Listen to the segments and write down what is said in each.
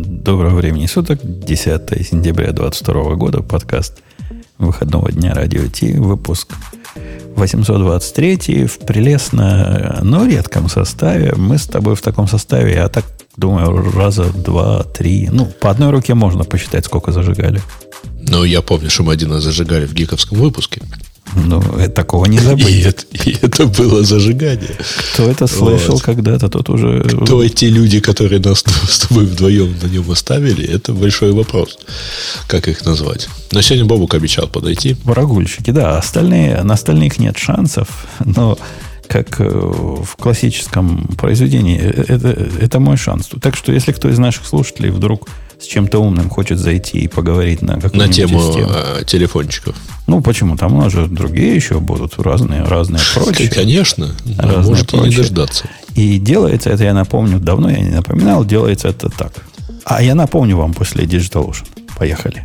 Доброго времени суток, 10 сентября 2022 года, подкаст выходного дня Радио Ти, выпуск 823 в прелестно, но редком составе. Мы с тобой в таком составе, я так думаю, раза два, три. Ну, по одной руке можно посчитать, сколько зажигали. Ну, я помню, что мы один раз зажигали в гиковском выпуске. Ну, это, такого не забыть. И это, и это было зажигание. Кто это слышал вот. когда-то, тот уже... Кто эти люди, которые нас с тобой вдвоем на нем оставили, это большой вопрос. Как их назвать? Но сегодня Бобук обещал подойти. Врагульщики, да. Остальные, на остальных нет шансов, но как э, в классическом произведении, э, это, это мой шанс. Так что, если кто из наших слушателей вдруг с чем-то умным хочет зайти и поговорить на какую-нибудь На тему тему. Э, телефончиков. Ну, почему? Там у нас же другие еще будут разные, разные прочие. Конечно. Разные может прочие. и не дождаться. И делается это, я напомню, давно я не напоминал, делается это так. А я напомню вам после Digital Ocean. Поехали.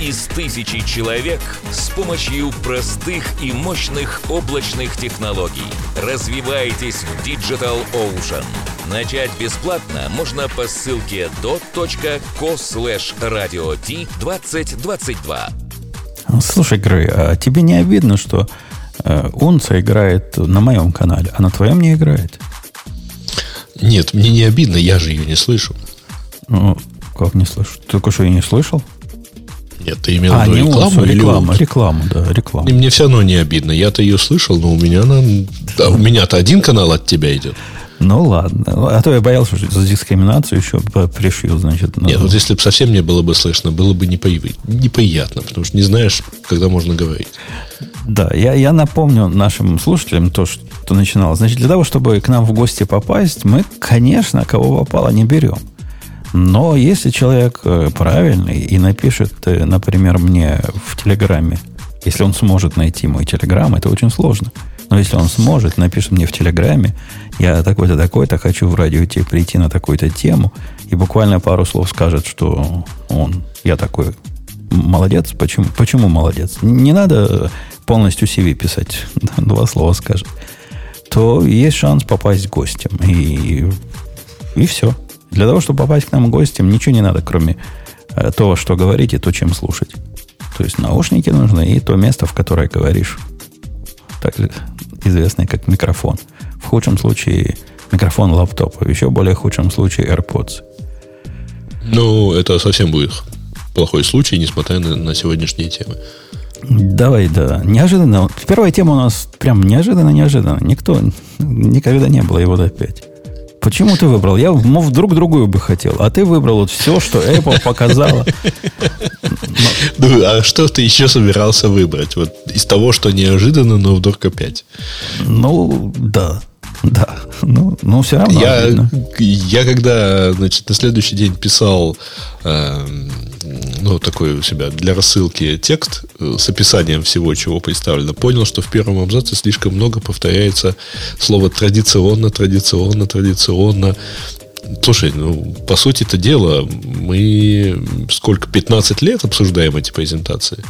из тысячи человек с помощью простых и мощных облачных технологий. Развивайтесь в Digital Ocean. Начать бесплатно можно по ссылке dot.co slash radio 2022. Слушай, Грей, а тебе не обидно, что Э, Унца играет на моем канале, а на твоем не играет. Нет, мне не обидно, я же ее не слышу. Ну, как не слышу? Только что я не слышал? Нет, ты имел а, в виду рекламу? Или рекламу, рекламу, да, рекламу. И мне все равно не обидно. Я-то ее слышал, но у меня она... Да, у меня-то один канал от тебя идет. Ну ладно. А то я боялся, что за дискриминацию еще пришью, значит. Нет, вот если бы совсем не было бы слышно, было бы неприятно, потому что не знаешь, когда можно говорить. Да, я, я напомню нашим слушателям то, что начинал. Значит, для того, чтобы к нам в гости попасть, мы, конечно, кого попало не берем. Но если человек э, правильный и напишет, э, например, мне в Телеграме, если он сможет найти мой Телеграм, это очень сложно. Но если он сможет, напишет мне в Телеграме, я такой-то, такой-то, хочу в радио идти, прийти на такую-то тему, и буквально пару слов скажет, что он, я такой молодец. Почему, почему молодец? Не надо полностью CV писать, два слова скажет. То есть шанс попасть гостем. И, и все. Для того, чтобы попасть к нам гостем, ничего не надо, кроме э, того, что говорите, то, чем слушать. То есть наушники нужны и то место, в которое говоришь. Также известный как микрофон. В худшем случае микрофон лаптопа, в еще более худшем случае AirPods. Ну, это совсем будет плохой случай, несмотря на, на сегодняшние темы. Давай, да. Неожиданно. Первая тема у нас прям неожиданно-неожиданно. Никто никогда не было его до 5. Почему ты выбрал? Я вдруг другую бы хотел. А ты выбрал вот все, что Apple показала. Ну, а что ты еще собирался выбрать? Вот из того, что неожиданно, но вдруг опять. Ну, да. Да, ну, ну все равно. Я, я когда, значит, на следующий день писал, э, ну, такой у себя для рассылки текст э, с описанием всего, чего представлено, понял, что в первом абзаце слишком много повторяется слово традиционно, традиционно, традиционно. Слушай, ну, по сути это дело, мы сколько, 15 лет обсуждаем эти презентации?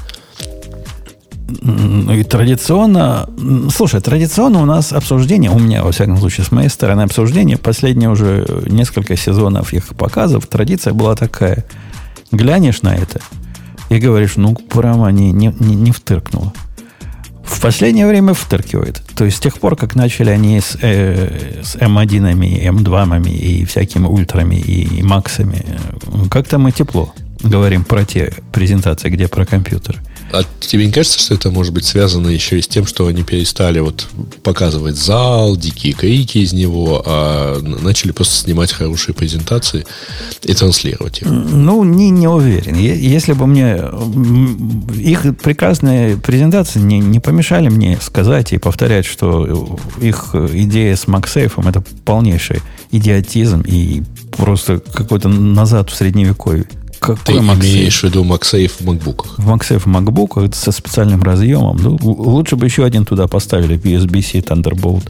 И традиционно, слушай, традиционно у нас обсуждение, у меня, во всяком случае, с моей стороны обсуждение, последние уже несколько сезонов их показов, традиция была такая. Глянешь на это и говоришь, ну, прямо не, не, не, не втыркнуло. В последнее время втыркивает. То есть с тех пор, как начали они с, э, с М1, М2 и всякими ультрами и Максами, как-то мы тепло говорим про те презентации, где про компьютер. А тебе не кажется, что это может быть связано еще и с тем, что они перестали вот показывать зал, дикие крики из него, а начали просто снимать хорошие презентации и транслировать их? Ну, не, не уверен. Если бы мне... Их прекрасные презентации не, не помешали мне сказать и повторять, что их идея с Максейфом это полнейший идиотизм и просто какой-то назад в средневековье. Какой Ты MagSafe? имеешь в виду MagSafe в макбуках? MagSafe в макбуках со специальным разъемом. Ну, лучше бы еще один туда поставили, USB-C Thunderbolt.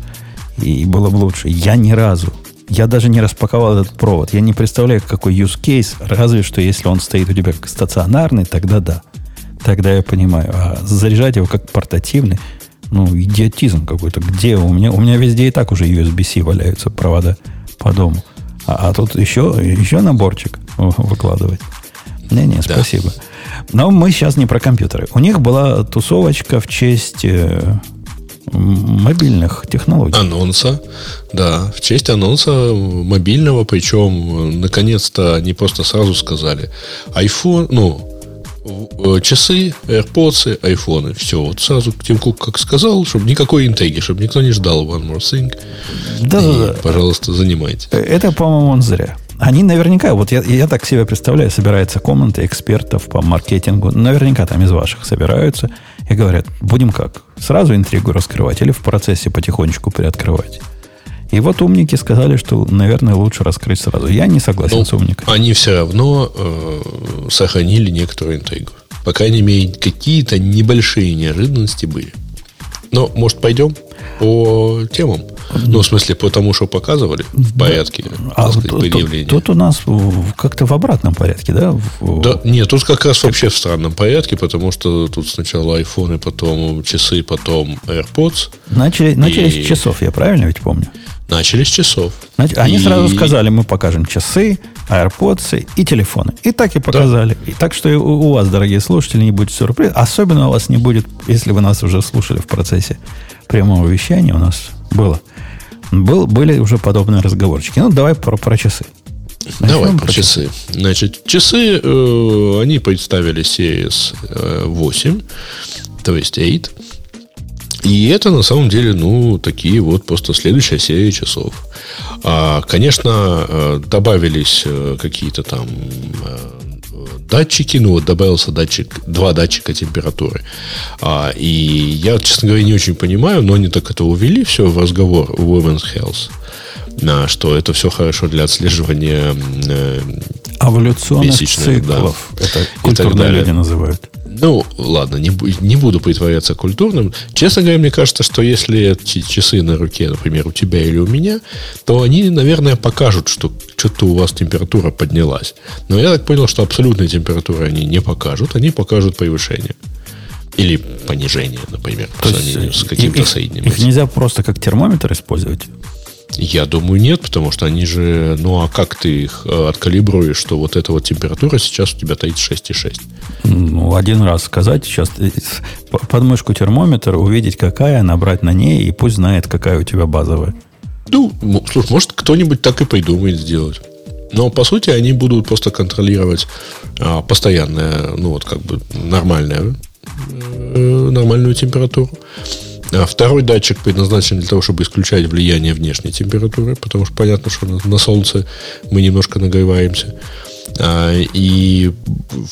И было бы лучше. Я ни разу, я даже не распаковал этот провод. Я не представляю, какой use case, разве что если он стоит у тебя как стационарный, тогда да. Тогда я понимаю. А заряжать его как портативный, ну, идиотизм какой-то. Где у меня? У меня везде и так уже USB-C валяются провода по дому. А, а тут еще, еще наборчик выкладывать. Не-не, спасибо. Да. Но мы сейчас не про компьютеры. У них была тусовочка в честь э, мобильных технологий. Анонса, да, в честь анонса мобильного, причем наконец-то они просто сразу сказали, iPhone, ну, Э, часы, AirPods, айфоны. Все, вот сразу Тим Кук как сказал, чтобы никакой интриги, чтобы никто не ждал One More Thing. Да, и, да, да. Пожалуйста, занимайте. Э, это, по-моему, он зря. Они наверняка, вот я, я так себе представляю, собирается комната экспертов по маркетингу, наверняка там из ваших собираются и говорят, будем как, сразу интригу раскрывать или в процессе потихонечку приоткрывать. И вот умники сказали, что, наверное, лучше раскрыть сразу. Я не согласен ну, с умниками. Они все равно э, сохранили некоторую интригу. По крайней мере, какие-то небольшие неожиданности были. Но, может, пойдем по темам? Ну, в смысле, по тому, что показывали в порядке, а сказать, тут, предъявления. Тут, тут у нас как-то в обратном порядке, да? В... Да, нет, тут как раз вообще в странном порядке, потому что тут сначала iPhone, потом часы, потом AirPods. Начали, начали и... с часов, я правильно ведь помню? Начали с часов. Значит, они и... сразу сказали, мы покажем часы, AirPods и телефоны. И так и показали. Да. И так что у вас, дорогие слушатели, не будет сюрприз. Особенно у вас не будет, если вы нас уже слушали в процессе прямого вещания, у нас было. Был, были уже подобные разговорчики. Ну, давай про, про часы. Начнем Давай про, часы. часы. Значит, часы, э, они представили Series 8, э, то есть 8. И это на самом деле, ну, такие вот просто следующая серия часов. А, конечно, э, добавились э, какие-то там э, датчики, ну вот добавился датчик, два датчика температуры. А, и я, честно говоря, не очень понимаю, но они так это увели все в разговор Women's Health, на, что это все хорошо для отслеживания э, эволюционных циклов. Да, это культурные люди называют. Ну, ладно, не, не буду притворяться культурным. Честно говоря, мне кажется, что если часы на руке, например, у тебя или у меня, то они, наверное, покажут, что что-то у вас температура поднялась. Но я так понял, что абсолютной температуры они не покажут, они покажут повышение. Или понижение, например, по сравнению с каким-то средним. Их нельзя просто как термометр использовать? Я думаю, нет, потому что они же... Ну, а как ты их э, откалибруешь, что вот эта вот температура сейчас у тебя 36,6? Ну, один раз сказать, сейчас э, под мышку термометр, увидеть какая, набрать на ней, и пусть знает, какая у тебя базовая. Ну, слушай, может, кто-нибудь так и придумает сделать. Но, по сути, они будут просто контролировать а, постоянное, ну, вот как бы нормальное, э, нормальную температуру. А второй датчик предназначен для того, чтобы исключать влияние внешней температуры, потому что понятно, что на, солнце мы немножко нагреваемся. А, и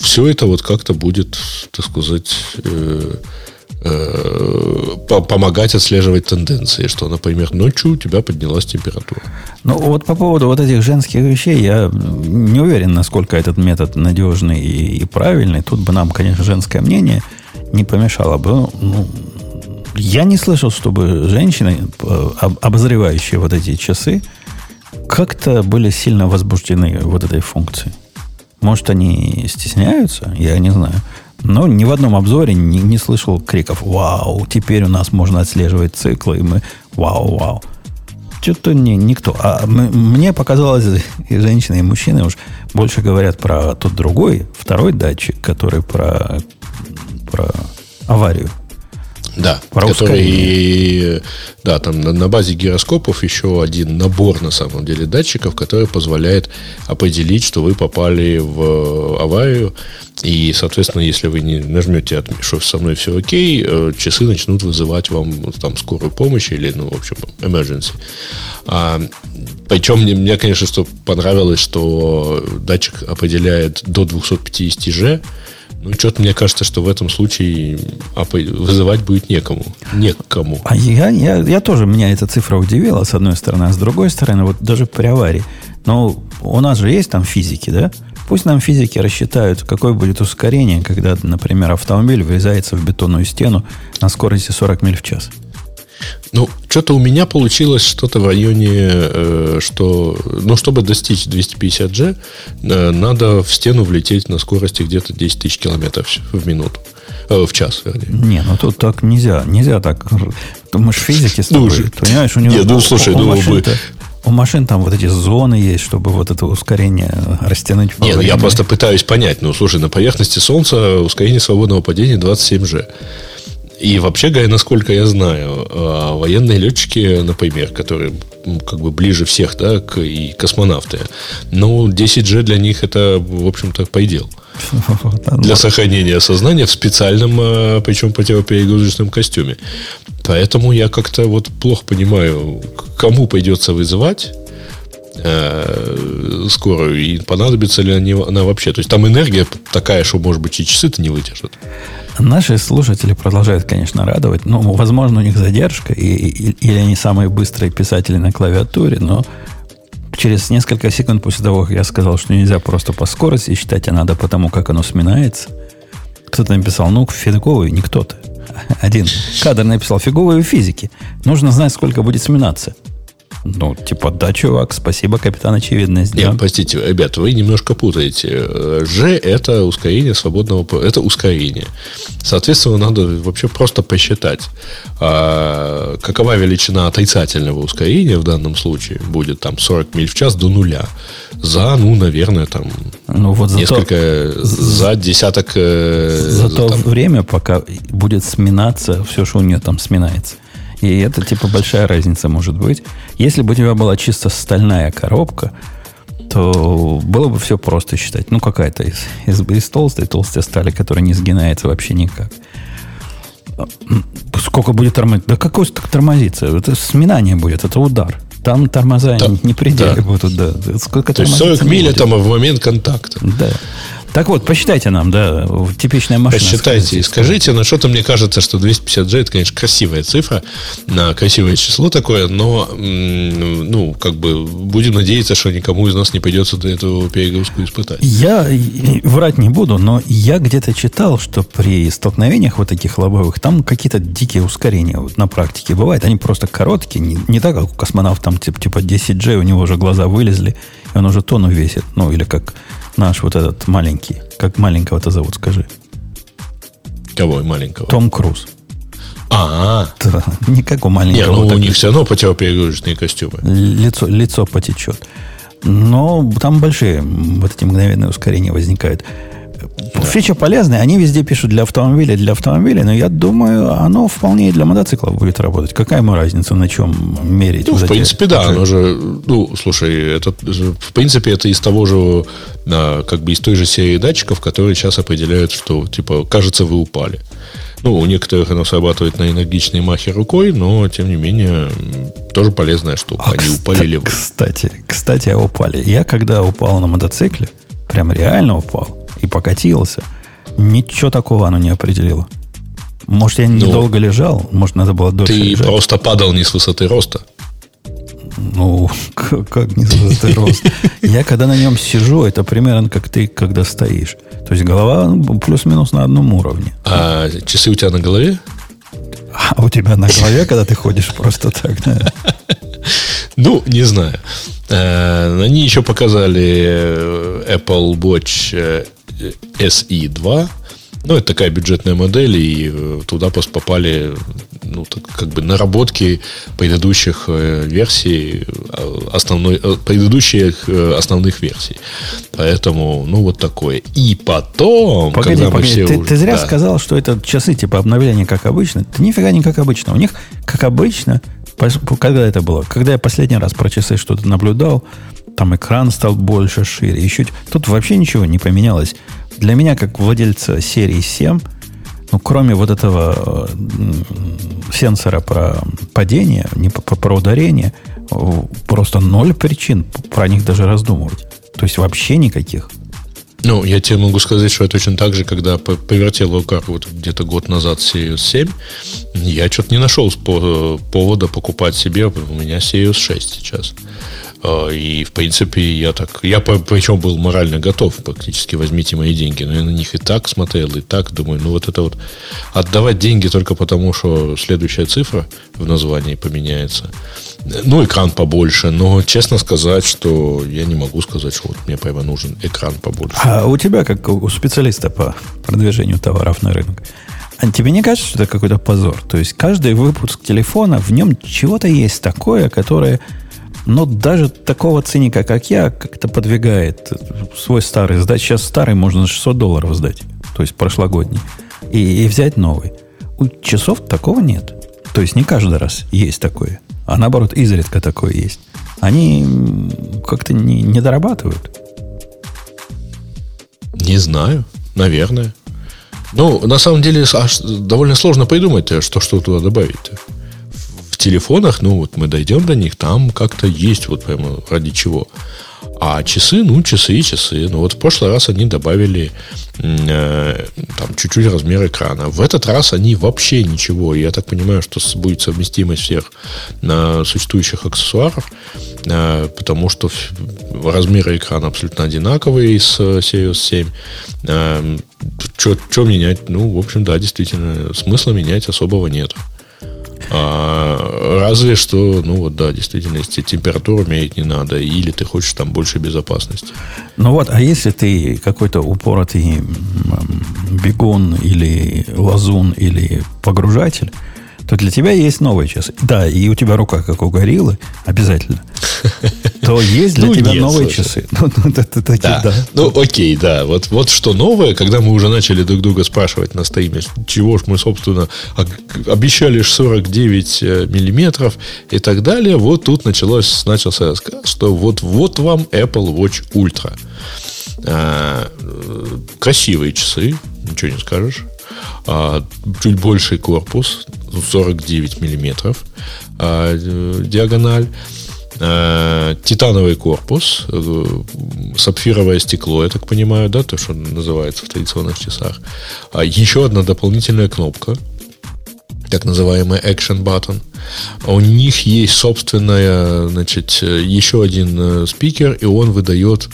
все это вот как-то будет, так сказать, э, э, помогать отслеживать тенденции, что, например, ночью у тебя поднялась температура. Ну, вот по поводу вот этих женских вещей, я не уверен, насколько этот метод надежный и, и правильный. Тут бы нам, конечно, женское мнение не помешало бы. Ну, я не слышал, чтобы женщины, э, обозревающие вот эти часы, как-то были сильно возбуждены вот этой функцией. Может, они стесняются? Я не знаю. Но ни в одном обзоре не, не слышал криков «Вау, теперь у нас можно отслеживать циклы», и мы «Вау, вау». Что-то не, никто. А мне показалось, и женщины, и мужчины уж больше говорят про тот другой, второй датчик, который про, про аварию Да, Про который, да, там на, на базе гироскопов еще один набор, на самом деле, датчиков, который позволяет определить, что вы попали в аварию, и, соответственно, если вы не нажмете, что со мной все окей, э, часы начнут вызывать вам там скорую помощь или, ну, в общем, emergency. А, причем мне, мне, конечно, что понравилось, что датчик определяет до 250 G, ну, что-то мне кажется, что в этом случае вызывать будет некому. Некому. А я, я, я тоже, меня эта цифра удивила, с одной стороны. А с другой стороны, вот даже при аварии. Но у нас же есть там физики, да? Пусть нам физики рассчитают, какое будет ускорение, когда, например, автомобиль врезается в бетонную стену на скорости 40 миль в час. Ну, что-то у меня получилось что-то в районе, э, что, ну, чтобы достичь 250G, э, надо в стену влететь на скорости где-то 10 тысяч километров в минуту. Э, в час, вернее. Не, ну тут так нельзя. Нельзя так. Мы же физики с тобой. Ну, понимаешь, у него... Нет, ну, слушай, у, ну, машин у машин там вот эти зоны есть, чтобы вот это ускорение растянуть. Не, ну я просто пытаюсь понять. Ну, слушай, на поверхности Солнца ускорение свободного падения 27G. И вообще говоря, насколько я знаю, а, военные летчики, например, которые как бы ближе всех, да, к, и космонавты, ну, 10G для них это, в общем-то, предел. Для сохранения сознания в специальном, а, причем противоперегрузочном костюме. Поэтому я как-то вот плохо понимаю, кому придется вызывать э, скорую и понадобится ли она вообще. То есть там энергия такая, что, может быть, и часы-то не выдержат. Наши слушатели продолжают, конечно, радовать. Ну, возможно, у них задержка, и, и, или они самые быстрые писатели на клавиатуре, но через несколько секунд после того, как я сказал, что нельзя просто по скорости считать, а надо потому, как оно сминается, кто-то написал, ну, фиговый, не кто-то. Один кадр написал, фиговые физики. Нужно знать, сколько будет сминаться. Ну, типа, да, чувак, спасибо, капитан очевидность. Нет, да. простите, ребята, вы немножко путаете. Ж это ускорение свободного... Это ускорение. Соответственно, надо вообще просто посчитать, а, какова величина отрицательного ускорения в данном случае. Будет там 40 миль в час до нуля. За, ну, наверное, там ну, вот несколько... За, за десяток... Э, за, за то там, время, пока будет сминаться все, что у нее там сминается. И это типа большая разница может быть. Если бы у тебя была чисто стальная коробка, то было бы все просто считать. Ну, какая-то из, из, из толстой, толстой стали, которая не сгинается вообще никак. Сколько будет тормозить? Да какой тормозиться? Это сминание будет, это удар. Там тормоза да, не пределе да. будут, да. Сколько То есть 40 миль это в момент контакта. Да. Так вот, посчитайте нам, да, типичная машина. Посчитайте и скажите, но что-то мне кажется, что 250G это, конечно, красивая цифра, на красивое число такое, но, ну, как бы, будем надеяться, что никому из нас не придется до этого перегрузку испытать. Я врать не буду, но я где-то читал, что при столкновениях вот таких лобовых, там какие-то дикие ускорения вот на практике бывают. Они просто короткие, не, не так, как у космонавта, там типа, типа 10G, у него уже глаза вылезли, и он уже тонну весит. Ну, или как Наш вот этот маленький. Как маленького-то зовут, скажи. Кого маленького? Том Круз. А, -а, -а. не как у маленького. Не, ну у них все равно противоперегрузочные костюмы. Лицо, лицо потечет. Но там большие вот эти мгновенные ускорения возникают. Фича полезная, они везде пишут для автомобиля, для автомобиля, но я думаю, оно вполне и для мотоциклов будет работать. Какая ему разница, на чем мерить? Ну, в принципе, да, оно же, ну, слушай, это, в принципе, это из того же, как бы из той же серии датчиков, которые сейчас определяют, что, типа, кажется, вы упали. Ну, у некоторых оно срабатывает на энергичной махе рукой, но, тем не менее, тоже полезная штука. А Они кстати, упали ли вы? Кстати, кстати, упали. Я когда упал на мотоцикле, прям реально упал, и покатился, ничего такого оно не определило. Может, я недолго ну, лежал, может, надо было дольше Ты лежать. просто падал не с высоты роста. Ну, как, как не с высоты роста? Я когда на нем сижу, это примерно как ты, когда стоишь. То есть голова ну, плюс-минус на одном уровне. А часы у тебя на голове? А у тебя на голове, когда ты ходишь просто так, да? Ну, не знаю. Э, они еще показали э, Apple Watch э, SE 2. Ну, это такая бюджетная модель, и туда попали ну, так, как бы наработки предыдущих версий, основной, предыдущих основных версий. Поэтому, ну, вот такое. И потом, Погоди, когда мы погоди, все... ты, ты зря да. сказал, что это часы типа обновления как обычно. Это нифига не как обычно. У них, как обычно, когда это было? Когда я последний раз про часы что-то наблюдал, там экран стал больше, шире. Еще... Тут вообще ничего не поменялось. Для меня, как владельца серии 7, ну, кроме вот этого э, сенсора про падение, не про, про ударение, просто ноль причин про них даже раздумывать. То есть вообще никаких. Ну, я тебе могу сказать, что я точно так же, когда по- повертел руках вот где-то год назад Sirius 7, я что-то не нашел повода покупать себе. У меня Sirius 6 сейчас. А, И, в принципе, я так... Я причем был морально готов практически. Возьмите мои деньги. Но я на них и так смотрел, и так думаю. Ну, вот это вот... Отдавать деньги только потому, что следующая цифра в названии поменяется. Ну, экран побольше. Но, честно сказать, что я не могу сказать, что вот мне прямо нужен экран побольше. А у тебя, как у специалиста по продвижению товаров на рынок, а тебе не кажется, что это какой-то позор? То есть каждый выпуск телефона, в нем чего-то есть такое, которое, ну, даже такого циника, как я, как-то подвигает свой старый сдать. Сейчас старый можно за 600 долларов сдать, то есть прошлогодний, и, и взять новый. У часов такого нет. То есть не каждый раз есть такое, а наоборот, изредка такое есть. Они как-то не, не дорабатывают. Не знаю, наверное. Ну, на самом деле, аж довольно сложно придумать, э, что, что туда добавить. В телефонах, ну, вот мы дойдем до них, там как-то есть вот прямо ради чего. А часы, ну, часы и часы. Ну, вот в прошлый раз они добавили э, там чуть-чуть размер экрана. В этот раз они вообще ничего. Я так понимаю, что будет совместимость всех на существующих аксессуаров, э, потому что размеры экрана абсолютно одинаковые с э, Sirius 7. Что менять? Ну, в общем, да, действительно, смысла менять особого нет. А, разве что, ну вот да, действительно, если температуру мерить не надо, или ты хочешь там больше безопасности. Ну вот, а если ты какой-то упоротый бегун или лазун или погружатель, то для тебя есть новые часы. Да, и у тебя рука, как у гориллы, обязательно. То есть для Ну, тебя новые часы. Ну, ну. Ну, окей, да. Вот, вот что новое, когда мы уже начали друг друга спрашивать на стриме, чего ж мы, собственно, обещали ж 49 э, миллиметров и так далее, вот тут началось, начался рассказ, что вот, вот вам Apple Watch Ultra. А, э, красивые часы, ничего не скажешь. А, чуть больший корпус, 49 миллиметров а, диагональ. Э, титановый корпус, э, сапфировое стекло, я так понимаю, да, то, что называется в традиционных часах. А еще одна дополнительная кнопка, так называемый Action Button. У них есть собственная, значит, еще один э, спикер, и он выдает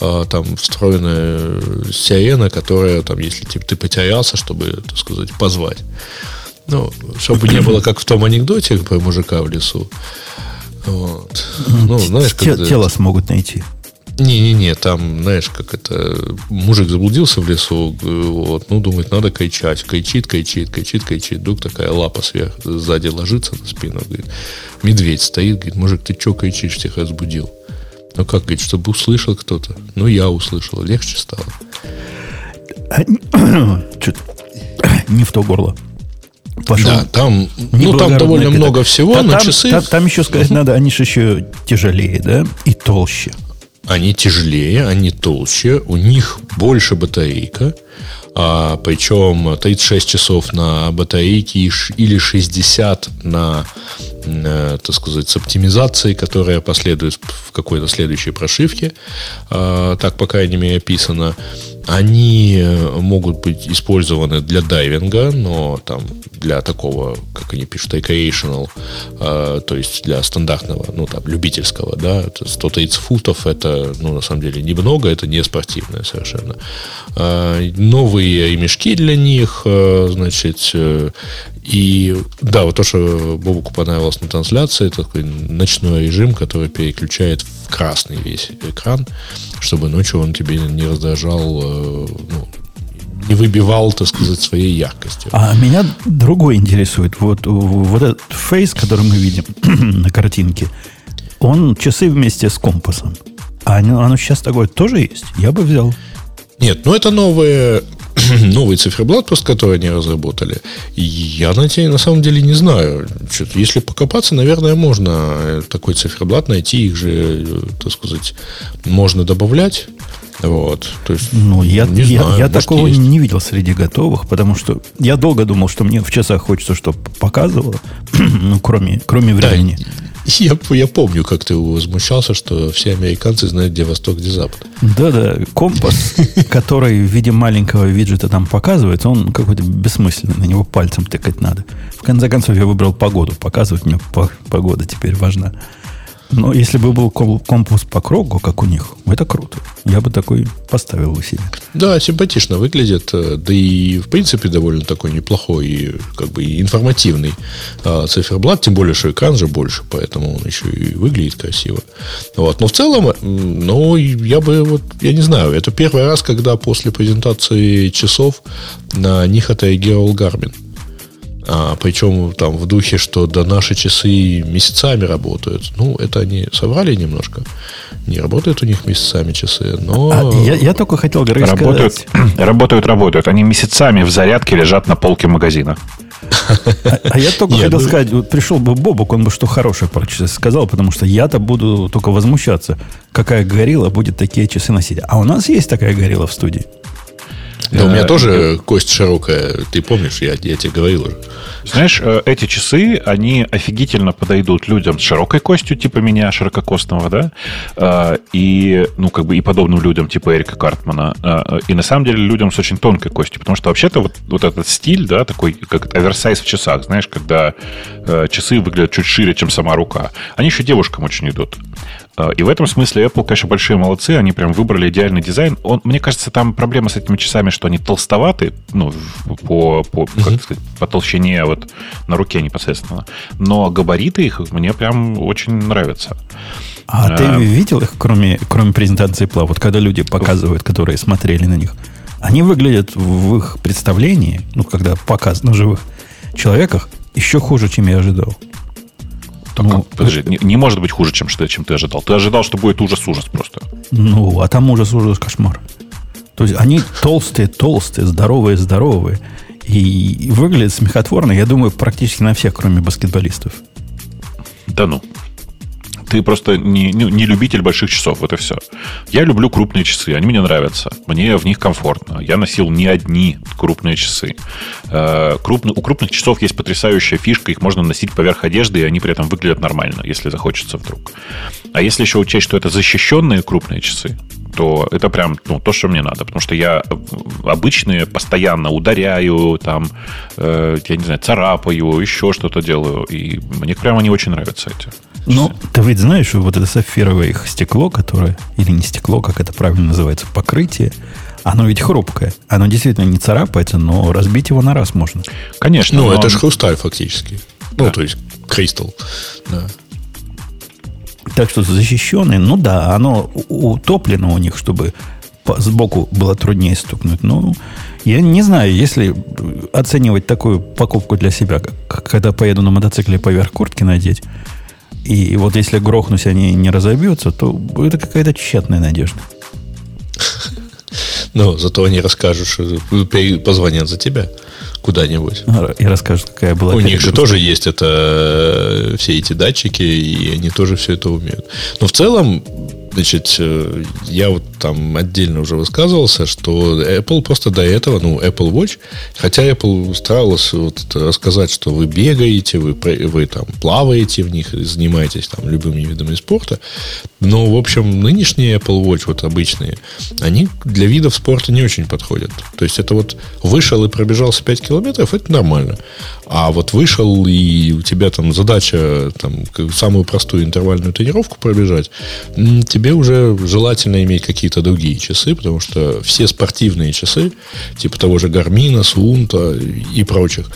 э, там встроенная сирена, которая там, если типа, ты потерялся, чтобы, так сказать, позвать. Ну, чтобы не было как в том анекдоте про мужика в лесу. Вот. Ну, знаешь, Те- когда- Тело смогут найти. Не-не-не, там, знаешь, как это, мужик заблудился в лесу, вот, ну, думает, надо кричать, кричит, кричит, кричит, кричит, вдруг такая лапа сверху, сзади ложится на спину, говорит, медведь стоит, говорит, мужик, ты что кричишь, всех разбудил? Ну, как, говорит, чтобы услышал кто-то? Ну, я услышал, легче стало. Чё-то не в то горло. Пошел. Да, там, ну, там довольно много всего, Та- но там, часы, та- там еще сказать надо, они же еще тяжелее, да? И толще. Они тяжелее, они толще, у них больше батарейка, а, причем 36 часов на батарейке или 60 на, так сказать, с оптимизацией, которая последует в какой-то следующей прошивке. А, так, по крайней мере, описано. Они э, могут быть использованы для дайвинга, но там для такого, как они пишут, recreational, э, то есть для стандартного, ну там, любительского, да, это 130 футов, это, ну, на самом деле, немного, это не спортивное совершенно. Новые ремешки для них, э, значит, э, и да, вот то, что Бобуку понравилось на трансляции, такой ночной режим, который переключает в красный весь экран, чтобы ночью он тебе не раздражал, э, ну, не выбивал, так сказать, своей яркостью. А меня другой интересует. Вот, вот этот фейс, который мы видим на картинке, он часы вместе с компасом. А оно, оно сейчас такое тоже есть? Я бы взял. Нет, ну это новые новый циферблат, просто который они разработали. Я на, те, на самом деле не знаю. Если покопаться, наверное, можно такой циферблат найти. Их же, так сказать, можно добавлять. Вот, то есть, ну, я, не я, знаю, я такого есть. не видел среди готовых, потому что я долго думал, что мне в часах хочется, чтобы показывало, ну, кроме, кроме времени. Да, я, я помню, как ты возмущался, что все американцы знают, где восток, где запад. Да-да, компас, который в виде маленького виджета там показывается, он какой-то бессмысленный, на него пальцем тыкать надо. В конце концов, я выбрал погоду. Показывать мне погода теперь важна. Но если бы был компас по кругу, как у них, это круто. Я бы такой поставил у себя. Да, симпатично выглядит. Э, да и, в принципе, довольно такой неплохой как бы информативный а, циферблат. Тем более, что экран же больше, поэтому он еще и выглядит красиво. Вот. Но в целом, ну, я бы, вот, я не знаю, это первый раз, когда после презентации часов на них отреагировал Гармин. А, причем там в духе, что да наши часы месяцами работают. Ну, это они соврали немножко. Не работают у них месяцами часы, но... А, я, я только хотел говорить, работают, сказать... Работают, работают. Они месяцами в зарядке лежат на полке магазина. А, а я только хотел ну- сказать, вот пришел бы Бобок, он бы что хорошее про часы сказал, потому что я-то буду только возмущаться, какая горилла будет такие часы носить. А у нас есть такая горилла в студии. Да, у меня э, тоже кость широкая. Ты помнишь, я, я тебе говорил уже. Знаешь, э, эти часы, они офигительно подойдут людям с широкой костью, типа меня, ширококостного, да, э, и, ну, как бы и подобным людям, типа Эрика Картмана, и на самом деле людям с очень тонкой костью, потому что вообще-то вот, вот этот стиль, да, такой, как оверсайз в часах, знаешь, когда часы выглядят чуть шире, чем сама рука, они еще девушкам очень идут. А, и в этом смысле Apple, конечно, большие молодцы. Они прям выбрали идеальный дизайн. Он, мне кажется, там проблема с этими часами, что они толстоваты, ну, по, по, как сказать, по толщине вот на руке непосредственно. Но габариты их мне прям очень нравятся. А, а ты видел их, кроме, кроме презентации Apple? Вот когда люди показывают, которые смотрели на них, они выглядят в их представлении, ну, когда показ на живых человеках, еще хуже, чем я ожидал. Так, ну, подожди, не, не может быть хуже, чем, чем ты ожидал. Ты ожидал, что будет ужас-ужас просто. Ну, а там ужас-ужас кошмар. То есть они толстые, толстые, здоровые, здоровые. И выглядят смехотворно, я думаю, практически на всех, кроме баскетболистов. Да ну. Ты просто не, не, не любитель больших часов, вот и все. Я люблю крупные часы, они мне нравятся. Мне в них комфортно. Я носил не одни крупные часы. Э, крупный, у крупных часов есть потрясающая фишка, их можно носить поверх одежды, и они при этом выглядят нормально, если захочется вдруг. А если еще учесть, что это защищенные крупные часы, то это прям ну, то, что мне надо. Потому что я обычные постоянно ударяю, там, э, я не знаю, царапаю, еще что-то делаю. И мне прямо не очень нравятся эти. Ну, ты ведь знаешь, вот это сапфировое их стекло, которое, или не стекло, как это правильно называется, покрытие, оно ведь хрупкое. Оно действительно не царапается, но разбить его на раз можно. Конечно. Ну, это же хрусталь фактически. Ну, да. Ну, то есть кристалл. Да. Так что защищенный, ну да, оно утоплено у них, чтобы сбоку было труднее стукнуть. Ну, я не знаю, если оценивать такую покупку для себя, как когда поеду на мотоцикле поверх куртки надеть, и вот если грохнусь, они не разобьются, то это какая-то тщетная надежда. Ну, зато они расскажут, что позвонят за тебя куда-нибудь. И расскажут, какая была. У них же тоже есть это э, все эти датчики, и они тоже все это умеют. Но в целом Значит, э, я вот там отдельно уже высказывался, что Apple просто до этого, ну, Apple Watch, хотя Apple старалась вот рассказать, что вы бегаете, вы, вы там плаваете в них, занимаетесь там любыми видами спорта, но, в общем, нынешние Apple Watch, вот обычные, они для видов спорта не очень подходят. То есть, это вот вышел и пробежался 5 километров, это нормально. А вот вышел, и у тебя там задача там, самую простую интервальную тренировку пробежать, тебе уже желательно иметь какие-то другие часы, потому что все спортивные часы, типа того же Гармина, Сунта и прочих,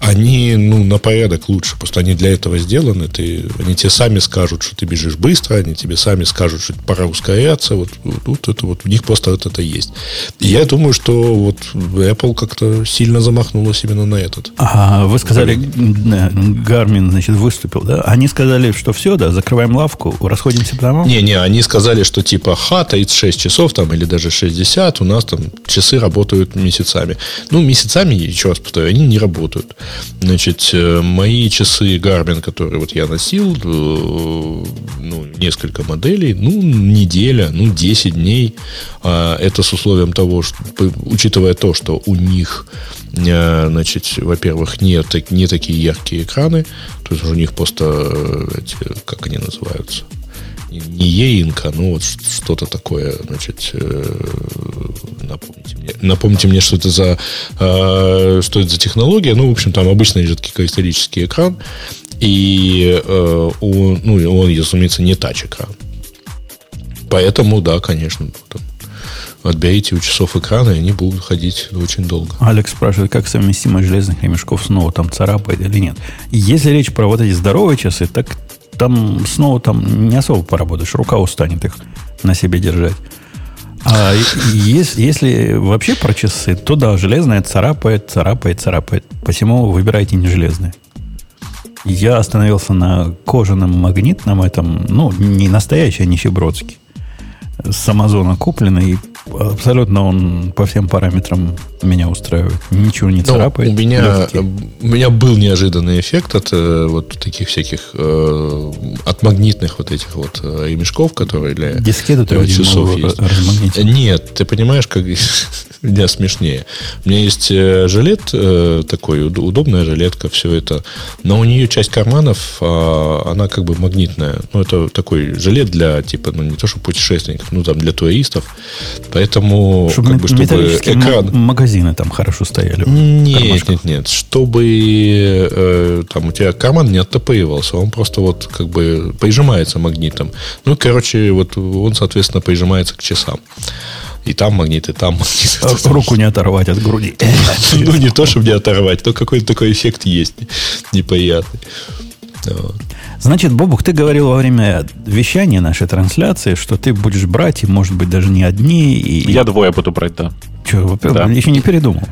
они ну, на порядок лучше. Просто они для этого сделаны. Ты, они тебе сами скажут, что ты бежишь быстро, они тебе сами скажут, что пора ускоряться. Вот, вот, это вот у них просто вот это есть. И я думаю, что вот Apple как-то сильно замахнулась именно на этот. А вы сказали, Гармин, значит, выступил, да? Они сказали, что все, да, закрываем лавку, расходимся по домам? Не-не, они сказали, что типа, ха, 36 часов там, или даже 60, у нас там часы работают месяцами. Ну, месяцами, еще раз повторю, они не работают. Значит, э, мои часы Garmin, которые вот я носил, э, ну, несколько моделей, ну, неделя, ну, 10 дней. А это с условием того, что, учитывая то, что у них, э, значит, во-первых, не, не такие яркие экраны, то есть у них просто, эти, как они называются, не Еинка, ну вот что-то такое, значит, напомните мне, напомните мне, что это за, э, что это за технология. Ну, в общем, там обычный жидкий кристаллический экран, и э, у, ну, он, разумеется, не тач-экран. Поэтому, да, конечно, отберите у часов экрана, и они будут ходить очень долго. Алекс спрашивает, как совместимость железных ремешков снова там царапает или нет. Если речь про вот эти здоровые часы, так там снова там не особо поработаешь, рука устанет их на себе держать. А если, если вообще про часы, то да, железная царапает, царапает, царапает. Посему выбирайте не железные. Я остановился на кожаном магнитном этом, ну, не настоящий, а нищебродский. С Амазона купленный, абсолютно он по всем параметрам меня устраивает. Ничего не ну, царапает. У меня, у меня был неожиданный эффект от э, вот таких всяких э, от магнитных вот этих вот э, которые для, Дискету для часов есть. Нет, ты понимаешь, как меня смешнее. У меня есть э, жилет э, такой, удобная жилетка, все это. Но у нее часть карманов, а, она как бы магнитная. Ну, это такой жилет для, типа, ну, не то, что путешественников, ну, там, для туристов. Поэтому, чтобы как бы, чтобы экран... магазины там хорошо стояли. Нет, нет, нет. Чтобы э, там у тебя карман не оттопыривался, он просто вот как бы прижимается магнитом. Ну, короче, вот он, соответственно, прижимается к часам. И там магнит, и там магнит. А руку не оторвать от груди. Ну, не то, чтобы не оторвать, но какой-то такой эффект есть неприятный. Значит, Бобук, ты говорил во время вещания нашей трансляции, что ты будешь брать, и, может быть, даже не одни. И... Я двое буду брать, да. Че, во-первых, да. еще не передумал?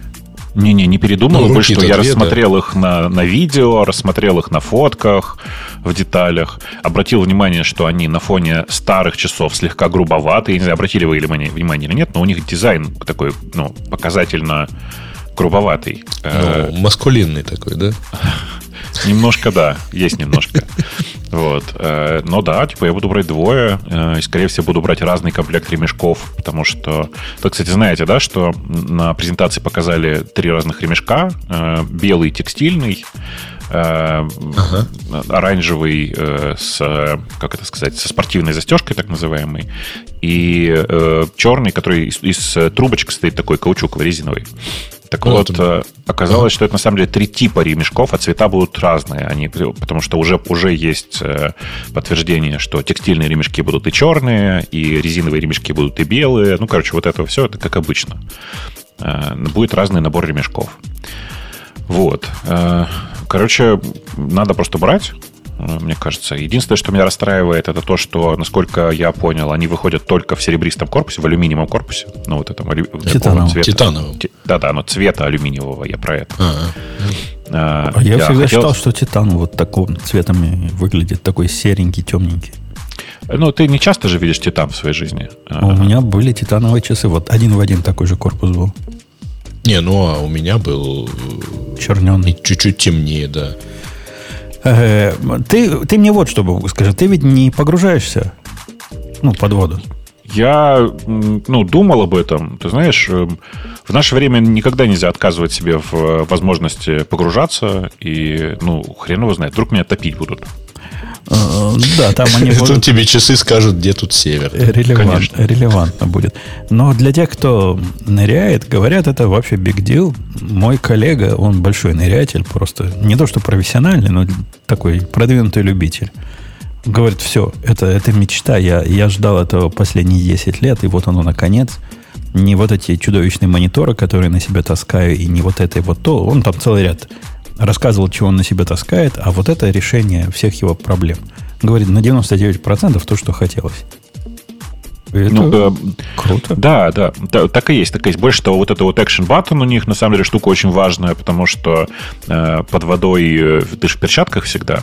Не-не, не передумал. Ну, больше что, я две, рассмотрел да. их на, на видео, рассмотрел их на фотках в деталях. Обратил внимание, что они на фоне старых часов слегка грубоваты. Я не знаю, обратили вы или внимание или нет, но у них дизайн такой, ну, показательно грубоватый. Ну, э, маскулинный такой, да? Немножко, да, есть немножко. Вот. Э, но да, типа я буду брать двое, э, и, скорее всего, буду брать разный комплект ремешков, потому что... Вы, кстати, знаете, да, что на презентации показали три разных ремешка. Белый текстильный, ага. оранжевый с, как это сказать, со спортивной застежкой, так называемой, и черный, который из, из трубочек стоит такой каучуковый, резиновый. Так ну, вот, это... оказалось, что это на самом деле три типа ремешков, а цвета будут разные. Они, потому что уже, уже есть э, подтверждение, что текстильные ремешки будут и черные, и резиновые ремешки будут и белые. Ну, короче, вот это все, это как обычно. Э, будет разный набор ремешков. Вот. Э, короче, надо просто брать мне кажется. Единственное, что меня расстраивает, это то, что, насколько я понял, они выходят только в серебристом корпусе, в алюминиевом корпусе. Ну, вот этом Титановом. Цвета. Титановом. Да-да, но цвета алюминиевого, я про это. А, а, а я, я всегда хотел... считал, что титан вот таким цветом выглядит, такой серенький, темненький. Ну, ты не часто же видишь титан в своей жизни. А у меня были титановые часы, вот один в один такой же корпус был. Не, ну а у меня был черненный. Чуть-чуть темнее, да. Э, ты, ты мне вот что скажи, ты ведь не погружаешься ну, под воду? Я ну, думал об этом. Ты знаешь, эм, в наше время никогда нельзя отказывать себе в возможности погружаться. И, ну, хрен его знает, вдруг меня топить будут. Э, да, там они будут... Тут тебе часы скажут, где тут север. Релевант, релевантно будет. Но для тех, кто ныряет, говорят, это вообще big deal. Мой коллега, он большой нырятель, просто не то что профессиональный, но такой продвинутый любитель. Говорит, все, это, это мечта. Я, я ждал этого последние 10 лет, и вот оно наконец. Не вот эти чудовищные мониторы, которые на себя таскаю, и не вот это и вот то. Он там целый ряд рассказывал, чего он на себя таскает, а вот это решение всех его проблем. Говорит, на 99% то, что хотелось. Это ну, э, круто. Да, да, да, так и есть, так и есть. Больше того, вот это вот action button у них, на самом деле, штука очень важная, потому что э, под водой э, ты же в перчатках всегда,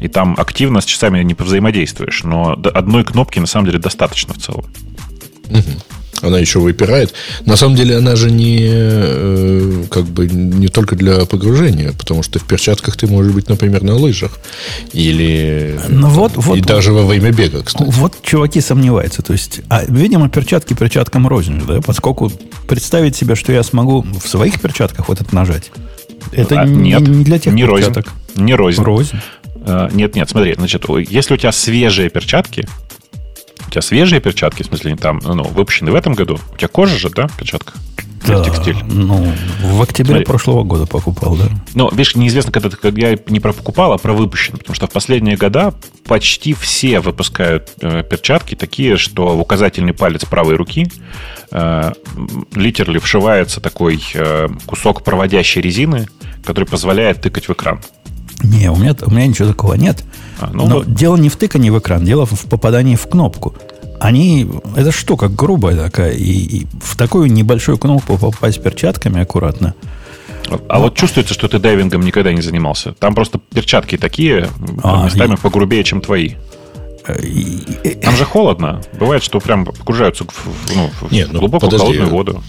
и там активно с часами не взаимодействуешь, но одной кнопки, на самом деле, достаточно в целом. Угу она еще выпирает. На самом деле она же не э, как бы не только для погружения, потому что в перчатках ты можешь быть, например, на лыжах или ну, вот, вот, и вот, даже во время бега, кстати. Вот чуваки сомневаются, то есть, а, видимо, перчатки перчаткам рознь, да, поскольку представить себе, что я смогу в своих перчатках вот это нажать, это а, не, нет, не для тех не перчаток. Рознь. Не рознь. Рознь. Uh, нет, нет, смотри, значит, если у тебя свежие перчатки, у тебя свежие перчатки, в смысле, там, ну, выпущены в этом году. У тебя кожа же, да, перчатка? Да, текстиль. Ну, в октябре Смотри. прошлого года покупал, да. Но, видишь, неизвестно, когда, когда я не про покупал, а про выпущенный. Потому что в последние года почти все выпускают э, перчатки такие, что в указательный палец правой руки э, литерли вшивается такой э, кусок проводящей резины, который позволяет тыкать в экран. Не, у меня, у меня ничего такого нет. А, ну, Но вот. дело не в тыкании в экран, дело в попадании в кнопку. Они, это штука грубая такая, и, и в такую небольшую кнопку попасть перчатками аккуратно. А Но... вот чувствуется, что ты дайвингом никогда не занимался. Там просто перчатки такие, а, местами и... погрубее, чем твои. Там же холодно. Бывает, что прям погружаются в, ну, Нет, ну, глубокую подожди. холодную воду.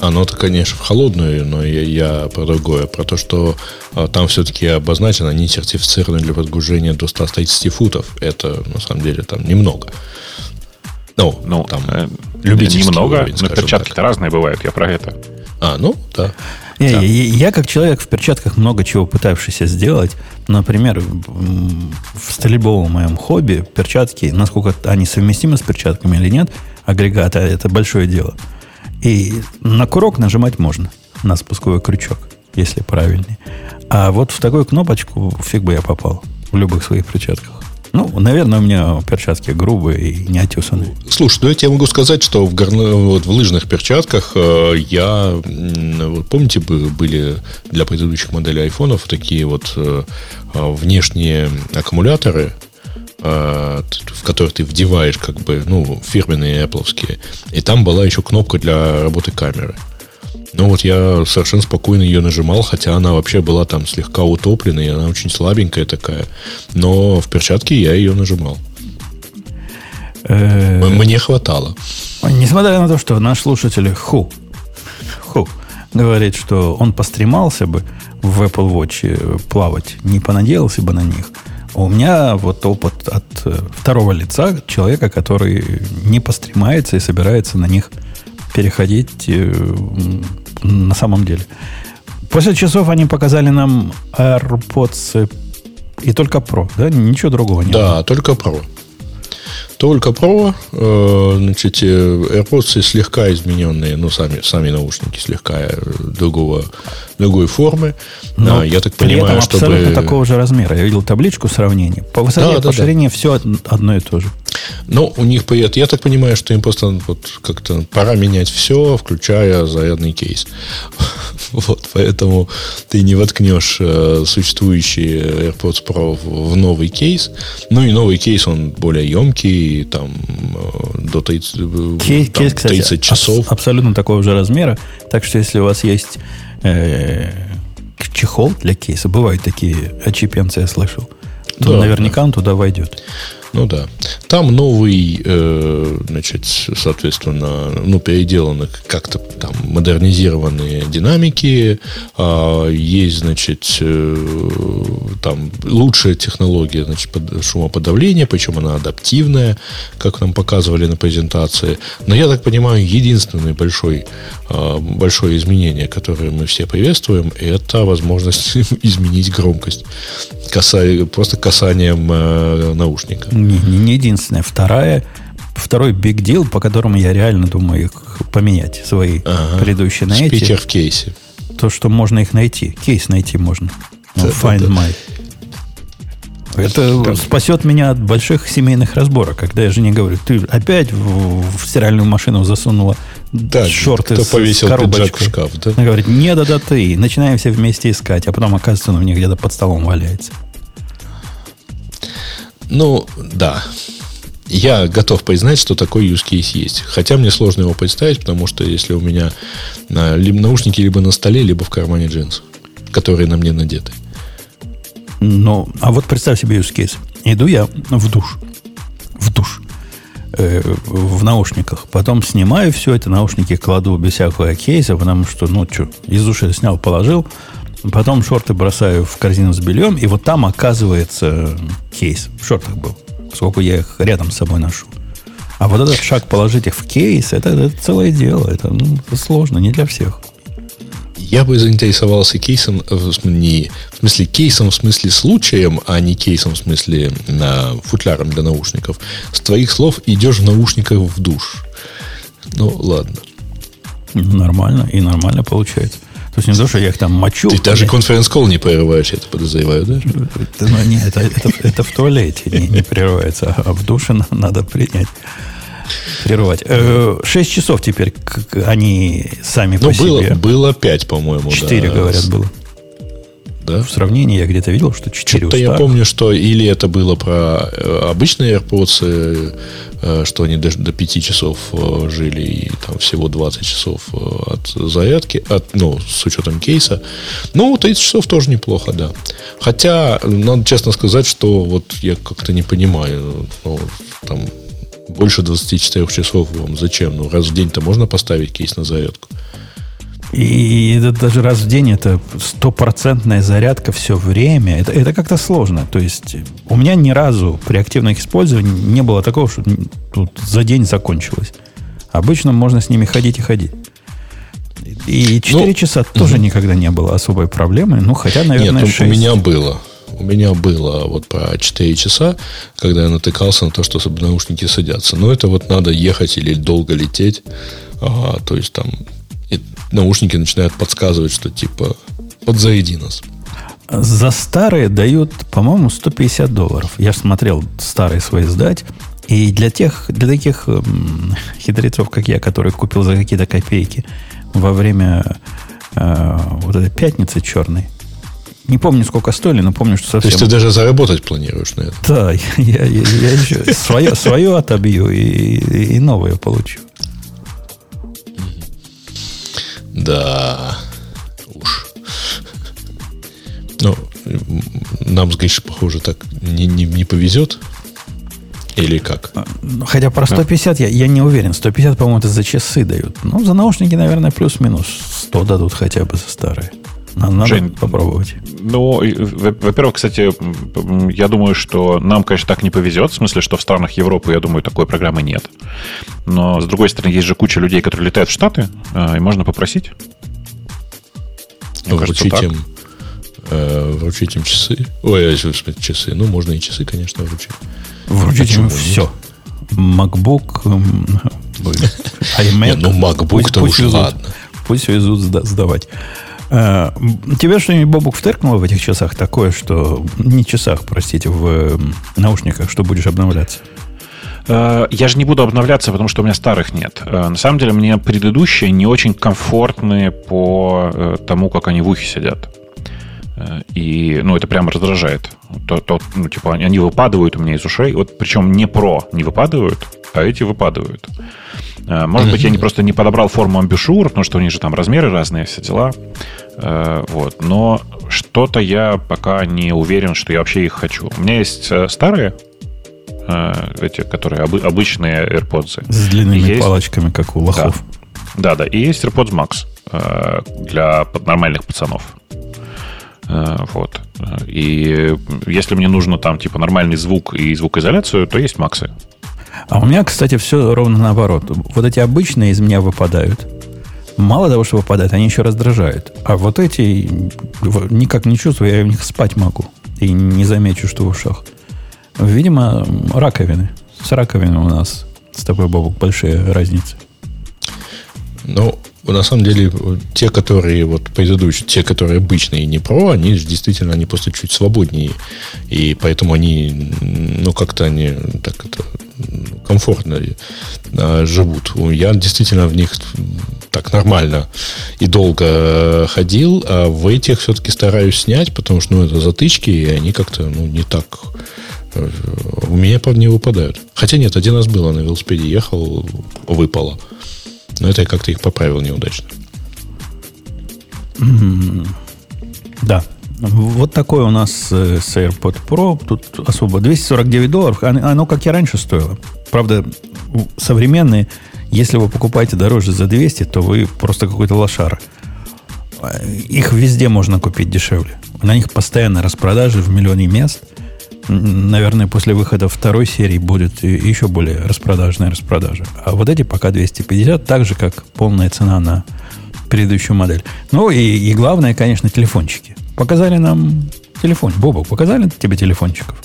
Оно-то, конечно, в холодную, но я, я про другое. Про то, что а, там все-таки обозначено, они сертифицированы для подгружения до 130 футов. Это, на самом деле, там немного. Ну, ну там э, немного, уровень, но перчатки-то разные бывают, я про это. А, ну, да. Я, да. я, я, как человек в перчатках много чего пытавшийся сделать, например, в стрельбовом моем хобби перчатки, насколько они совместимы с перчатками или нет, агрегата, это большое дело. И на курок нажимать можно, на спусковой крючок, если правильный. А вот в такую кнопочку фиг бы я попал в любых своих перчатках. Ну, наверное, у меня перчатки грубые и не отесанные. Слушай, ну я тебе могу сказать, что в, горно, вот в лыжных перчатках э, я... Вот помните, были для предыдущих моделей айфонов такие вот э, внешние аккумуляторы, Э, в который ты вдеваешь как бы, ну, фирменные Apple. И там была еще кнопка для работы камеры. Ну вот я совершенно спокойно ее нажимал, хотя она вообще была там слегка утоплена, и она очень слабенькая такая. Но в перчатке я ее нажимал. Э, мне хватало. Несмотря на то, что наш слушатель Ху, Ху говорит, что он постремался бы в Apple Watch плавать, не понадеялся бы на них – у меня вот опыт от э, второго лица человека, который не постремается и собирается на них переходить э, на самом деле. После часов они показали нам AirPods и только Pro, да? Ничего другого нет. Да, только Pro. Только Pro, э, значит, AirPods слегка измененные, ну, сами, сами наушники слегка другого другой формы. Но я так при понимаю, этом чтобы... абсолютно такого же размера. Я видел табличку сравнения. По высоте да, по да, ширине да. все одно и то же. Но у них, я так понимаю, что им просто вот как-то пора менять все, включая зарядный кейс. Вот, поэтому ты не воткнешь э, существующий AirPods Pro в, новый кейс. Ну и новый кейс, он более емкий, там э, до 30, э, кейс, там, кейс, кстати, 30 часов. Аб- абсолютно такого же размера. Так что если у вас есть э, чехол для кейса. Бывают такие очипенцы, я слышал. То да, наверняка да. он туда войдет. Ну да. Там новый, э, значит, соответственно, ну, переделаны как-то там модернизированные динамики. Э, есть, значит, э, там лучшая технология значит, под, шумоподавления, причем она адаптивная, как нам показывали на презентации. Но я так понимаю, единственное большой, э, большое изменение, которое мы все приветствуем, это возможность изменить громкость. Каса, просто касанием э, наушника. Не, не единственная. Вторая, второй big deal, по которому я реально думаю их поменять, свои ага. предыдущие на эти. Спикер в кейсе. То, что можно их найти. Кейс найти можно. Ну, да, find да, my. Это так. спасет меня от больших семейных разборок, когда я жене говорю, ты опять в, в стиральную машину засунула Да, шорты кто с, повесил с пиджак в коробочкой. шкаф, да? Она говорит, не, да, да, ты. Начинаем все вместе искать, а потом оказывается, он у них где-то под столом валяется. Ну, да. Я готов признать, что такой use case есть. Хотя мне сложно его представить, потому что если у меня либо наушники либо на столе, либо в кармане джинсов, которые на мне надеты. Ну, а вот представь себе use case. Иду я в душ. В душ. Э, в наушниках. Потом снимаю все это, наушники кладу без всякого кейса, потому что, ну, что, из уши снял, положил. Потом шорты бросаю в корзину с бельем, и вот там оказывается кейс. В шортах был. Сколько я их рядом с собой ношу. А вот этот шаг положить их в кейс, это, это целое дело. Это, ну, это сложно, не для всех. Я бы заинтересовался кейсом, не, в смысле кейсом, в смысле случаем, а не кейсом, в смысле на, футляром для наушников. С твоих слов идешь в наушниках в душ. Ну, ладно. Нормально, и нормально получается. То есть не то, что я их там мочу. Ты даже конференц-колл не прерываешь, я это подозреваю, да? Ну, нет, это, это, это в туалете не, не прерывается, а в душе на- надо принять. Прерывать. Э, Шесть часов теперь они сами Ну, по было, себе. было 5, по-моему, Четыре, да. говорят, было. Да? В сравнении я где-то видел, что четыре Что-то у я помню, что или это было про э, обычные AirPods, э, э, что они даже до 5 часов жили и там всего 20 часов от зарядки, от, ну, с учетом кейса. Ну, 30 часов тоже неплохо, да. Хотя, надо честно сказать, что вот я как-то не понимаю, ну, там больше 24 часов вам зачем? Ну, раз в день-то можно поставить кейс на зарядку. И это даже раз в день это стопроцентная зарядка все время. Это, это как-то сложно. То есть у меня ни разу при активном использовании не было такого, что тут за день закончилось. Обычно можно с ними ходить и ходить. И 4 Ну, часа тоже никогда не было особой проблемой. Ну, хотя, наверное, Нет, ну, 6. у меня было. У меня было вот про 4 часа, когда я натыкался на то, что наушники садятся. Но это вот надо ехать или долго лететь. Ага, то есть там и наушники начинают подсказывать, что типа подзаряди нас. За старые дают, по-моему, 150 долларов. Я же смотрел старые свои сдать. И для тех, для таких эм, хитрецов, как я, который купил за какие-то копейки во время э, вот этой пятницы черной, не помню, сколько стоили, но помню, что То совсем... есть ты даже заработать планируешь на это. Да, я, я, я еще свое, свое отобью и, и новое получу. Да. Уж. Ну, нам с Гришей, похоже, так не, не, не повезет. Или как? Ну, Хотя про 150 я, я не уверен. 150, по-моему, это за часы дают. Ну, за наушники, наверное, плюс-минус 100 дадут хотя бы за старые. Надо, Жень, попробовать. Ну, во-первых, кстати, я думаю, что нам, конечно, так не повезет. В смысле, что в странах Европы, я думаю, такой программы нет. Но, с другой стороны, есть же куча людей, которые летают в Штаты, э, и можно попросить. Кажется, вручить им, э, вручить им часы. Ой, часы. Ну, можно и часы, конечно, вручить. Вручить нет? все. MacBook, iMac. Ну, MacBook-то уж везут. ладно. Пусть везут сда- сдавать. Э, м, Тебе что-нибудь, Бобук, втыркнуло в этих часах такое, что... Не часах, простите, в наушниках, что будешь обновляться? Э, Я же не буду обновляться, потому что у меня старых нет. Э, На самом деле, мне предыдущие не очень комфортны по тому, как они в ухе сидят. Э, И, ну, это прямо раздражает. То, то, ну, типа, они- выпадают у меня из ушей. Вот, причем не про не выпадают, а эти выпадают. Э, Может быть, я не просто не подобрал форму амбушюр, потому что у них же там размеры разные, все дела. Э, Вот. Но что-то я пока не уверен, что я вообще их хочу. У меня есть старые, эти, которые обы- обычные AirPods. С длинными Есть. палочками, как у лохов. Да, да. И есть AirPods Max для нормальных пацанов. Э, Вот. И если мне нужно там типа нормальный звук и звукоизоляцию, то есть Максы. А у меня, кстати, все ровно наоборот. Вот эти обычные из меня выпадают. Мало того, что выпадают, они еще раздражают. А вот эти никак не чувствую, я в них спать могу. И не замечу, что в ушах. Видимо, раковины. С раковиной у нас с тобой, Бобок, большие разницы. Ну, на самом деле, те, которые вот предыдущие, те, которые обычные не про, они же действительно, они просто чуть свободнее. И поэтому они, ну, как-то они так это, комфортно э, живут. Я действительно в них так нормально и долго ходил, а в этих все-таки стараюсь снять, потому что ну, это затычки, и они как-то ну, не так у меня, правда, не выпадают. Хотя нет, один раз было на велосипеде ехал, выпало. Но это я как-то их поправил неудачно. Да. Вот такой у нас э, с AirPod Pro. Тут особо 249 долларов. Оно, как и раньше стоило. Правда, современные, если вы покупаете дороже за 200, то вы просто какой-то лошар. Их везде можно купить дешевле. На них постоянно распродажи в миллионе мест – наверное, после выхода второй серии будет еще более распродажная распродажа. А вот эти пока 250, так же, как полная цена на предыдущую модель. Ну и, и главное, конечно, телефончики. Показали нам телефон. Бобок, показали тебе телефончиков?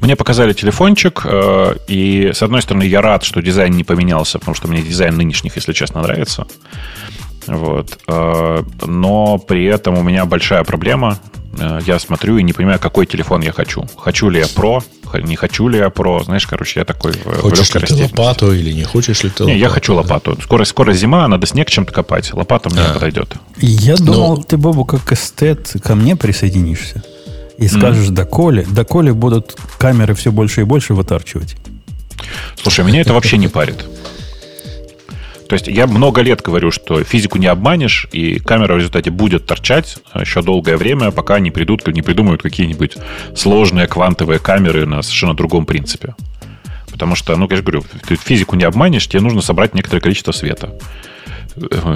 Мне показали телефончик, э, и, с одной стороны, я рад, что дизайн не поменялся, потому что мне дизайн нынешних, если честно, нравится. Вот. Э, но при этом у меня большая проблема. Э, я смотрю и не понимаю, какой телефон я хочу. Хочу ли я Pro, не хочу ли я Pro. Знаешь, короче, я такой Хочешь ли ты лопату или не хочешь ли ты лопату? Не, я хочу лопату. Скоро, скоро зима, надо снег чем-то копать. Лопата мне а. подойдет. Я Но... думал, ты, Бобу, как эстет ко мне присоединишься. И скажешь, mm. доколе, доколе будут камеры все больше и больше вытарчивать. Слушай, меня это вообще не парит. То есть я много лет говорю, что физику не обманешь, и камера в результате будет торчать еще долгое время, пока не придут, не придумают какие-нибудь сложные квантовые камеры на совершенно другом принципе. Потому что, ну, я же говорю, ты физику не обманешь, тебе нужно собрать некоторое количество света.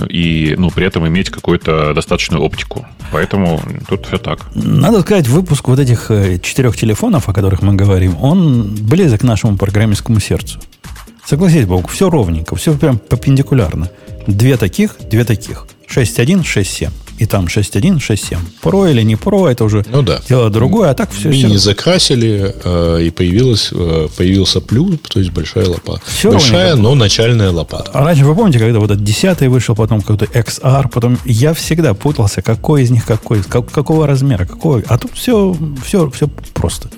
И, ну, при этом иметь какую-то достаточную оптику. Поэтому тут все так. Надо сказать, выпуск вот этих э, четырех телефонов, о которых мы говорим, он близок к нашему программистскому сердцу. Согласитесь, Бог, все ровненько, все прям перпендикулярно. Две таких, две таких. 6.1, 6.7. И там 6.1, 6.7. Про или не про, это уже ну, да. дело другое, а так все... Мини все... закрасили, э, и появилась, э, появился плюс, то есть большая лопата. Все большая, ровненько. но начальная лопата. А раньше, вы помните, когда вот этот 10 вышел, потом какой-то XR, потом я всегда путался, какой из них какой, как, какого размера, какой. А тут все, все, все просто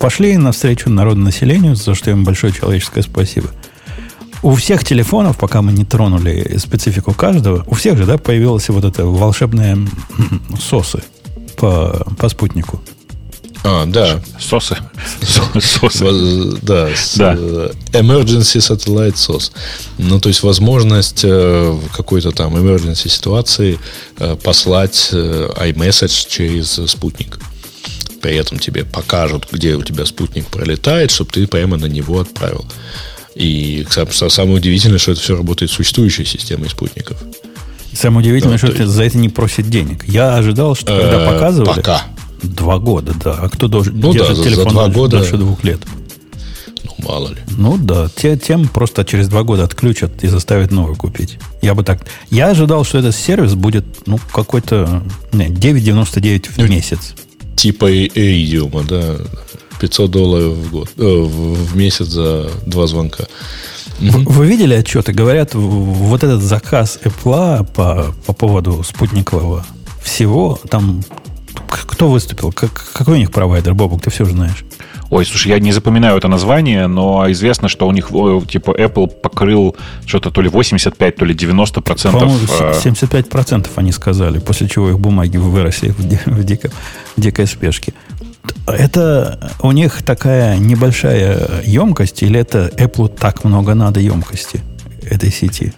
пошли навстречу народному населению, за что им большое человеческое спасибо. У всех телефонов, пока мы не тронули специфику каждого, у всех же да, появилась вот эта волшебная сосы по, по спутнику. А, да. Сосы. Сосы. Да, да. Emergency Satellite SOS. Ну, то есть возможность э, в какой-то там emergency ситуации э, послать э, iMessage через спутник при этом тебе покажут, где у тебя спутник пролетает, чтобы ты прямо на него отправил. И самое удивительное, что это все работает с существующей системой спутников. Самое удивительное, да, что есть... за это не просит денег. Я ожидал, что когда э, показывали... Пока. Два года, да. А кто должен ну, держит да, телефон за два года... дольше двух лет? Ну, мало ли. Ну да, те, тем просто через два года отключат и заставят новый купить. Я бы так... Я ожидал, что этот сервис будет, ну, какой-то... Не, 9,99 в ну, месяц типа Iridium, да, 500 долларов в год, э, в месяц за два звонка. Вы, вы видели отчеты? Говорят, вот этот заказ Apple по, по поводу спутникового всего, там кто выступил? Как, какой у них провайдер, Бобок, ты все знаешь. Ой, слушай, я не запоминаю это название, но известно, что у них, типа, Apple покрыл что-то то ли 85, то ли 90 процентов. По-моему, 75 э, процентов они сказали, после чего их бумаги выросли в, дико, в дикой спешке. Это у них такая небольшая емкость, или это Apple так много надо емкости этой сети?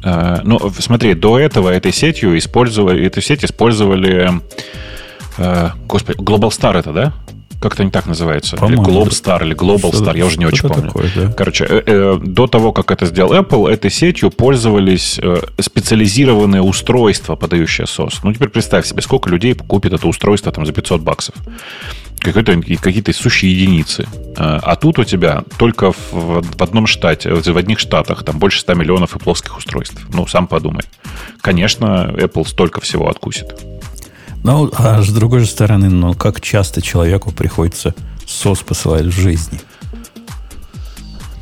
Uh, ну, смотри, до этого этой сетью использовали, эту сеть использовали, господи, Global Star это, да? Как-то не так называется. Или Globstar, или Global Star, я уже не очень помню. Такое, да? Короче, э, э, до того, как это сделал Apple, этой сетью пользовались э, специализированные устройства, подающие SOS. Ну, теперь представь себе, сколько людей купит это устройство там за 500 баксов. Какие-то сущие единицы. А, а тут у тебя только в, в одном штате, в одних штатах, там больше 100 миллионов и плоских устройств. Ну, сам подумай. Конечно, Apple столько всего откусит. Ну, а с другой стороны, ну, как часто человеку приходится сос посылать в жизни?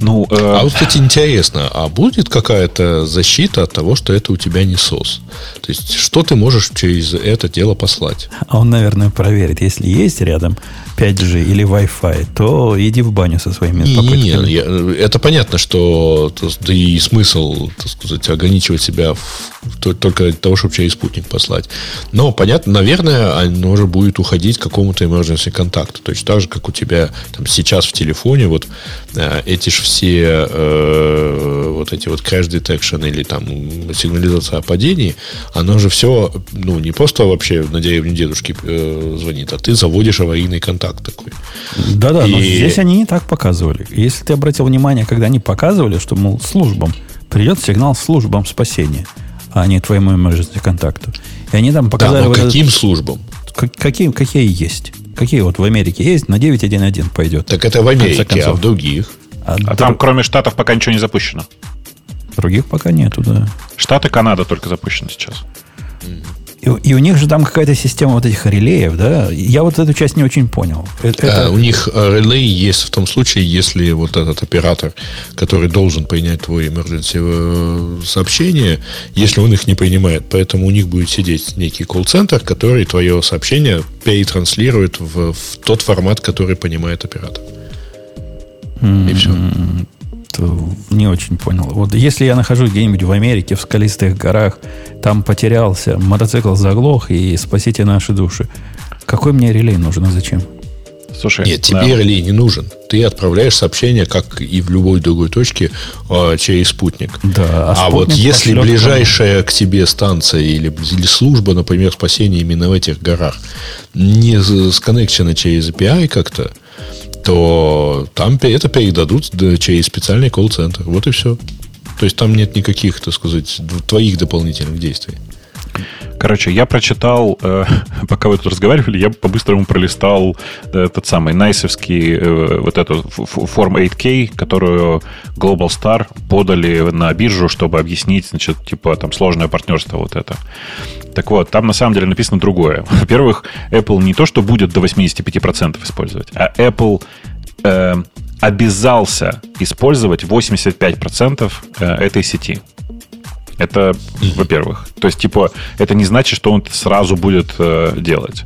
Ну, э... А вот, кстати, интересно, а будет какая-то защита от того, что это у тебя не сос? То есть, что ты можешь через это дело послать? А он, наверное, проверит. Если есть рядом 5G или Wi-Fi, то иди в баню со своими не, попытками. Не, не, это понятно, что да и смысл, так сказать, ограничивать себя в, только для того, чтобы через спутник послать. Но, понятно, наверное, оно уже будет уходить к какому-то emergency контакту. Точно так же, как у тебя там, сейчас в телефоне вот э, эти же все э, вот эти вот crash detection или там сигнализация о падении, оно же все, ну, не просто вообще на деревне дедушки э, звонит, а ты заводишь аварийный контакт такой. Да-да, И... но здесь они не так показывали. Если ты обратил внимание, когда они показывали, что, мол, службам придет сигнал службам спасения, а не твоему emergency контакту. И они там показали... Да, но каким этот... службам? Какие, какие есть? Какие вот в Америке есть? На 9.1.1 пойдет. Так это в Америке, а в других? А, а там, кроме Штатов, пока ничего не запущено. Других пока нету, да. Штаты, Канада только запущены сейчас. И, и у них же там какая-то система вот этих релеев, да? Я вот эту часть не очень понял. Это... А, у них э, релей есть в том случае, если вот этот оператор, который должен принять твой emergency э, сообщение, если он их не принимает. Поэтому у них будет сидеть некий колл-центр, который твое сообщение перетранслирует в, в тот формат, который понимает оператор. И все. Не очень понял. Вот если я нахожусь где-нибудь в Америке, в скалистых горах, там потерялся, мотоцикл заглох, и спасите наши души. Какой мне релей нужен и зачем? Слушай, Нет, тебе да. релей не нужен. Ты отправляешь сообщение, как и в любой другой точке, э, через спутник. Да, а, а вот если ближайшая к тебе станция или, или служба, например, спасения именно в этих горах, не сконнекчена через API как-то, то там это передадут через специальный колл-центр. Вот и все. То есть там нет никаких, так сказать, твоих дополнительных действий. Короче, я прочитал, э, пока вы тут разговаривали, я по-быстрому пролистал э, этот самый найсовский, э, вот эту форм 8K, которую Global Star подали на биржу, чтобы объяснить, значит, типа там сложное партнерство вот это. Так вот, там на самом деле написано другое. Во-первых, Apple не то, что будет до 85% использовать, а Apple э, обязался использовать 85% э, этой сети. Это, во-первых. То есть, типа, это не значит, что он сразу будет э, делать.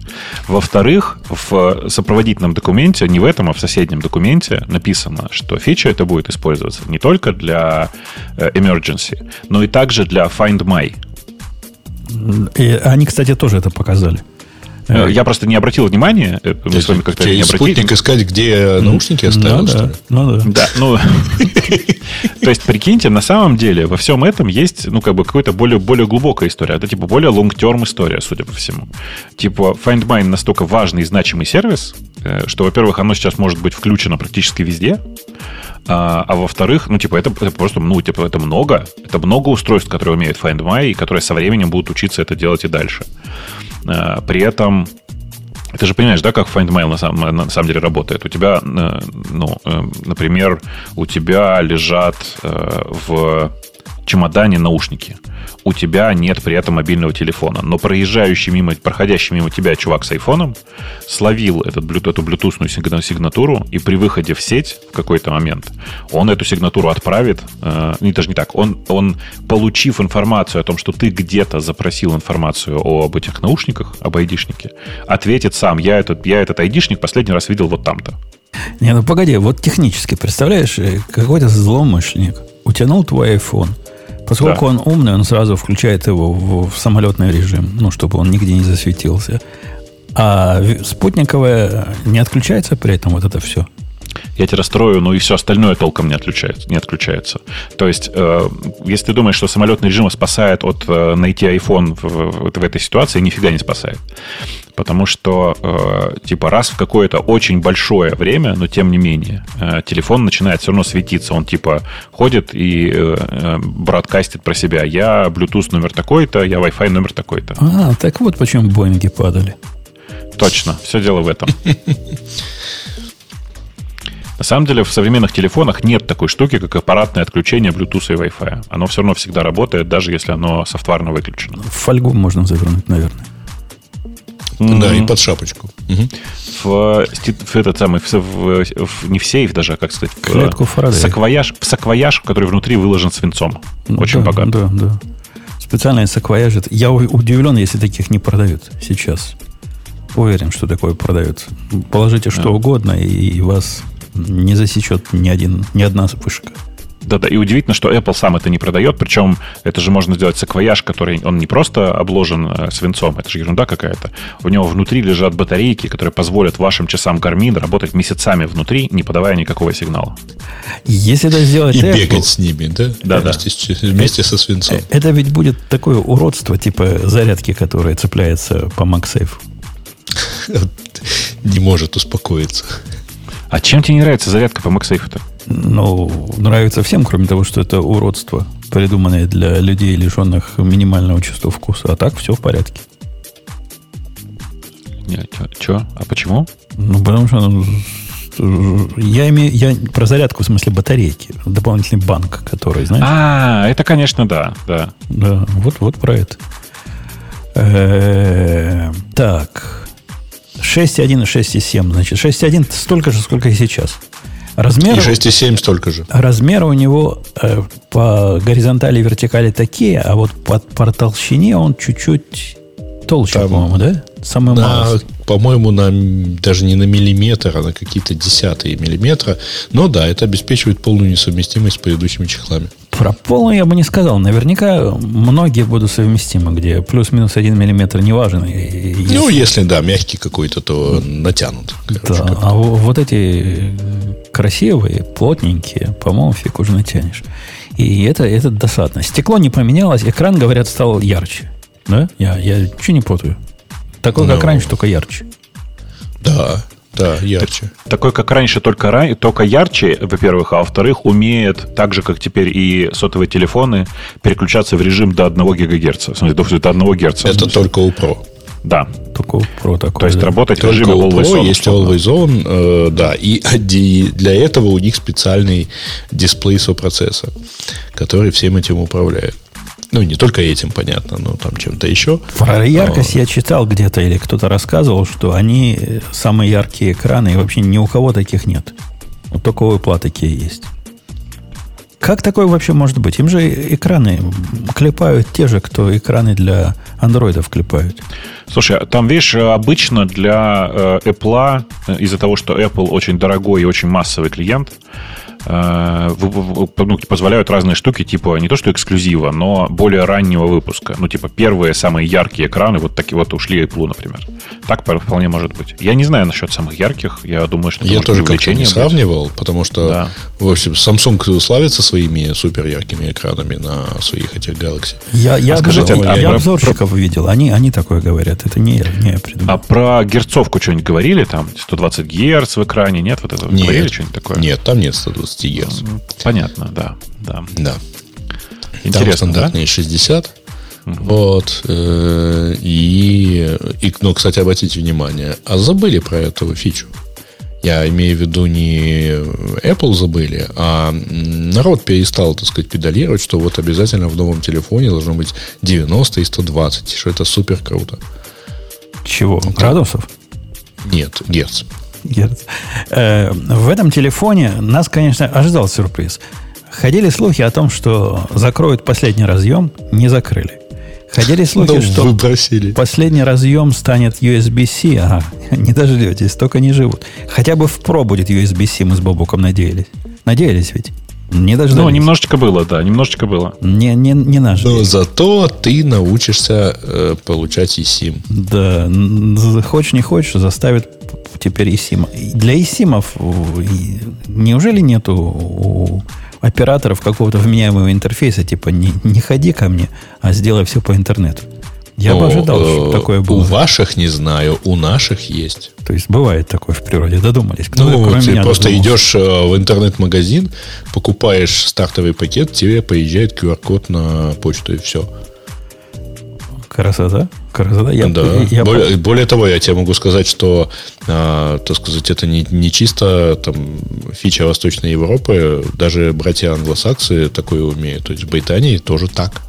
Во-вторых, в сопроводительном документе, не в этом, а в соседнем документе написано, что фича это будет использоваться не только для э, emergency, но и также для Find My. И они, кстати, тоже это показали. Э, я просто не обратил внимания, э, мы с вами как-то не обратили. спутник искать, где наушники оставил, ну, да. Ну, да. да, ну, то есть, прикиньте, на самом деле во всем этом есть, ну, как бы какая-то более, более глубокая история. Это, типа, более long-term история, судя по всему. Типа, Find My настолько важный и значимый сервис, э, что, во-первых, оно сейчас может быть включено практически везде, а, а во-вторых, ну, типа, это, это просто, ну, типа, это много. Это много устройств, которые умеют Find My, и которые со временем будут учиться это делать и дальше. А, при этом ты же понимаешь, да, как Find My на самом, на самом деле работает? У тебя, э, ну, э, например, у тебя лежат э, в чемодане наушники у тебя нет при этом мобильного телефона. Но проезжающий мимо, проходящий мимо тебя чувак с айфоном словил этот, эту блютусную сигнатуру, и при выходе в сеть в какой-то момент он эту сигнатуру отправит, э, не даже не так, он, он, получив информацию о том, что ты где-то запросил информацию об этих наушниках, об айдишнике, ответит сам, я этот, я этот айдишник последний раз видел вот там-то. Не, ну погоди, вот технически, представляешь, э, какой-то злоумышленник утянул твой iPhone – Поскольку да. он умный, он сразу включает его в, в самолетный режим, ну, чтобы он нигде не засветился. А спутниковая не отключается при этом вот это все я тебя расстрою, ну и все остальное толком не отключается. Не отключается. То есть, э, если ты думаешь, что самолетный режим спасает от э, найти iPhone в, в, в этой ситуации, нифига не спасает. Потому что, э, типа, раз в какое-то очень большое время, но тем не менее, э, телефон начинает все равно светиться. Он, типа, ходит и э, э бродкастит про себя. Я Bluetooth номер такой-то, я Wi-Fi номер такой-то. А, так вот почему Боинги падали. Точно, все дело в этом. На самом деле в современных телефонах нет такой штуки, как аппаратное отключение Bluetooth и Wi-Fi. Оно все равно всегда работает, даже если оно софтварно выключено. В фольгу можно завернуть, наверное. Да, и под шапочку. Мгм. в, в этот самый, в, в- в- не в сейф даже, а как сказать, в, Клетку Фарадея. саквояж, в саквояж, который внутри выложен свинцом. Очень да, богат. Да, да. Специальные саквояжи. Я удивлен, если таких не продают сейчас. Уверен, что такое продают. Положите что Да. угодно, и вас не засечет ни, один, ни одна вспышка. Да-да, и удивительно, что Apple сам это не продает, причем это же можно сделать саквояж, который, он не просто обложен э, свинцом, это же ерунда какая-то. У него внутри лежат батарейки, которые позволят вашим часам Garmin работать месяцами внутри, не подавая никакого сигнала. Если это сделать И Apple, бегать с ними, да? Да-да. Вместе, с, вместе со свинцом. э, это ведь будет такое уродство, типа зарядки, которая цепляется по MagSafe. Не может успокоиться. А чем тебе не нравится зарядка по MagSafe-то? Ну, нравится всем, кроме того, что это уродство, придуманное для людей, лишенных минимального чувства вкуса. А так все в порядке. Че? А почему? Ну, потому что ну, я имею я про зарядку в смысле батарейки, дополнительный банк, который, знаешь, А, это, конечно, да, да. да, вот вот про это. Э, Так, 6.1 и 6.7, значит, 6.1 столько же, сколько и сейчас. Размер, И 6,7 столько же. размеры у него э, по горизонтали и вертикали такие, а вот по, по толщине он чуть-чуть толще, Там по-моему, да? Самый На, по-моему, на, даже не на миллиметр, а на какие-то десятые миллиметра. Но да, это обеспечивает полную несовместимость с предыдущими чехлами. Про полную я бы не сказал. Наверняка многие будут совместимы, где плюс-минус один миллиметр не важен. И- и- и- Ну, если, да, мягкий какой-то, то натянут. короче, да. А во- вот эти красивые, плотненькие, по-моему, фиг уже натянешь. И это, это досадно. Стекло не поменялось, экран, говорят, стал ярче. Да? Я, я что не путаю? Такой, как Ну. раньше, только ярче. Да, да, ярче. Такой, как раньше, только, только ярче, во-первых, а во-вторых, умеет, так же, как теперь и сотовые телефоны, переключаться в режим до 1 ГГц. В смысле, до, до 1 Гц. Это только у Pro. Да. Только про такое. То есть да. работать в Только режиме у Always Pro On, есть. Always On, э, да, и, и для этого у них специальный дисплей сопроцессор, который всем этим управляет. Ну, не только этим, понятно, но там чем-то еще. Про яркость я читал где-то, или кто-то рассказывал, что они э, самые яркие экраны, и вообще ни у кого таких нет. Вот только у Apple такие есть. Как такое вообще может быть? Им же экраны клепают те же, кто экраны для андроидов клепают. Слушай, а там, видишь, обычно для э, Apple, э, из-за того, что Apple очень дорогой и очень массовый клиент, э, ну, позволяют разные штуки, типа не то что эксклюзива, но более раннего выпуска. Ну, типа первые самые яркие экраны, вот такие вот ушли Apple, например. Так вполне может быть. Я не знаю насчет самых ярких. Я думаю, что это Я может тоже как-то не быть. сравнивал, потому что, Да. в общем, Samsung славится своими супер яркими экранами на своих этих Galaxy. Я, я, А скажите, обзор- а я про- обзорщиков видел, они, они такое говорят. Это не я, не я придумал. А про герцовку что-нибудь говорили? Там 120 Гц в экране? Нет? Вот это Нет. говорили что-нибудь такое? Нет, там нет 120 Гц. М, Понятно, да. да. Да. Там Интересно, да? стандартные 60. Вот. э, И, и, ну, кстати, обратите внимание, а забыли про эту фичу. Я имею в виду не Apple забыли, а народ перестал, так сказать, педалировать, что вот обязательно в новом телефоне должно быть 90 и 120, что это супер круто. Чего? Градусов? Нет, Герц. Герц. Э, в этом телефоне нас, конечно, ожидал сюрприз. Ходили слухи о том, что закроют последний разъем, не закрыли. Ходили слухи, Ну, что выбросили. последний разъем станет USB-C. Ага, не дождетесь, только не живут. Хотя бы в Pro будет USB-C, мы с Бобуком надеялись. Надеялись ведь? Не дождались. Ну, немножечко было, да, немножечко было. Не, не, не наш. Но зато ты научишься э, получать eSIM. Да, хочешь не хочешь, заставит теперь eSIM. Для eSIM неужели нету у операторов какого-то вменяемого интерфейса, типа не, не ходи ко мне, а сделай все по интернету? Я бы Ну, ожидал, э, что такое У было. ваших не знаю, у наших есть. То есть бывает такое в природе, додумались. Кто Ну, ты просто додумался? идешь э, в интернет-магазин, покупаешь стартовый пакет, тебе поезжает QR-код на почту и все. Красота. Красота. Я, да. я- более, более того, я тебе могу сказать, что, а, так сказать, это не, не чисто там, фича Восточной Европы. Даже братья англосаксы такое умеют. То есть в Британии тоже так.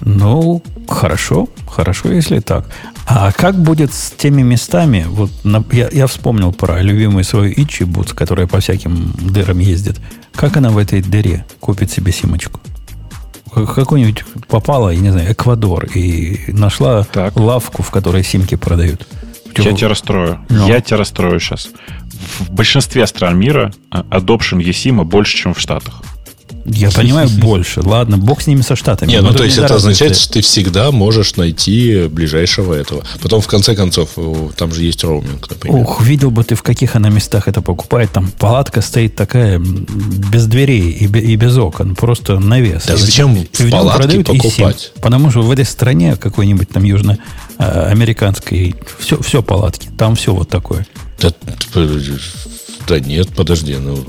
Ну, хорошо, хорошо, если так. А как будет с теми местами? Вот на, я, я вспомнил про любимую свою Ичибут, которая по всяким дырам ездит. Как она в этой дыре купит себе симочку? Какой-нибудь попала, я не знаю, Эквадор и нашла так. лавку, в которой симки продают. Я тебя расстрою. Но. Я тебя расстрою сейчас. В большинстве стран мира а, adoption eSIM больше, чем в Штатах. Я понимаю больше. Ладно, бог с ними со штатами. Не, ну то есть это означает, что ты всегда можешь найти ближайшего этого. Потом, в конце концов, там же есть роуминг, например. Ух, видел бы ты, в каких она местах это покупает. Там палатка стоит такая без дверей и без окон. Просто навес. Да и зачем и, в палатке покупать? Потому что в этой стране какой-нибудь там южноамериканской все, все палатки. Там все вот такое. Да, да нет, подожди. Ну,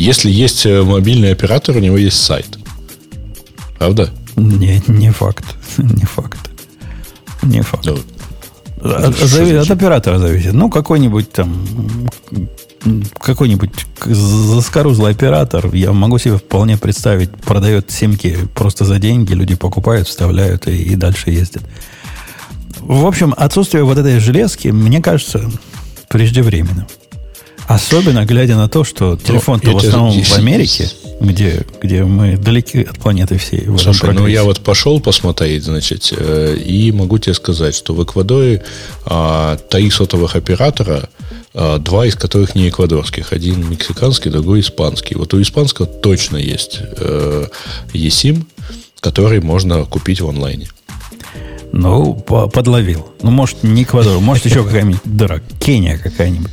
если есть э, мобильный оператор, у него есть сайт. Правда? Не, не факт. Не факт. Не факт. Да. От, зависит, от оператора зависит. Ну, какой-нибудь там какой-нибудь заскорузлый оператор, я могу себе вполне представить, продает симки просто за деньги, люди покупают, вставляют и, и дальше ездят. В общем, отсутствие вот этой железки, мне кажется, преждевременно. Особенно глядя на то, что телефон-то в основном в Америке, где, где мы далеки от планеты всей. В Слушай, ну я вот пошел посмотреть, значит, э, и могу тебе сказать, что в Эквадоре а, три сотовых оператора, а, два из которых не эквадорских. Один мексиканский, другой испанский. Вот у испанского точно есть э, eSIM, который можно купить в онлайне. Ну, подловил. Ну, может, не Эквадор, может, еще какая-нибудь дыра. Кения какая-нибудь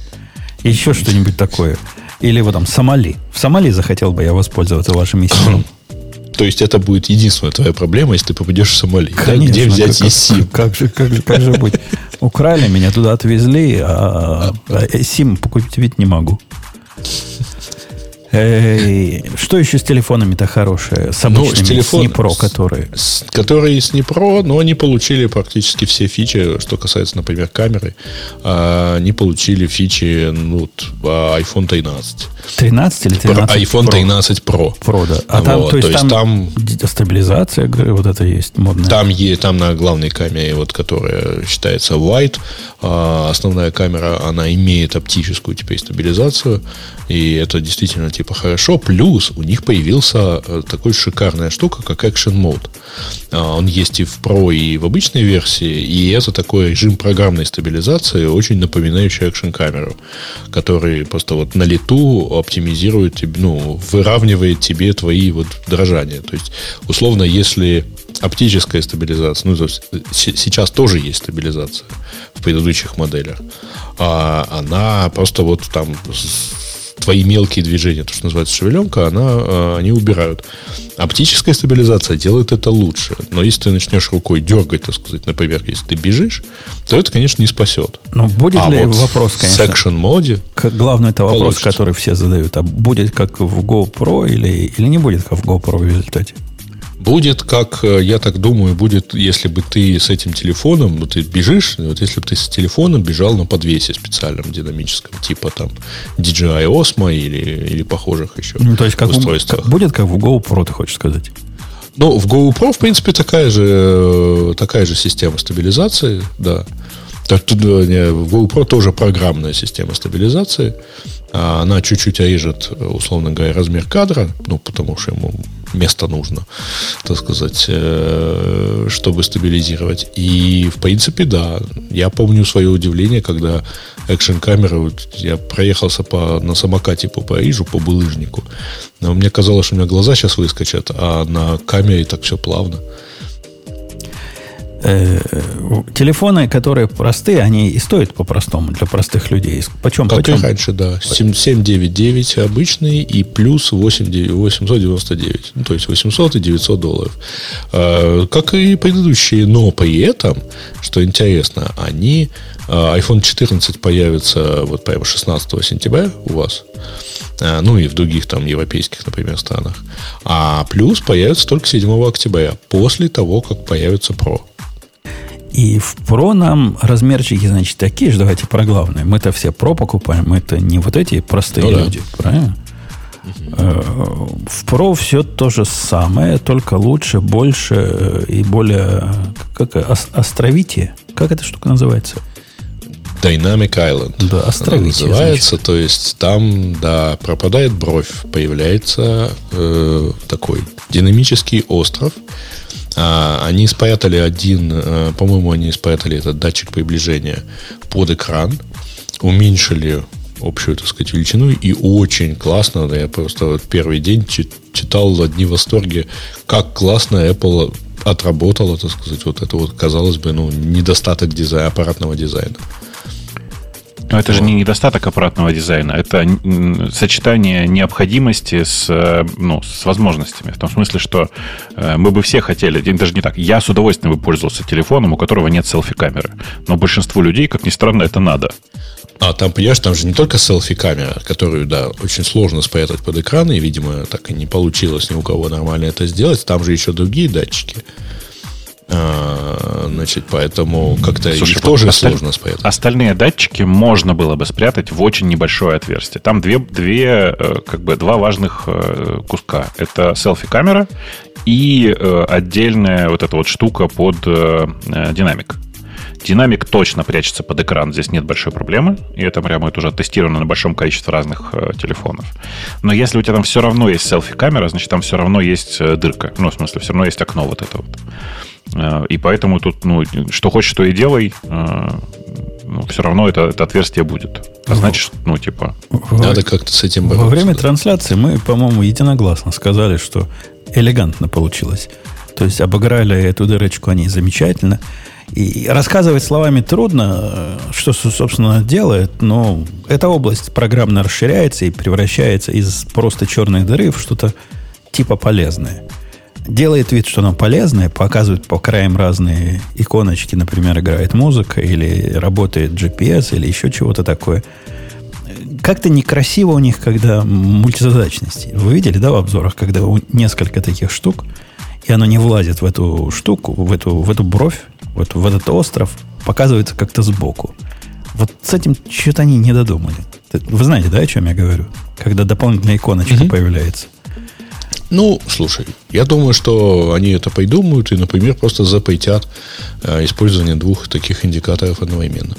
еще что-нибудь такое. Или вот там Сомали. В Сомали захотел бы я воспользоваться вашим мессенджером. То есть это будет единственная твоя проблема, если ты попадешь в Сомали. Конечно, да? Где взять как, eSIM? Как, как, же, как, же, как же быть? Украли меня, туда отвезли, а, а SIM купить ведь не могу. Что еще с телефонами-то хорошее? С обычными, ну, с, телефон, с Непро, которые? С, которые с Непро, но они получили практически все фичи, что касается, например, камеры. А, они получили фичи ну, iPhone 13. 13 или 13 iPhone Pro? 13 Pro. Pro, да. А там, вот, то есть, то есть там, там стабилизация, вот это есть модная? Там, есть, там на главной камере, вот, которая считается wide, а основная камера, она имеет оптическую теперь стабилизацию, и это действительно типа хорошо. Плюс у них появился э, такой шикарная штука, как Action Mode. А, он есть и в Pro, и в обычной версии, и это такой режим программной стабилизации, очень напоминающий Action камеру, который просто вот на лету оптимизирует, ну, выравнивает тебе твои вот дрожания. То есть, условно, если оптическая стабилизация, ну, то есть э, сейчас тоже есть стабилизация в предыдущих моделях, а она просто вот там твои мелкие движения, то, что называется шевеленка, она, э, они убирают. Оптическая стабилизация делает это лучше. Но если ты начнешь рукой дергать, так сказать, например, если ты бежишь, то это, конечно, не спасет. Но будет а ли вот вопрос, конечно, в section моде главный это вопрос, получится. который все задают. А будет как в GoPro или, или не будет как в GoPro в результате? Будет, как э, я так думаю, будет, если бы ты с этим телефоном, ну, ты бежишь, вот если бы ты с телефоном бежал на подвесе специальном динамическом, типа там DJI Osmo или, или похожих еще ну, то есть как устройствах. Как, будет как в GoPro, ты хочешь сказать? Ну, в GoPro, в принципе, такая же, э, такая же система стабилизации, да. Так, в GoPro тоже программная система стабилизации. А она чуть-чуть режет, условно говоря, размер кадра, ну, потому что ему место нужно, так сказать, э, чтобы стабилизировать. И, в принципе, да. Я помню свое удивление, когда экшен камера вот, я проехался по, на самокате по Парижу, по булыжнику. Но мне казалось, что у меня глаза сейчас выскочат, а на камере так все плавно. Э, телефоны, которые простые, они и стоят по-простому для простых людей. Почем? Как почем? и раньше, да. 799 обычный и плюс 8, 899. Ну, то есть 800 и 900 долларов. Э, как и предыдущие, но при этом, что интересно, они э, iPhone 14 появится вот прямо 16 сентября у вас. Ну и в других там европейских, например, странах. А плюс появится только 7 октября, после того, как появится Pro. И в Pro нам размерчики, значит, такие же. Давайте про главное. Мы-то все Pro покупаем. Мы-то не вот эти простые ну, люди, да. правильно? Э, В Pro все то же самое, только лучше, больше э, и более как ос- островитие. Как эта штука называется? Dynamic Island. Да, островитие, Называется, то есть там, да, пропадает бровь, появляется э, такой динамический остров. А, они спрятали один, э, по-моему, они спрятали этот датчик приближения под экран, уменьшили общую, так сказать, величину, и очень классно, да, я просто вот первый день чи- читал одни восторги, как классно Apple отработала, так сказать, вот это вот, казалось бы, ну, недостаток дизайна, аппаратного дизайна. Но это же не недостаток аппаратного дизайна, это сочетание необходимости с, э, ну, с возможностями. В том смысле, что э, мы бы все хотели, даже не так, я с удовольствием бы пользовался телефоном, у которого нет селфи-камеры. Но большинству людей, как ни странно, это надо. А там, понимаешь, там же не только селфи-камера, которую, да, очень сложно спрятать под экран, и, видимо, так и не получилось ни у кого нормально это сделать. Там же еще другие датчики. А, значит, поэтому как-то Слушай, их тоже осталь- сложно спрятать. Остальные датчики можно было бы спрятать в очень небольшое отверстие. Там две, две э, как бы два важных э, куска. Это селфи-камера и э, отдельная вот эта вот штука под динамик. Динамик точно прячется под экран, здесь нет большой проблемы, и это прямо это уже тестировано на большом количестве разных э, телефонов. Но если у тебя там все равно есть селфи-камера, значит там все равно есть э, дырка. Ну, в смысле, все равно есть окно вот это вот. Э, И поэтому тут, ну, что хочешь, то и делай. э, Ну, все равно это, это отверстие будет. А значит, ну, типа, Надо как-то с этим Во бороться. время да. трансляции мы, по-моему, единогласно сказали, что элегантно получилось. То есть обыграли эту дырочку они замечательно. И рассказывать словами трудно, что, собственно, делает, но эта область программно расширяется и превращается из просто черной дыры в что-то типа полезное. Делает вид, что оно полезное, показывает по краям разные иконочки, например, играет музыка, или работает GPS, или еще чего-то такое как-то некрасиво у них, когда мультизадачности. Вы видели, да, в обзорах, когда несколько таких штук, и оно не влазит в эту штуку, в эту, в эту бровь, в, эту- в этот остров, показывается как-то сбоку. Вот с этим что-то они не додумали. Вы знаете, да, о чем я говорю? Когда дополнительная иконочка появляется. Ну, слушай, я думаю, что они это придумают и, например, просто запретят э, использование двух таких индикаторов одновременно.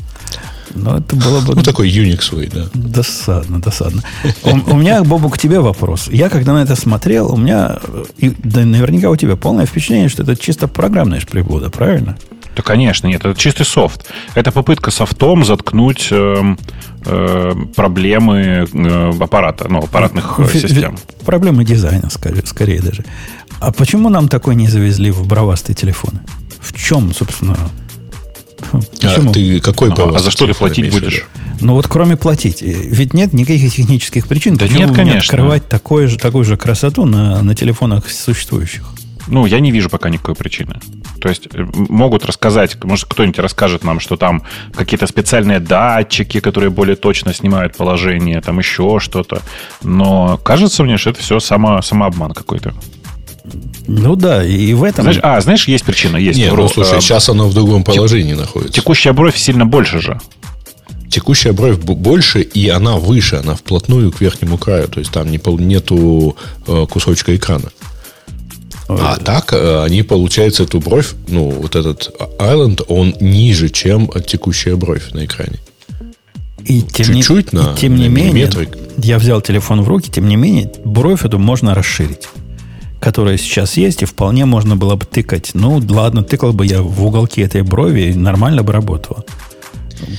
Но это было бы Ну, такой Unix да. Досадно, досадно. У, у меня, Бобу, к тебе вопрос. Я, когда на это смотрел, у меня, э, и, да наверняка у тебя полное впечатление, что это чисто программная приблуда, правильно? Да, конечно, нет, это чистый софт. Это попытка софтом заткнуть эм, э, проблемы э, аппарата, ну, аппаратных э, Ви- ви- систем. Проблемы дизайна, скорее, скорее даже. А почему нам такой не завезли в бровастые телефоны? В чем, собственно... Почему? А ты какой Ага, а за что ты платить в будешь? Ну вот кроме платить. э, Ведь нет никаких технических причин. Да почему нет, конечно. открывать такое же, такую же красоту на, на телефонах существующих. Ну, я не вижу пока никакой причины. То есть э, могут рассказать, может, кто-нибудь расскажет нам, что там какие-то специальные датчики, которые более точно снимают положение, там еще что-то. Но кажется мне, что это все само, самообман какой-то. Ну да, и в этом... Знаешь, а, знаешь, есть причина, есть. Не, Вру. ну слушай, Э, сейчас оно в другом положении находится. Текущая бровь сильно больше же. Текущая бровь больше, и она выше, она вплотную к верхнему краю. То есть там не, пол- нету э, кусочка экрана. А так э, они, получается, эту бровь, ну, вот этот island, он ниже, чем текущая бровь на экране. И тем Чуть-чуть не, на- и тем на не менее, миллиметрик. я взял телефон в руки, тем не менее, бровь эту можно расширить, которая сейчас есть, и вполне можно было бы тыкать. Ну, ладно, тыкал бы я в уголке этой брови, и нормально бы работало.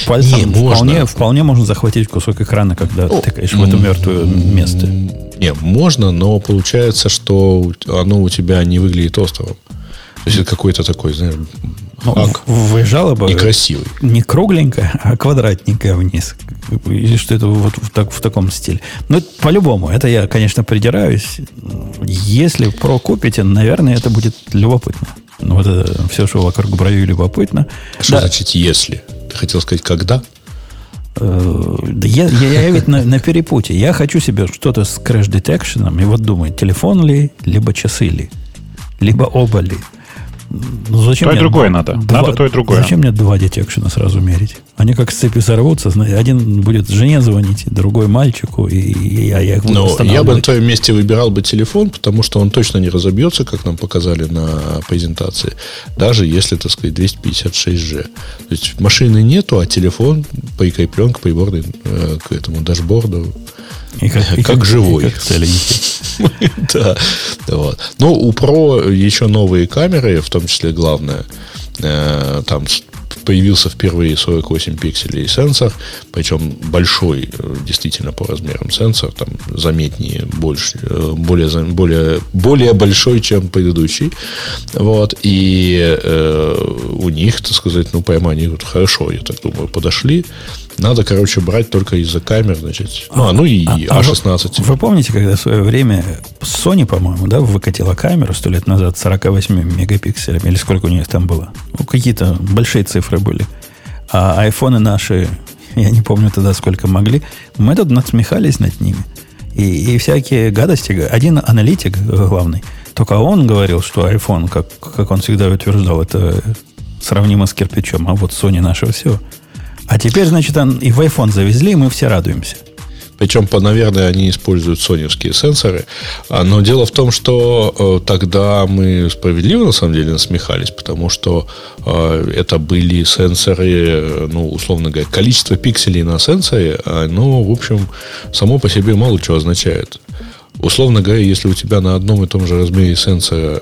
Пальцем Не, можно. вполне, вполне можно захватить кусок экрана, когда Ну, тыкаешь в это мертвое место. Не, можно, но получается, что оно у тебя не выглядит островом. То есть это какой-то такой, знаешь, Ну, хак выезжала бы некрасивый. не кругленькая, а квадратненькая вниз. Или что это вот в, так- в таком стиле. Ну, это по-любому, это я, конечно, придираюсь. Если про купите, наверное, это будет любопытно. Ну, вот это все, что вокруг брови любопытно. Что Да, значит если? Ты хотел сказать когда? э, да я, я, я ведь на, на перепутье. Я хочу себе что-то с detection, и вот думаю, телефон ли, либо часы ли, либо оба ли. Ну, зачем то и другое надо. два- Надо то и другое. Зачем мне два детекшена сразу мерить? Они как с цепи сорвутся. Один будет жене звонить, другой мальчику, и, и я, я их буду Но я бы на твоем месте выбирал бы телефон, потому что он точно не разобьется, как нам показали на презентации, даже если, так сказать, 256G. То есть машины нету, а телефон прикреплен к приборной, э, к этому дашборду. И и как живой. и как целенький. Да. Вот. Но у Pro еще новые камеры, в том числе главное. э, Там появился впервые 48 пикселей сенсор, причем большой, э, действительно по размерам сенсор, там заметнее, больше, э, более, более, более большой, чем предыдущий. Вот. И э, у них, так сказать, ну, прямо они вот хорошо, я так думаю, подошли. Надо, короче, брать только из-за камер, значит. Ну, а, ну и А- а вы- А16. Вы помните, когда в свое время Sony, по-моему, да, выкатила камеру сто лет назад с 48 мегапикселями, или сколько у них там было? Ну, какие-то большие цифры были. А айфоны наши, я не помню тогда, сколько могли, мы тут насмехались над ними. И, и всякие гадости. Один аналитик главный, только он говорил, что iPhone, как, как он всегда утверждал, это сравнимо с кирпичом, а вот Sony наше все. А теперь, значит, он и в iPhone завезли, и мы все радуемся. Причем, по, наверное, они используют соневские сенсоры. А, Но дело в том, что э, тогда мы справедливо, на самом деле, насмехались, потому что э, это были сенсоры, э, ну, условно говоря, количество пикселей на сенсоре, оно, в общем, само по себе мало чего означает. Условно говоря, если у тебя на одном и том же размере сенсора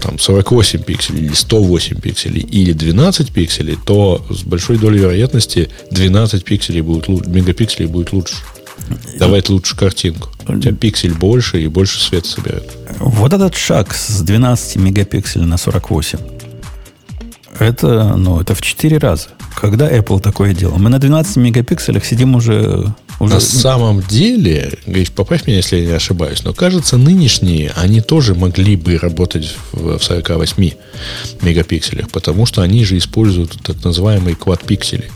там 48 пикселей или 108 пикселей или 12 пикселей, то с большой долей вероятности 12 пикселей будет лу- мегапикселей будет лучше. Давать лучше картинку. У тебя пиксель больше и больше света собирает. Вот этот шаг с 12 мегапикселей на 48, это, ну, это в 4 раза. Когда Apple такое делал? Мы на 12 мегапикселях сидим уже... уже На самом деле, Гриш, поправь меня, если я не ошибаюсь, но кажется, нынешние, они тоже могли бы работать в в 48 мегапикселях, потому что они же используют так называемые квад-пиксели.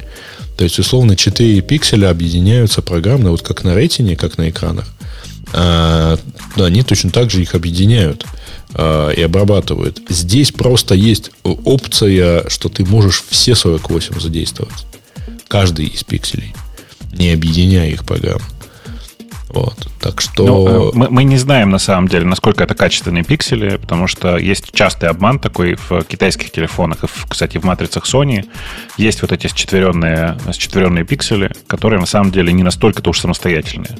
То есть, условно, 4 пикселя объединяются программно, вот как на рейтине, как на экранах. А, они точно так же их объединяют а, и обрабатывают. Здесь просто есть опция, что ты можешь все 48 задействовать. Каждый из пикселей. Не объединяя их программ. Вот. Так что... Ну, э, мы, мы не знаем на самом деле, насколько это качественные пиксели, потому что есть частый обман такой в китайских телефонах, и, в, кстати, в матрицах Sony есть вот эти счетверенные, счетверенные пиксели, которые на самом деле не настолько-то уж самостоятельные.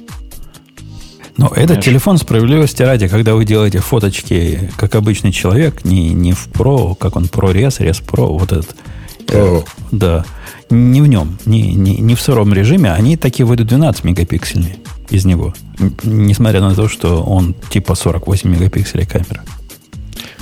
Но этот Конечно. телефон справедливости ради, когда вы делаете фоточки, как обычный человек, не, не в Pro, как он, ProRes, Res Pro, вот этот. Pro. Э, да. Не в нем, не, не, не в сыром режиме, они такие выйдут 12 мегапиксельные из него. Несмотря на то, что он типа 48 мегапикселей камера.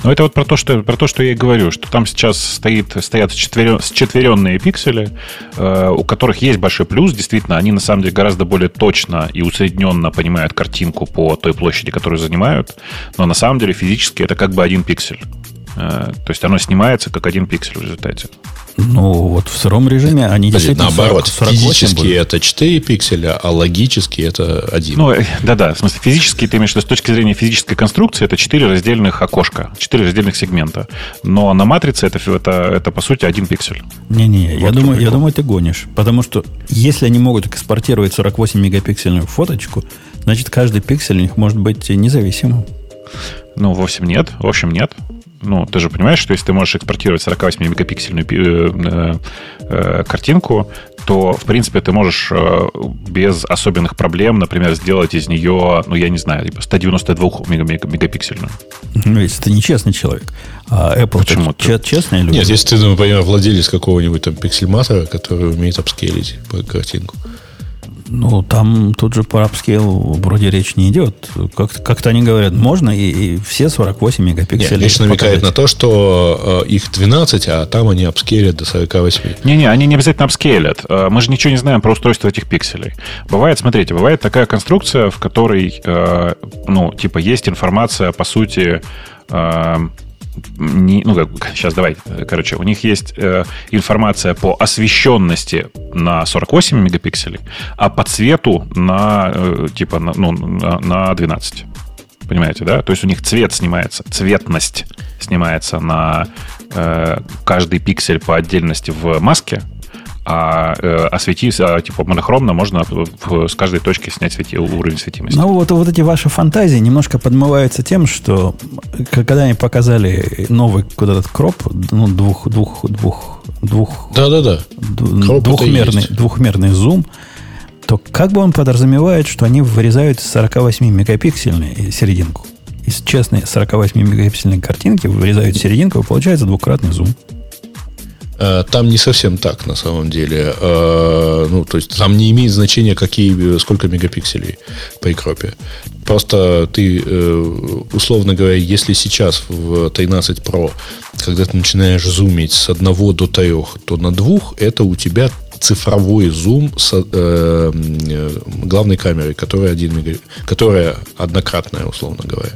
Но это вот про то, что, про то, что я и говорю, что там сейчас стоит, стоят счетверен- счетверенные пиксели, э, у которых есть большой плюс. Действительно, они на самом деле гораздо более точно и усредненно понимают картинку по той площади, которую занимают. Но на самом деле физически это как бы один пиксель. Э, то есть оно снимается как один пиксель в результате. Ну, вот в сыром режиме они Подожди, действительно 40 наоборот, 48 физически будут. это 4 пикселя, а логически это 1. Ну, э, да-да, в смысле, физически, ты имеешь в виду, с точки зрения физической конструкции, это четыре раздельных окошка, четыре раздельных сегмента. Но на матрице это, это, это по сути, один пиксель. Не-не, я, Вот думаю, прикол. я думаю, ты гонишь. Потому что если они могут экспортировать 48 мегапиксельную фоточку, значит, каждый пиксель у них может быть независимым. Ну, в общем, нет. В общем, нет. Ну, ты же понимаешь, что если ты можешь экспортировать 48-мегапиксельную э, э, картинку, то, в принципе, ты можешь э, без особенных проблем, например, сделать из нее, ну, я не знаю, типа 192 мегапиксельную. Ну, если ты нечестный человек. А Apple Почему ты? че- честные люди. Нет, если ты, например, владелец какого-нибудь там пиксельматора, который умеет апскейлить по картинку. Ну, там тут же по апскейлу вроде речь не идет. Как- Как-то они говорят, можно и, и все 48 Нет, мегапикселей. речь намекает показать. на то, что э, их 12, а там они апскейлят до 48. Не-не, они не обязательно апскейлят. Э, Мы же ничего не знаем про устройство этих пикселей. Бывает, смотрите, бывает такая конструкция, в которой, э, ну, типа, есть информация, по сути, э, не, ну, как, сейчас давай, э, короче, у них есть э, информация по освещенности на 48 мегапикселей, а по цвету на, э, типа, на, ну, на, на 12. Понимаете, да? То есть у них цвет снимается, цветность снимается на э, каждый пиксель по отдельности в маске, а э, осветить, а, типа монохромно можно в, с каждой точки снять свети, уровень светимости. Ну, вот, вот эти ваши фантазии немножко подмываются тем, что когда они показали новый вот этот кроп, ну, двух, двух, двух, двух, да, да, да. двухмерный, двухмерный зум, то как бы он подразумевает, что они вырезают 48-мегапиксельную серединку. Из честной 48-мегапиксельной картинки вырезают серединку, и получается двукратный зум. Э, там не совсем так, на самом деле. Э, ну, то есть там не имеет значения, какие, сколько мегапикселей по кропе. Просто ты, э, условно говоря, если сейчас в 13 Pro, когда ты начинаешь зумить с одного до трех, то на двух это у тебя цифровой зум с э, главной камерой, которая, один которая однократная, условно говоря.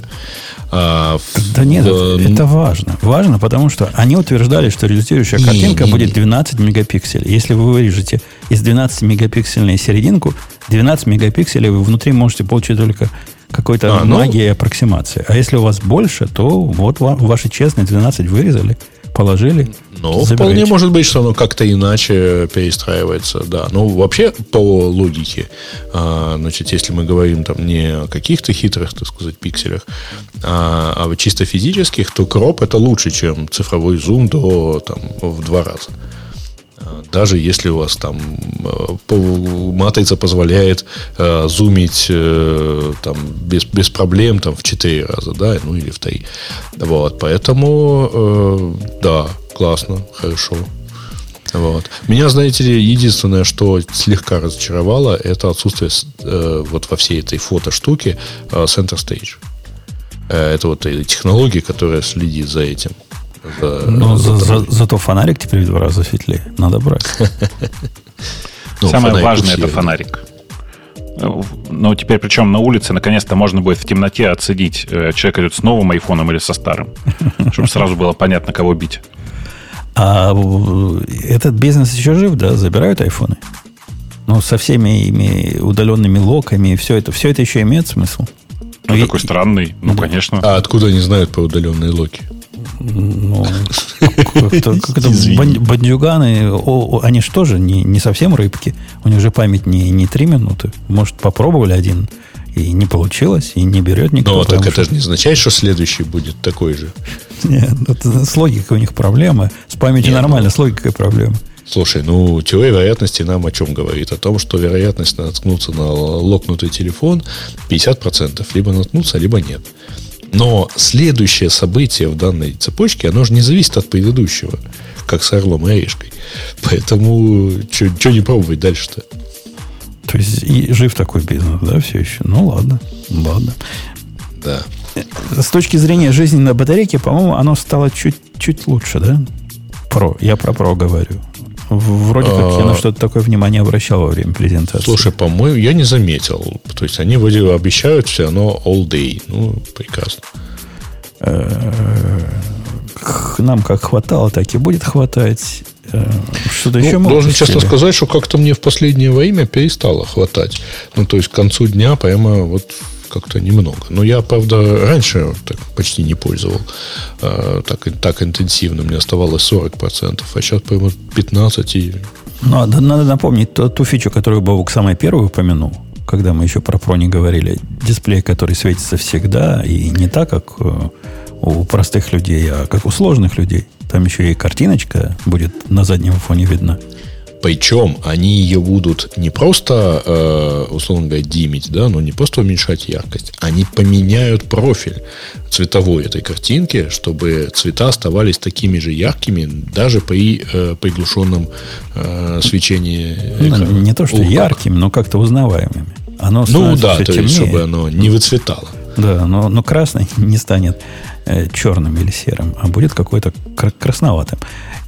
А, да нет, в... это важно. Важно, потому что они утверждали, что результирующая не, картинка не, будет 12 мегапикселей. Если вы вырежете из 12 мегапиксельной серединку, 12 мегапикселей вы внутри можете получить только какой-то а, ну... магия и аппроксимация. А если у вас больше, то вот вам, ваши честные 12 вырезали – положили. Ну, вполне может быть, что оно как-то иначе перестраивается, да. Ну, вообще, по логике, а, значит, если мы говорим там не о каких-то хитрых, так сказать, пикселях, а, а чисто физических, то кроп это лучше, чем цифровой зум до там, в два раза. Даже если у вас там э, матрица позволяет э, зумить э, там, без, без проблем там, в 4 раза, да, ну или в 3. Вот, поэтому, да, классно, хорошо. Вот. Меня, знаете ли, единственное, что слегка разочаровало, это отсутствие вот во всей этой фото-штуке Center Stage. Это вот технология, которая следит за этим. За, Но за, за, зато фонарик теперь в два раза светлее. Надо брать. Ну, Самое важное это фонарик. Но теперь, причем на улице, наконец-то можно будет в темноте отследить, э, человек идет с новым айфоном или со старым. Чтобы сразу было понятно, кого бить. А этот бизнес еще жив, да? Забирают айфоны? Ну, со всеми ими удаленными локами, все это, все это еще имеет смысл? Ну, такой странный, ну, конечно. А откуда они знают про удаленные локи? Ну, как-то бандюганы, они же тоже не, не совсем рыбки. У них же память не, не 3 минуты. Может, попробовали один, и не получилось, и не берет никто. Но так это же не означает, что следующий будет такой же. Нет, это, с логикой у них проблемы. С памятью Нет, нормально, ну, с логикой проблемы. Слушай, ну, теория вероятности нам о чем говорит? О том, что вероятность наткнуться на локнутый телефон 50%. Либо наткнуться, либо нет. Но следующее событие в данной цепочке, оно же не зависит от предыдущего, как с Орлом и Орешкой. Поэтому что не пробовать дальше-то? То есть и жив такой бизнес, да, все еще? Ну ладно, ладно. Да. С точки зрения жизни на батарейке, по-моему, оно стало чуть-чуть лучше, да? Про, я про про говорю. Вроде как я на а. что-то такое внимание обращал во время презентации. Слушай, по-моему, я не заметил. То есть они вроде обещают все равно all day. Ну, прекрасно. Нам как хватало, так и будет хватать. Э, что-то ну, еще Должен честно сказать, что как-то мне в последнее время перестало хватать. Ну, то есть к концу дня прямо вот как-то немного. Но я, правда, раньше так почти не пользовал э, так, так интенсивно. Мне оставалось 40%, а сейчас, по-моему, 15%. И... Ну, надо напомнить ту, ту фичу, которую Бабук самый первый упомянул, когда мы еще про Pro не говорили. Дисплей, который светится всегда, и не так, как э, у простых людей, а как у сложных людей. Там еще и картиночка будет на заднем фоне видна. Причем они ее будут не просто, э, условно говоря, димить, да, но не просто уменьшать яркость, они поменяют профиль цветовой этой картинки, чтобы цвета оставались такими же яркими даже при э, приглушенном э, свечении. Ну, не то, что яркими, но как-то узнаваемыми. Оно ну да, то есть, чтобы оно не выцветало. Да, но, но красный не станет э, черным или серым, а будет какой-то красноватым.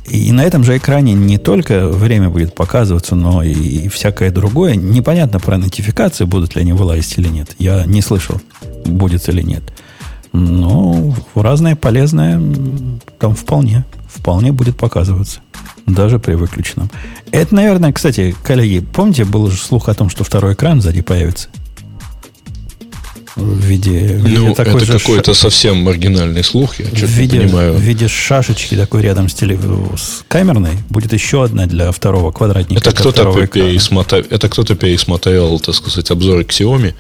И на этом же экране не только время будет показываться, но и всякое другое. Непонятно про нотификации, будут ли они вылазить или нет. Я не слышал, будет или нет. Но разное полезное там вполне, вполне будет показываться. Даже при выключенном. Это, наверное, кстати, коллеги, помните, был же слух о том, что второй экран сзади появится? В виде, в виде Ну, такой это какой-то совсем маргинальный слух, я в виде, понимаю. в виде шашечки такой рядом с, теле, с камерной будет еще одна для второго квадратника. Это кто-то, второго пе- экрана. пересмота- это кто-то пересмотрел, так сказать, обзоры Xiaomi.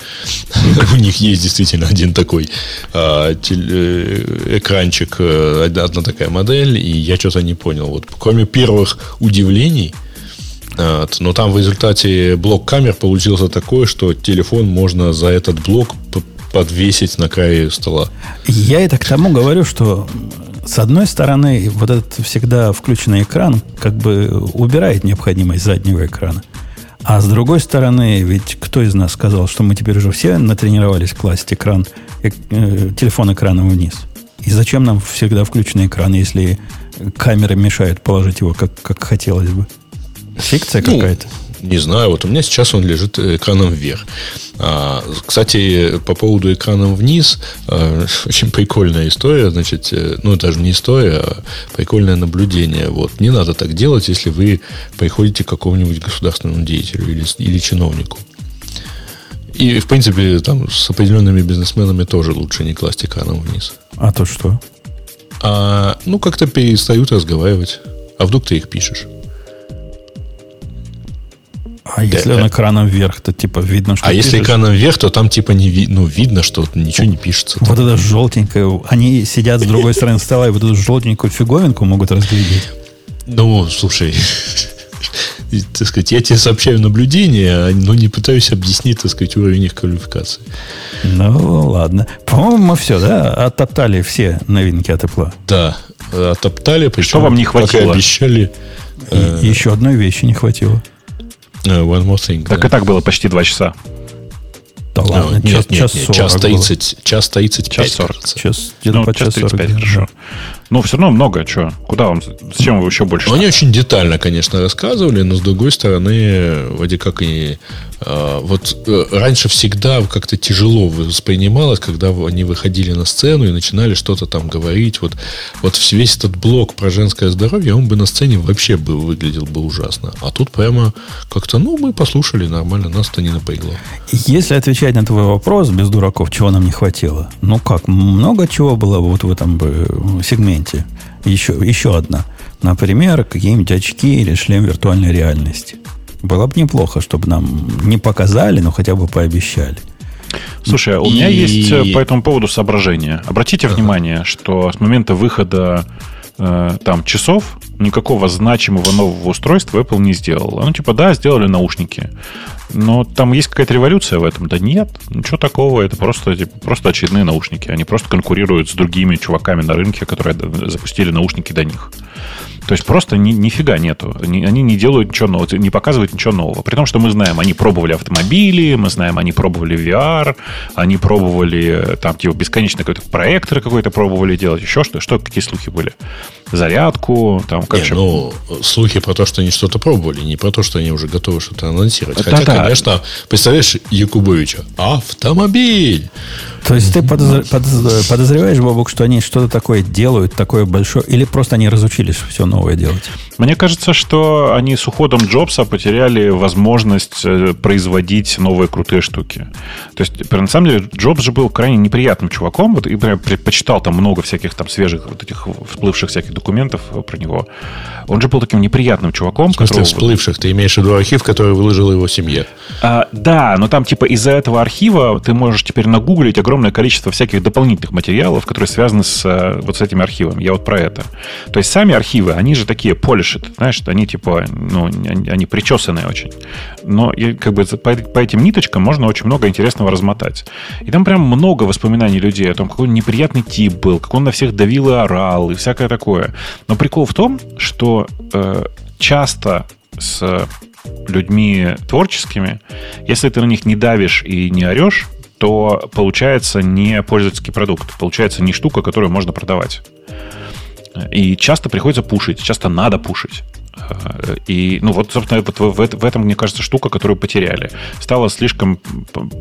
У них есть действительно один такой а, э, экранчик, э, одна такая модель, и я что-то не понял. Вот кроме первых удивлений, но там в результате блок камер получился такой, что телефон можно за этот блок подвесить на крае стола. Я это к тому говорю, что с одной стороны, вот этот всегда включенный экран как бы убирает необходимость заднего экрана. А с другой стороны, ведь кто из нас сказал, что мы теперь уже все натренировались класть экран, э, э, телефон экраном вниз? И зачем нам всегда включенный экран, если камеры мешают положить его, как, как хотелось бы? Фикция Ну, какая-то. Не знаю, вот у меня сейчас он лежит экраном вверх. А, кстати, по поводу экраном вниз, а, очень прикольная история, значит, э, ну, даже не история, а прикольное наблюдение. Вот, не надо так делать, если вы приходите к какому-нибудь государственному деятелю или, или чиновнику. И, в принципе, там с определенными бизнесменами тоже лучше не класть экраном вниз. А то что? А, ну, как-то перестают разговаривать. А вдруг ты их пишешь? А если он экраном вверх, то типа видно, что А если экраном вверх, то там типа не ви- ну, видно, что ничего не пишется. Вот это желтенькое. Они сидят с другой стороны стола и вот эту желтенькую фиговинку могут разглядеть. Ну, слушай, так сказать, я тебе сообщаю наблюдения, а, но не пытаюсь объяснить, так сказать, уровень их квалификации. Ну, ладно. По-моему, мы все, да, оттоптали все новинки от Apple. Да, оттоптали, причем, Что вам не хватило? обещали, И еще одной вещи не хватило. Э, One More Thing. Так да. и так было почти два часа. Да Ну, ладно, нет, час, нет, час нет, 40 час было. 30, час 35, Час 40. кажется. Час, Ну, по час час 40. 35, да. хорошо. Ну, все равно много, что? Куда вам? Зачем вы еще больше? Ну, они очень детально, конечно, рассказывали, но с другой стороны, вроде как и а, вот э, раньше всегда как-то тяжело воспринималось, когда они выходили на сцену и начинали что-то там говорить. Вот, вот весь этот блок про женское здоровье, он бы на сцене вообще бы выглядел бы ужасно. А тут прямо как-то, ну, мы послушали нормально, нас-то не напрягло. Если отвечать на твой вопрос без дураков, чего нам не хватило? Ну как, много чего было вот в этом бы сегменте. Еще, еще одна. Например, какие-нибудь очки или шлем виртуальной реальности. Было бы неплохо, чтобы нам не показали, но хотя бы пообещали. Слушай, а у меня И- есть э, по этому поводу соображение. Обратите внимание, что с момента выхода э, там часов никакого значимого нового устройства Apple не сделала. Ну, типа, да, сделали наушники. Но там есть какая-то революция в этом. Да нет, ничего такого. Это просто, типа, просто очередные наушники. Они просто конкурируют с другими чуваками на рынке, которые запустили наушники до них. То есть просто ни, нифига нету. Они, не делают ничего нового, не показывают ничего нового. При том, что мы знаем, они пробовали автомобили, мы знаем, они пробовали VR, они пробовали там типа бесконечно какой-то проектор какой-то пробовали делать, еще что, что какие слухи были? Зарядку, там как Не, же- ну, слухи про то, что они что-то пробовали, не про то, что они уже готовы что-то анонсировать. Да, Хотя, да. конечно, представляешь Якубовича, автомобиль! То есть ты подозр- подоз- подозреваешь, Бобок, что они что-то такое делают, такое большое, или просто они разучились все новое делать? Мне кажется, что они с уходом Джобса потеряли возможность э, производить новые крутые штуки. То есть, на самом деле, Джобс же был крайне неприятным чуваком, вот, и прям предпочитал там много всяких там свежих вот этих всплывших всяких документов э, про него. Он же был таким неприятным чуваком, В смысле, которого- всплывших. Ты имеешь в виду архив, который выложила его семья. А, да, но там типа из-за этого архива ты можешь теперь нагуглить огромное количество всяких дополнительных материалов, которые связаны с э, вот с этим архивом. Я вот про это. То есть сами архивы, они же такие polished, знаешь, они типа, ну, они, они причесанные очень. Но и, как бы по, по этим ниточкам можно очень много интересного размотать. И там прям много воспоминаний людей о том, какой он неприятный тип был, как он на всех давил и орал, и всякое такое. Но прикол в том, что э, часто с людьми творческими, если ты на них не давишь и не орешь, то получается не пользовательский продукт, получается не штука, которую можно продавать. И часто приходится пушить, часто надо пушить. Э, И, ну, вот, собственно, вот в, это- этом, мне кажется, штука, которую потеряли. Стала слишком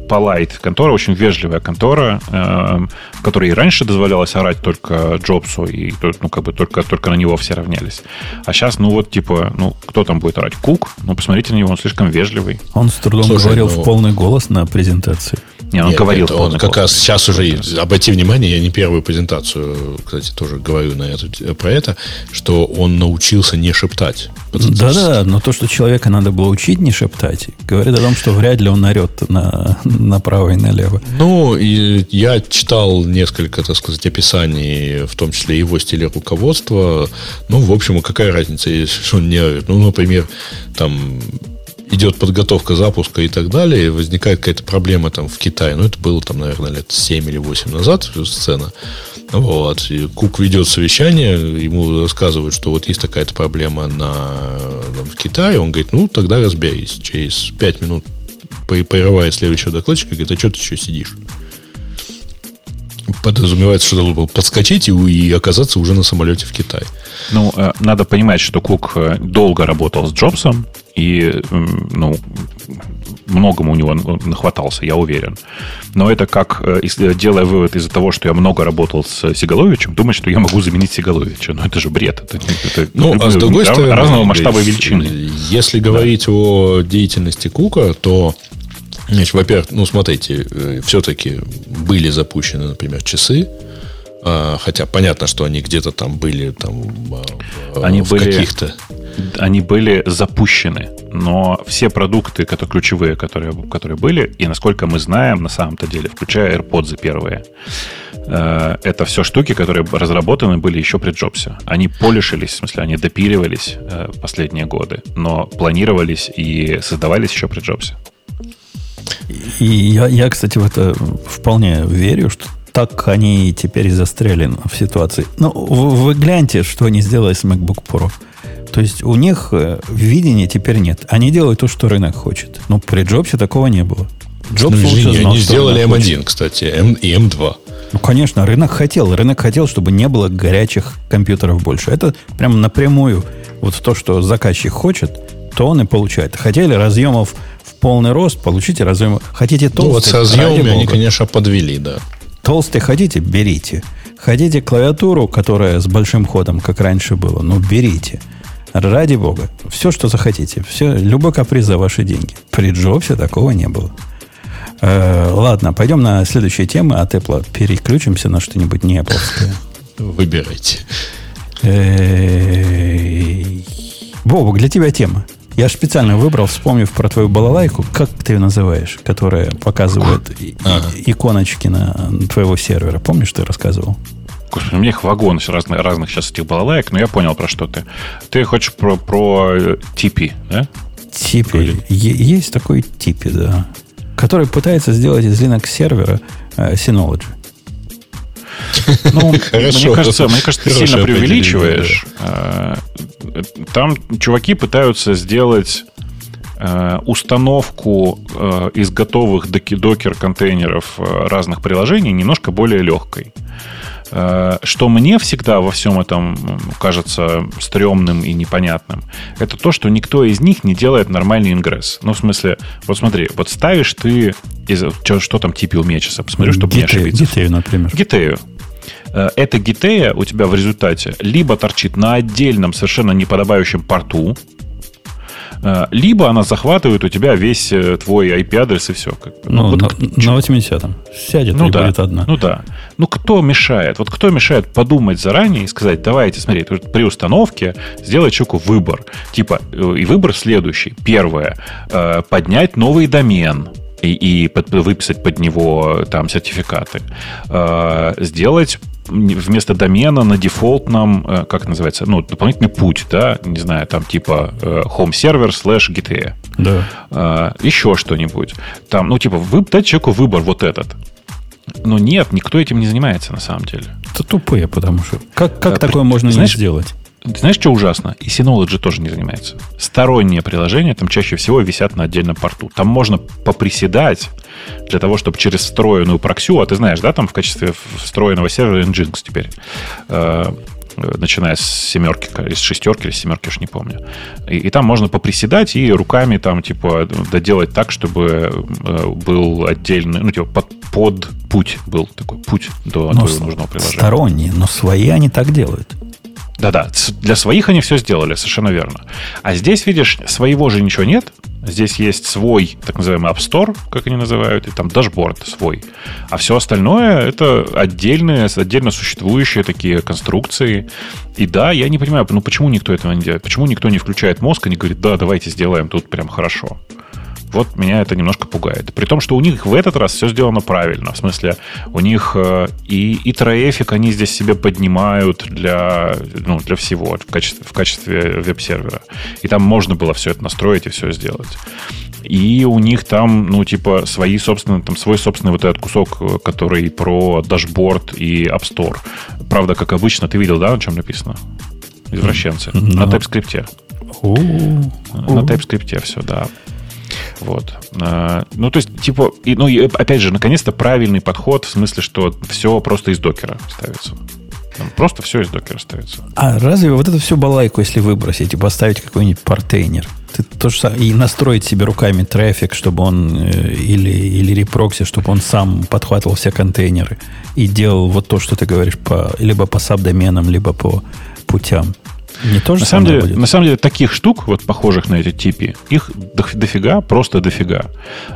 полайт контора, очень вежливая контора, э, в которой и раньше дозволялось орать только Джобсу, и ну, как бы только, только на него все равнялись. А сейчас, ну, вот, типа, ну, кто там будет орать? Кук? Ну, посмотрите на него, он слишком вежливый. Он с трудом Слушай, говорил ну- в полный голос на презентации. Не, он Нет, говорил. это он полный как раз сейчас уже, обрати внимание, я не первую презентацию, кстати, тоже говорю на эту, про это, что он научился не шептать. Да-да, но то, что человека надо было учить не шептать, говорит о том, что вряд ли он орет на, направо и налево. Ну, и я читал несколько, так сказать, описаний, в том числе его стиля руководства. Ну, в общем, какая разница, если он не орет? Ну, например, там идет подготовка запуска и так далее, и возникает какая-то проблема там в Китае. Ну, это было там, наверное, лет 7 или 8 назад сцена. Вот. И Кук ведет совещание, ему рассказывают, что вот есть такая-то проблема на, там, в Китае. Он говорит, ну, тогда разберись. Через 5 минут прерывает следующего докладчика, говорит, а что ты еще сидишь? Подразумевается, что должен был подскочить и, и оказаться уже на самолете в Китае. Ну, э, надо понимать, что Кук э, долго работал с Джобсом, и, ну, многому у него нахватался, я уверен. Но это как, э, делая вывод из-за того, что я много работал с Сигаловичем, думать, что я могу заменить Сигаловича. Ну, это же бред. Это, это, ну, а с другой стороны... Разного масштаба и величины. Если говорить да. о деятельности Кука, то Значит, во-первых, ну, смотрите, все-таки были запущены, например, часы, Хотя понятно, что они где-то там были там, они в были, каких-то... Они были запущены, но все продукты, которые ключевые, которые, которые были, и насколько мы знаем, на самом-то деле, включая AirPods первые, это все штуки, которые разработаны были еще при Джобсе. Они полишились, в смысле, они допиливались последние годы, но планировались и создавались еще при Джобсе. И я, я, кстати, в это вполне верю, что так они теперь застряли в ситуации. Ну, вы, вы гляньте, что они сделали с MacBook Pro. То есть у них э, видения теперь нет. Они делают то, что рынок хочет. Но при Джобсе такого не было. Джобс ну, извини, знал, они сделали M1, хочет. кстати, M и M2. Ну, конечно, рынок хотел. Рынок хотел, чтобы не было горячих компьютеров больше. Это прям напрямую вот то, что заказчик хочет, то он и получает. Хотели разъемов в полный рост, получите разъемы. Хотите толстые? Ну, вот с разъемами они, конечно, подвели, да. Толстый хотите, берите. Хотите клавиатуру, которая с большим ходом, как раньше было, ну, берите. Ради бога. Все, что захотите. Все, любой каприз за ваши деньги. При Джобсе такого не было. Э, ладно, пойдем на следующие темы от Apple. Переключимся на что-нибудь не Apple. Выбирайте. Бобок, для тебя тема. Я специально выбрал, вспомнив про твою балалайку, как ты ее называешь, которая показывает ага. иконочки на твоего сервера. Помнишь, ты рассказывал? Господи, у меня их вагон разных, разных сейчас этих балалаек, но я понял, про что ты. Ты хочешь про, про TP, да? TP. Есть такой TP, да. Который пытается сделать из Linux сервера э, Synology. Ну, Хорошо. мне кажется, мне кажется, ты сильно преувеличиваешь. Да. Там чуваки пытаются сделать э, установку э, из готовых докер-контейнеров э, разных приложений немножко более легкой. Что мне всегда во всем этом кажется стрёмным и непонятным, это то, что никто из них не делает нормальный ингресс. Ну, в смысле, вот смотри, вот ставишь ты, из, что, что там типе у меня сейчас, посмотрю, чтобы не ошибиться. Гитею, например. Гитею эта гитея у тебя в результате либо торчит на отдельном совершенно неподобающем порту, либо она захватывает у тебя весь твой IP-адрес и все. Как Ну, вот, на, на 80-м. Сядет ну, и да, будет одна. Ну да. Ну, кто мешает? Вот кто мешает подумать заранее и сказать, давайте, смотри, при установке сделать человеку выбор. Типа, и выбор следующий. Первое. Поднять новый домен и, и под, выписать под него там сертификаты. Сделать вместо домена на дефолтном, э, как называется, ну, дополнительный путь, да, не знаю, там типа э, home server slash GTA. Да. А, еще что-нибудь. Там, ну, типа, вы дать человеку выбор вот этот. Но нет, никто этим не занимается на самом деле. Это тупые, потому что как, как а, такое можно знаешь, не сделать? Знаешь, что ужасно? И Synology тоже не занимается. Сторонние приложения там чаще всего висят на отдельном порту. Там можно поприседать для того, чтобы через встроенную проксю, а ты знаешь, да, там в качестве встроенного сервера Nginx теперь, э, начиная с семерки, из шестерки или семерки, уж не помню. И, и там можно поприседать и руками там, типа, доделать так, чтобы э, был отдельный, ну, типа, под, под путь был такой путь до но твоего нужного приложения. Сторонние, но свои они так делают. Да-да, для своих они все сделали, совершенно верно. А здесь, видишь, своего же ничего нет, Здесь есть свой, так называемый App Store, как они называют, и там дашборд свой. А все остальное это отдельные, отдельно существующие такие конструкции. И да, я не понимаю, ну почему никто этого не делает? Почему никто не включает мозг и не говорит, да, давайте сделаем тут прям хорошо. Вот меня это немножко пугает. При том, что у них в этот раз все сделано правильно. В смысле, у них э, и, и трафик они здесь себе поднимают для, ну, для всего в качестве, в качестве веб-сервера. И там можно было все это настроить и все сделать. И у них там, ну, типа, свои собственные, там свой собственный вот этот кусок, который про дашборд и App Store. Правда, как обычно, ты видел, да, на чем написано? Извращенцы. No. На TypeScript. На TypeScript все, да. Вот. А, ну, то есть, типа, и, ну, опять же, наконец-то правильный подход в смысле, что все просто из докера ставится. Просто все из докера ставится. А разве вот эту всю балайку, если выбросить и поставить какой-нибудь портейнер, ты то же самое, и настроить себе руками трафик, чтобы он, э, или, или репрокси, чтобы он сам подхватывал все контейнеры и делал вот то, что ты говоришь, по, либо по сабдоменам, либо по путям. Не то же на, самом деле, будет? на самом деле, таких штук, вот похожих на эти типи, их дофига, просто дофига.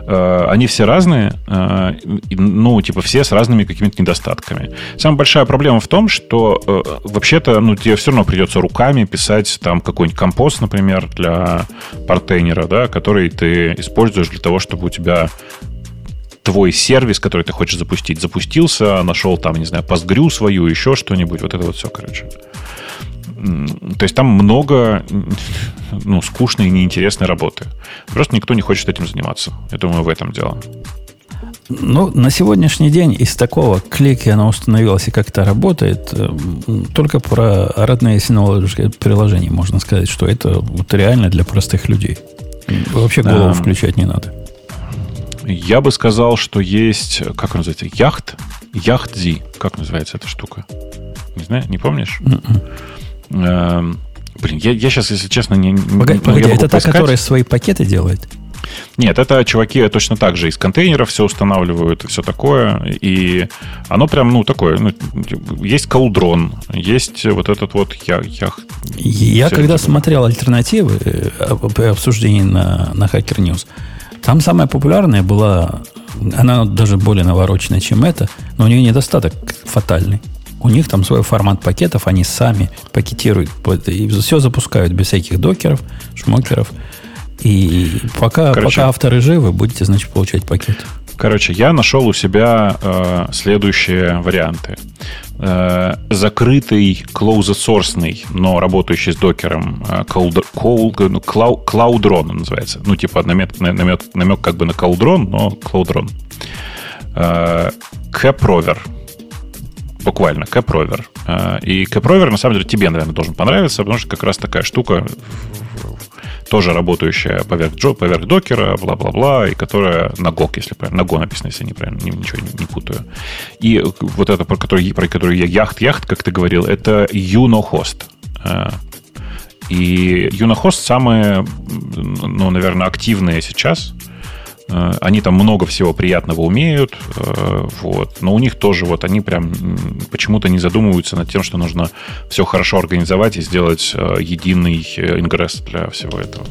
Э, они все разные, э, ну, типа, все с разными какими-то недостатками. Самая большая проблема в том, что э, вообще-то, ну, тебе все равно придется руками писать там какой-нибудь компост, например, для портейнера, да, который ты используешь для того, чтобы у тебя твой сервис, который ты хочешь запустить, запустился, нашел там, не знаю, постгрю свою, еще что-нибудь, вот это вот все, короче. То есть там много ну, скучной и неинтересной работы. Просто никто не хочет этим заниматься. Я думаю, в этом дело. Ну, на сегодняшний день из такого клики она установилась и как-то работает. Э, только про родные Synology приложения можно сказать, что это вот реально для простых людей. Вообще голову а, включать не надо. Я бы сказал, что есть, как он называется, яхт? Яхт-зи. Как называется эта штука? Не знаю, не помнишь? Mm-mm. Эм, блин, я, я сейчас, если честно, не... Погоди, погоди это та, которая свои пакеты делает? Нет, это чуваки точно так же из контейнеров все устанавливают и все такое. И оно прям, ну, такое. Ну, есть колдрон, есть вот этот вот я, я, я когда смотрел альтернативы э, обсуждений на, на Hacker News, там самая популярная была, она даже более навороченная, чем это, но у нее недостаток фатальный. У них там свой формат пакетов, они сами пакетируют и все запускают без всяких докеров, шмокеров. И пока, Короче, пока авторы живы, будете, значит, получать пакет. Короче, я нашел у себя э, следующие варианты. Э, закрытый closed source, но работающий с докером э, Cloud, Cloud, Cloudron называется. Ну, типа намек, намек, намек как бы на Cloudron, но Cloudron. Э, CapRover буквально, CapRover. А, и CapRover, на самом деле, тебе, наверное, должен понравиться, потому что как раз такая штука, тоже работающая поверх, джо, поверх докера, бла-бла-бла, и которая на Go, если правильно, на Go написано, если неправильно, ничего не, не путаю. И вот это, про который, про который я яхт-яхт, как ты говорил, это Unohost. А, и Unohost самые, ну, наверное, активные сейчас – они там много всего приятного умеют, э, вот. но у них тоже вот они прям почему-то не задумываются над тем, что нужно все хорошо организовать и сделать э, единый ингресс для всего этого.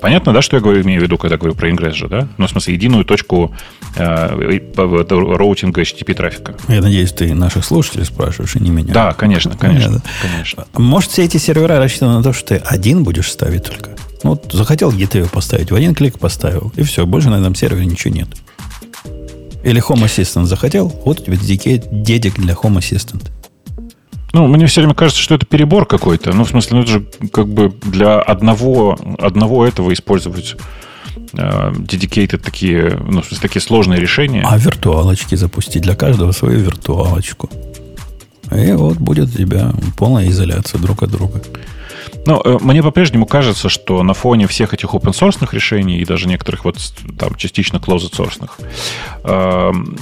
Понятно, да, что я говорю, имею в виду, когда говорю про ингресс же, да? Ну, в смысле, единую точку э, роутинга HTTP трафика. Я надеюсь, ты наших слушателей спрашиваешь, и не меня. Да, конечно, конечно, конечно. Может, все эти сервера рассчитаны на то, что ты один будешь ставить только? Ну, вот захотел GTV поставить, в один клик поставил, и все, больше на этом сервере ничего нет. Или Home Assistant захотел, вот у тебя дедик для Home Assistant. Ну, мне все время кажется, что это перебор какой-то. Ну, в смысле, ну, это же как бы для одного, одного этого использовать э, dedicated такие, ну, в смысле, такие сложные решения. А виртуалочки запустить для каждого свою виртуалочку. И вот будет у тебя полная изоляция друг от друга. Ну, э, мне по-прежнему кажется, что на фоне всех этих open source решений и даже некоторых вот там частично closed source, эм,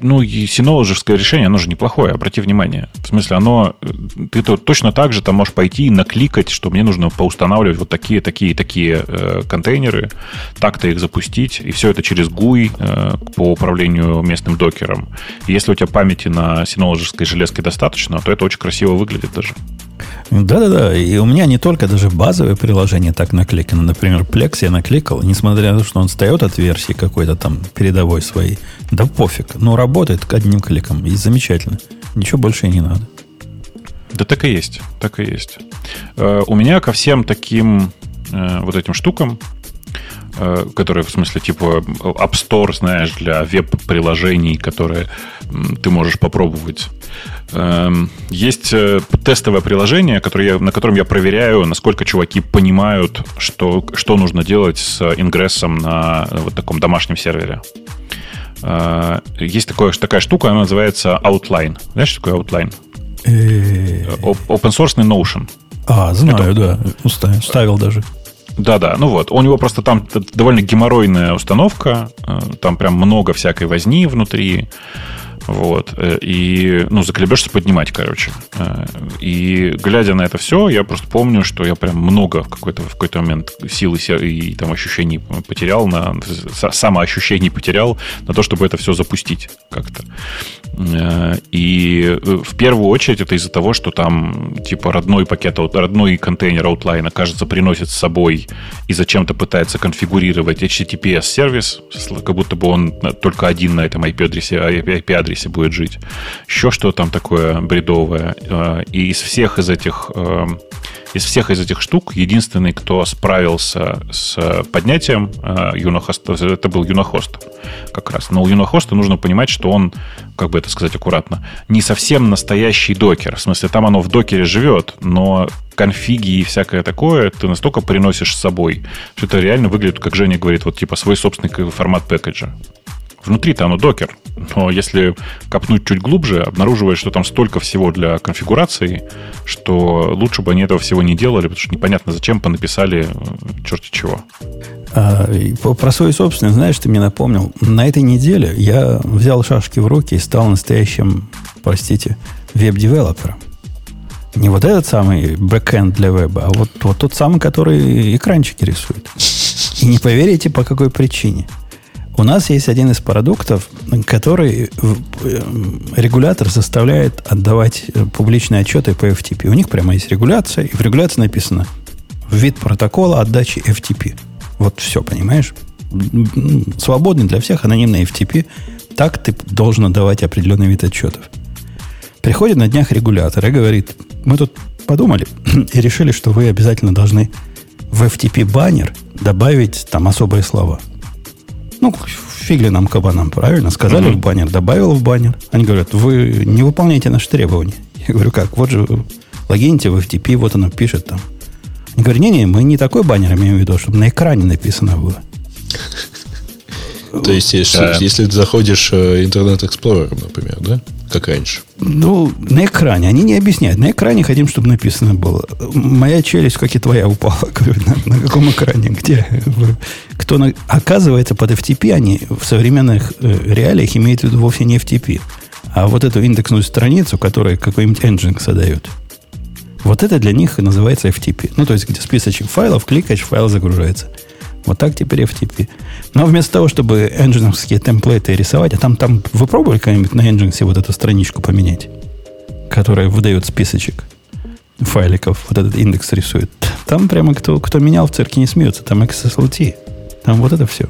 ну, и синологическое решение, оно же неплохое, обрати внимание. В смысле, оно, э, ты то, точно так же там можешь пойти и накликать, что мне нужно поустанавливать вот такие, такие, такие э, контейнеры, так-то их запустить, и все это через GUI э, по управлению местным докером. И если у тебя памяти на синологической железке достаточно, то это очень красиво выглядит даже. Да-да-да, и у меня не только даже базовые приложения так накликаны. Например, Plex я накликал, несмотря на то, что он встает от версии какой-то там передовой своей. Да пофиг, но работает одним кликом, и замечательно. Ничего больше не надо. Да так и есть, так и есть. Э, у меня ко всем таким э, вот этим штукам Э, которые, в смысле, типа App Store, знаешь, для веб-приложений, которые ты можешь попробовать. Эм, есть э, тестовое приложение, которое я, на котором я проверяю, насколько чуваки понимают, что, что нужно делать с ингрессом на вот таком домашнем сервере. Э, есть такое, такая штука, она называется Outline. Знаешь, что такое Outline? Open source Notion. А, знаю, Это... да. Ставил даже. Да-да, ну вот. У него просто там довольно геморройная установка. Э, там прям много всякой возни внутри. Вот. Э, и, ну, заколебешься поднимать, короче. Э, и глядя на это все, я просто помню, что я прям много в какой-то, в какой-то момент сил и, там ощущений потерял, на, самоощущений потерял на то, чтобы это все запустить как-то. Э, и в первую очередь это из-за того, что там типа родной пакет, родной контейнер аутлайна, кажется, приносит с собой и зачем-то пытается конфигурировать HTTPS-сервис, как будто бы он только один на этом IP-адресе, IP-адресе адресе будет жить. Еще что там такое бредовое. Э, и из всех из этих э, из всех из этих штук единственный, кто справился с поднятием э, юнохоста, это был юнохост как раз. Но у юнохоста нужно понимать, что он, как бы это сказать аккуратно, не совсем настоящий докер. В смысле, там оно в докере живет, но конфиги и всякое такое ты настолько приносишь с собой, что это реально выглядит, как Женя говорит, вот типа свой собственный формат пэкэджа. Внутри-то оно докер. Но если копнуть чуть глубже, обнаруживаешь, что там столько всего для конфигурации, что лучше бы они этого всего не делали, потому что непонятно, зачем понаписали э, черти чего. А, про свой собственный, знаешь, ты мне напомнил. На этой неделе я взял шашки в руки и стал настоящим, простите, веб-девелопером. Не вот этот самый бэкэнд для веба, а вот, вот тот самый, который экранчики рисует. И не поверите, по какой причине – у нас есть один из продуктов, который э, регулятор заставляет отдавать э, публичные отчеты по FTP. У них прямо есть регуляция, и в регуляции написано вид протокола отдачи FTP. Вот все, понимаешь? Свободный для всех, анонимный FTP. Так ты должен отдавать определенный вид отчетов. Приходит на днях регулятор и говорит, мы тут подумали и решили, что вы обязательно должны в FTP баннер добавить там особые слова – ну, фигли нам кабанам, правильно? Сказали mm-hmm. в баннер, добавил в баннер. Они говорят, вы не выполняете наши требования. Я говорю, как? Вот же логините в FTP, вот оно пишет там. Они говорят, не-не, мы не такой баннер имеем в виду, чтобы на экране написано было. То есть, если, если ты заходишь Explorer, например, да? Как раньше. Ну, на экране. Они не объясняют. На экране хотим, чтобы написано было. Моя челюсть, как и твоя, упала. На, на каком экране? Где? Кто на... Оказывается, под FTP они в современных э, реалиях имеют в виду вовсе не FTP, а вот эту индексную страницу, которую какой-нибудь Nginx задает. Вот это для них называется FTP. Ну, то есть, где списочек файлов, кликаешь, файл загружается. Вот так теперь FTP. Но вместо того, чтобы энджиновские темплейты рисовать, а там, там вы пробовали когда-нибудь на Nginx вот эту страничку поменять, которая выдает списочек файликов, вот этот индекс рисует. Там прямо кто, кто менял в цирке не смеется, там XSLT. Там вот это все.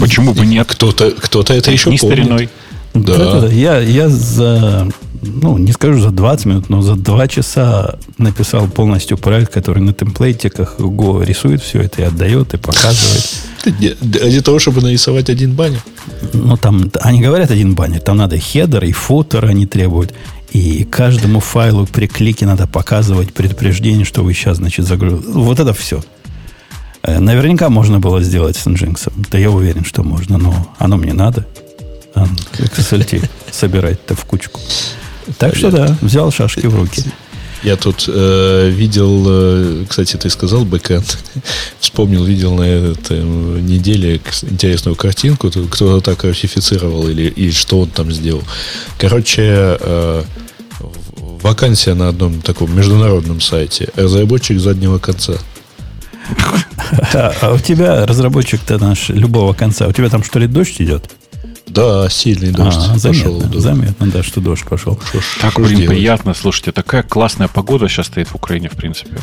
Почему бы нет? Кто-то кто это еще помнит. стариной. Да. Я, я за ну, не скажу за 20 минут, но за 2 часа написал полностью проект, который на темплейтиках Go рисует все это и отдает, и показывает. Для того, чтобы нарисовать один баннер. Ну, там, они говорят один баннер, там надо header и footer они требуют. И каждому файлу при клике надо показывать предупреждение, что вы сейчас, значит, загрузили. Вот это все. Э, наверняка можно было сделать с Nginx. Да я уверен, что можно, но оно мне надо. XSLT собирать-то в кучку. Так что да, взял шашки в руки. Я тут э, видел, э, кстати, ты сказал бэкэнд. Вспомнил, видел на этой неделе интересную картинку. Кто-то так классифицировал или, или что он там сделал. Короче, э, вакансия на одном таком международном сайте. Разработчик заднего конца. А у тебя разработчик-то наш любого конца. У тебя там что ли дождь идет? Да, сильный дождь А, заметно, пошел. да. заметно, да, что дождь пошел. Что ж- Так, блин, делать? приятно. Слушайте, такая классная погода сейчас стоит в Украине, в принципе.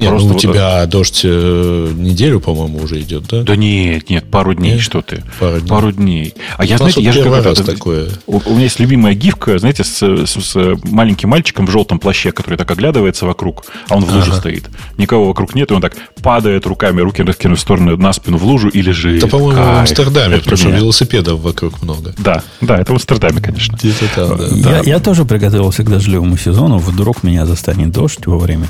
Не, ну, Просто у вот тебя дождь э, неделю, по-моему, уже идет, да? Да нет, нет, пару дней, Нет? что ты. Пару дней. Пару дней. А я, У знаете, я же это- такое. У, у меня есть любимая гифка, знаете, с, с- с маленьким мальчиком в желтом плаще, который так оглядывается вокруг, а он в луже Ага. стоит. Никого вокруг нет, и он так падает руками, руки раскинув в сторону на спину в лужу и лежит. Это, по-моему, в Кайф. Амстердаме, Это потому что велосипедов вокруг много. Да, да, это в Амстердаме, конечно. Где-то там, да. Я, я тоже приготовился к дождливому сезону. Вдруг меня застанет дождь во время.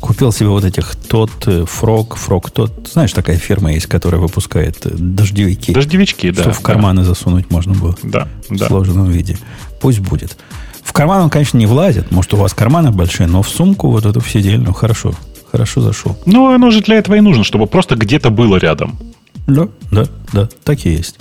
Купил себе вот этих тот, э, фрог, фрог тот. Знаешь, такая фирма есть, которая выпускает э, дождевики. Дождевички, да. что в да. карманы засунуть можно было. Да, В да. сложенном виде. Пусть будет. В карман он, конечно, не влазит. Может, у вас карманы большие, но в сумку вот эту все дельную хорошо. Хорошо зашел. Ну, оно же для этого и нужно, чтобы просто где-то было рядом. Да, да, да, так и есть.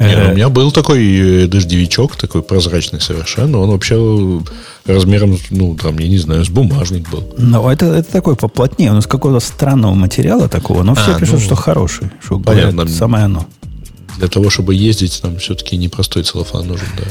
Не, ну, Э, у меня был такой э, дождевичок, такой прозрачный совершенно. Он вообще размером, ну, там, я не знаю, с бумажник был. Но это, это такой поплотнее. Он из какого-то странного материала такого. Но все А, пишут, ну, что хороший. Что понятно. говорят, самое оно. Для того, чтобы ездить, нам все-таки непростой целлофан нужен, да.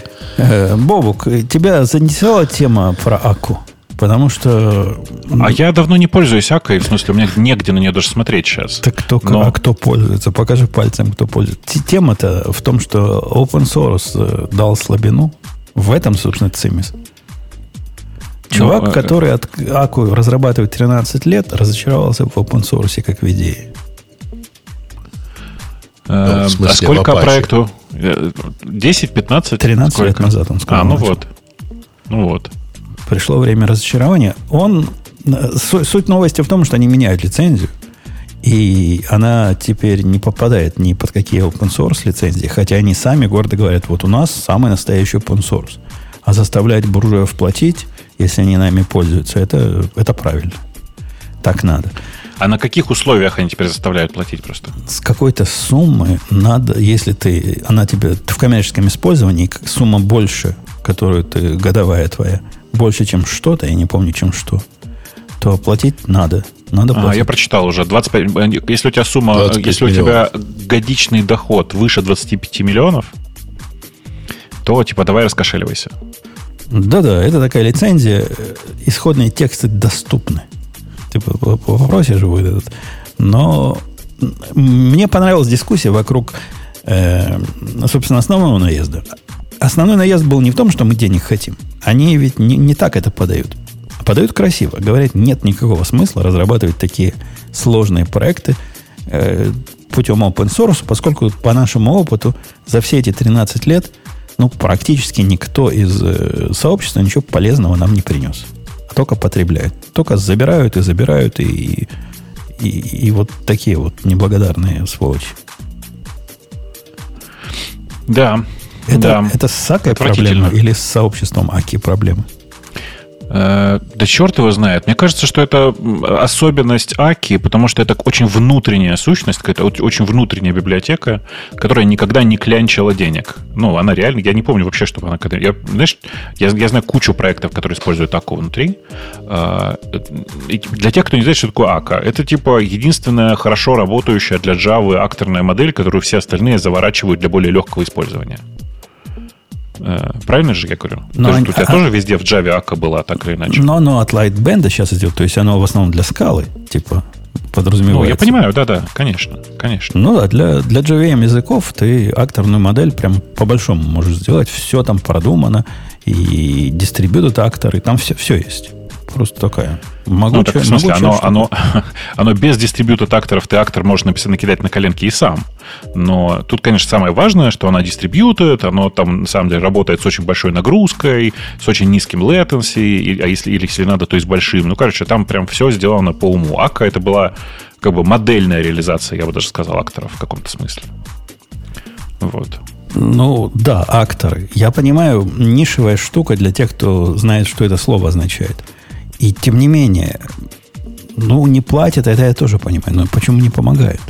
Э, Бобук, э, тебя заинтересовала тема про Аку? Потому что... А я давно не пользуюсь Акой, в смысле, у меня негде на нее даже смотреть сейчас. Так кто, Но- а кто пользуется? Покажи пальцем, кто пользуется. Тема-то в том, что open source э, дал слабину. В этом, собственно, цимис. Чувак, Ну, который от Аку разрабатывает 13 лет, разочаровался в open source как в идее. Э, Ну, в смысле, а сколько проекту? Э, 10, 15? 13 лет Сколько? назад он сказал. А, ну начал. вот. Ну вот. Пришло время разочарования. Он, э, су- суть новости в том, что они меняют лицензию, и она теперь не попадает ни под какие open source лицензии, хотя они сами гордо говорят, вот у нас самый настоящий open source. А заставлять буржуев платить, если они нами пользуются, это, это правильно. Так надо. А на каких условиях они теперь заставляют платить просто? С какой-то суммы надо, если ты, она тебе ты в коммерческом использовании, сумма больше, которую ты, годовая твоя, больше, чем что-то, я не помню, чем что, то платить надо. Надо А, платить. я прочитал уже. 25, э, если у тебя сумма, 25 если у тебя годичный доход выше 25 миллионов, то типа давай раскошеливайся. Да-да, это такая лицензия. э, Исходные тексты доступны. Ты по- по- попросишь будет этот. Но мне понравилась дискуссия вокруг, э, собственно, основного наезда. Основной наезд был не в том, что мы денег хотим. Они ведь не, не так это подают. Подают красиво. Говорят, нет никакого смысла разрабатывать такие сложные проекты э, путем open source, поскольку по нашему опыту за все эти 13 лет ну, практически никто из э, сообщества ничего полезного нам не принес. А только потребляют. Только забирают и забирают, и, и, и вот такие вот неблагодарные сволочи. Да. Это, да. это с Акой Отвратительно. проблема или с сообществом Аки проблемы? Э, Да черт его знает. Мне кажется, что это особенность Аки, потому что это очень внутренняя сущность, какая-то оч- очень внутренняя библиотека, которая никогда не клянчила денег. Ну, она реально, я не помню вообще, чтобы она. Я, знаешь, я, я знаю кучу проектов, которые используют Аку внутри. И Для тех, кто не знает, что такое Ака, это типа единственная хорошо работающая для Java акторная модель, которую все остальные заворачивают для более легкого использования. Э, Правильно же я говорю? Но есть они- у тебя а- тоже везде в Java Ака была так или иначе? Но оно от Lightband сейчас идет, то есть оно в основном для скалы, типа, Ну, подразумевается. я понимаю, да-да, конечно, конечно. Ну да, для, для JVM языков ты акторную модель прям по-большому можешь сделать. Все там продумано. И дистрибьютор акторы, там все, все есть. Просто такая. Могу Ну, так, в смысле, могучая оно, штука. оно, оно без дистрибьютора акторов, ты актор можешь написать, накидать на коленки и сам. Но тут, конечно, самое важное, что она дистрибьютит, оно там, на самом деле, работает с очень большой нагрузкой, с очень низким latency, а если, или если надо, то и с большим. Ну, короче, там прям все сделано по уму. Ака это была как бы модельная реализация, я бы даже сказал, акторов в каком-то смысле. Вот. Ну, да, акторы. Я понимаю, нишевая штука для тех, кто знает, что это слово означает. И тем не менее, ну, не платят, это я тоже понимаю. Но почему не помогают?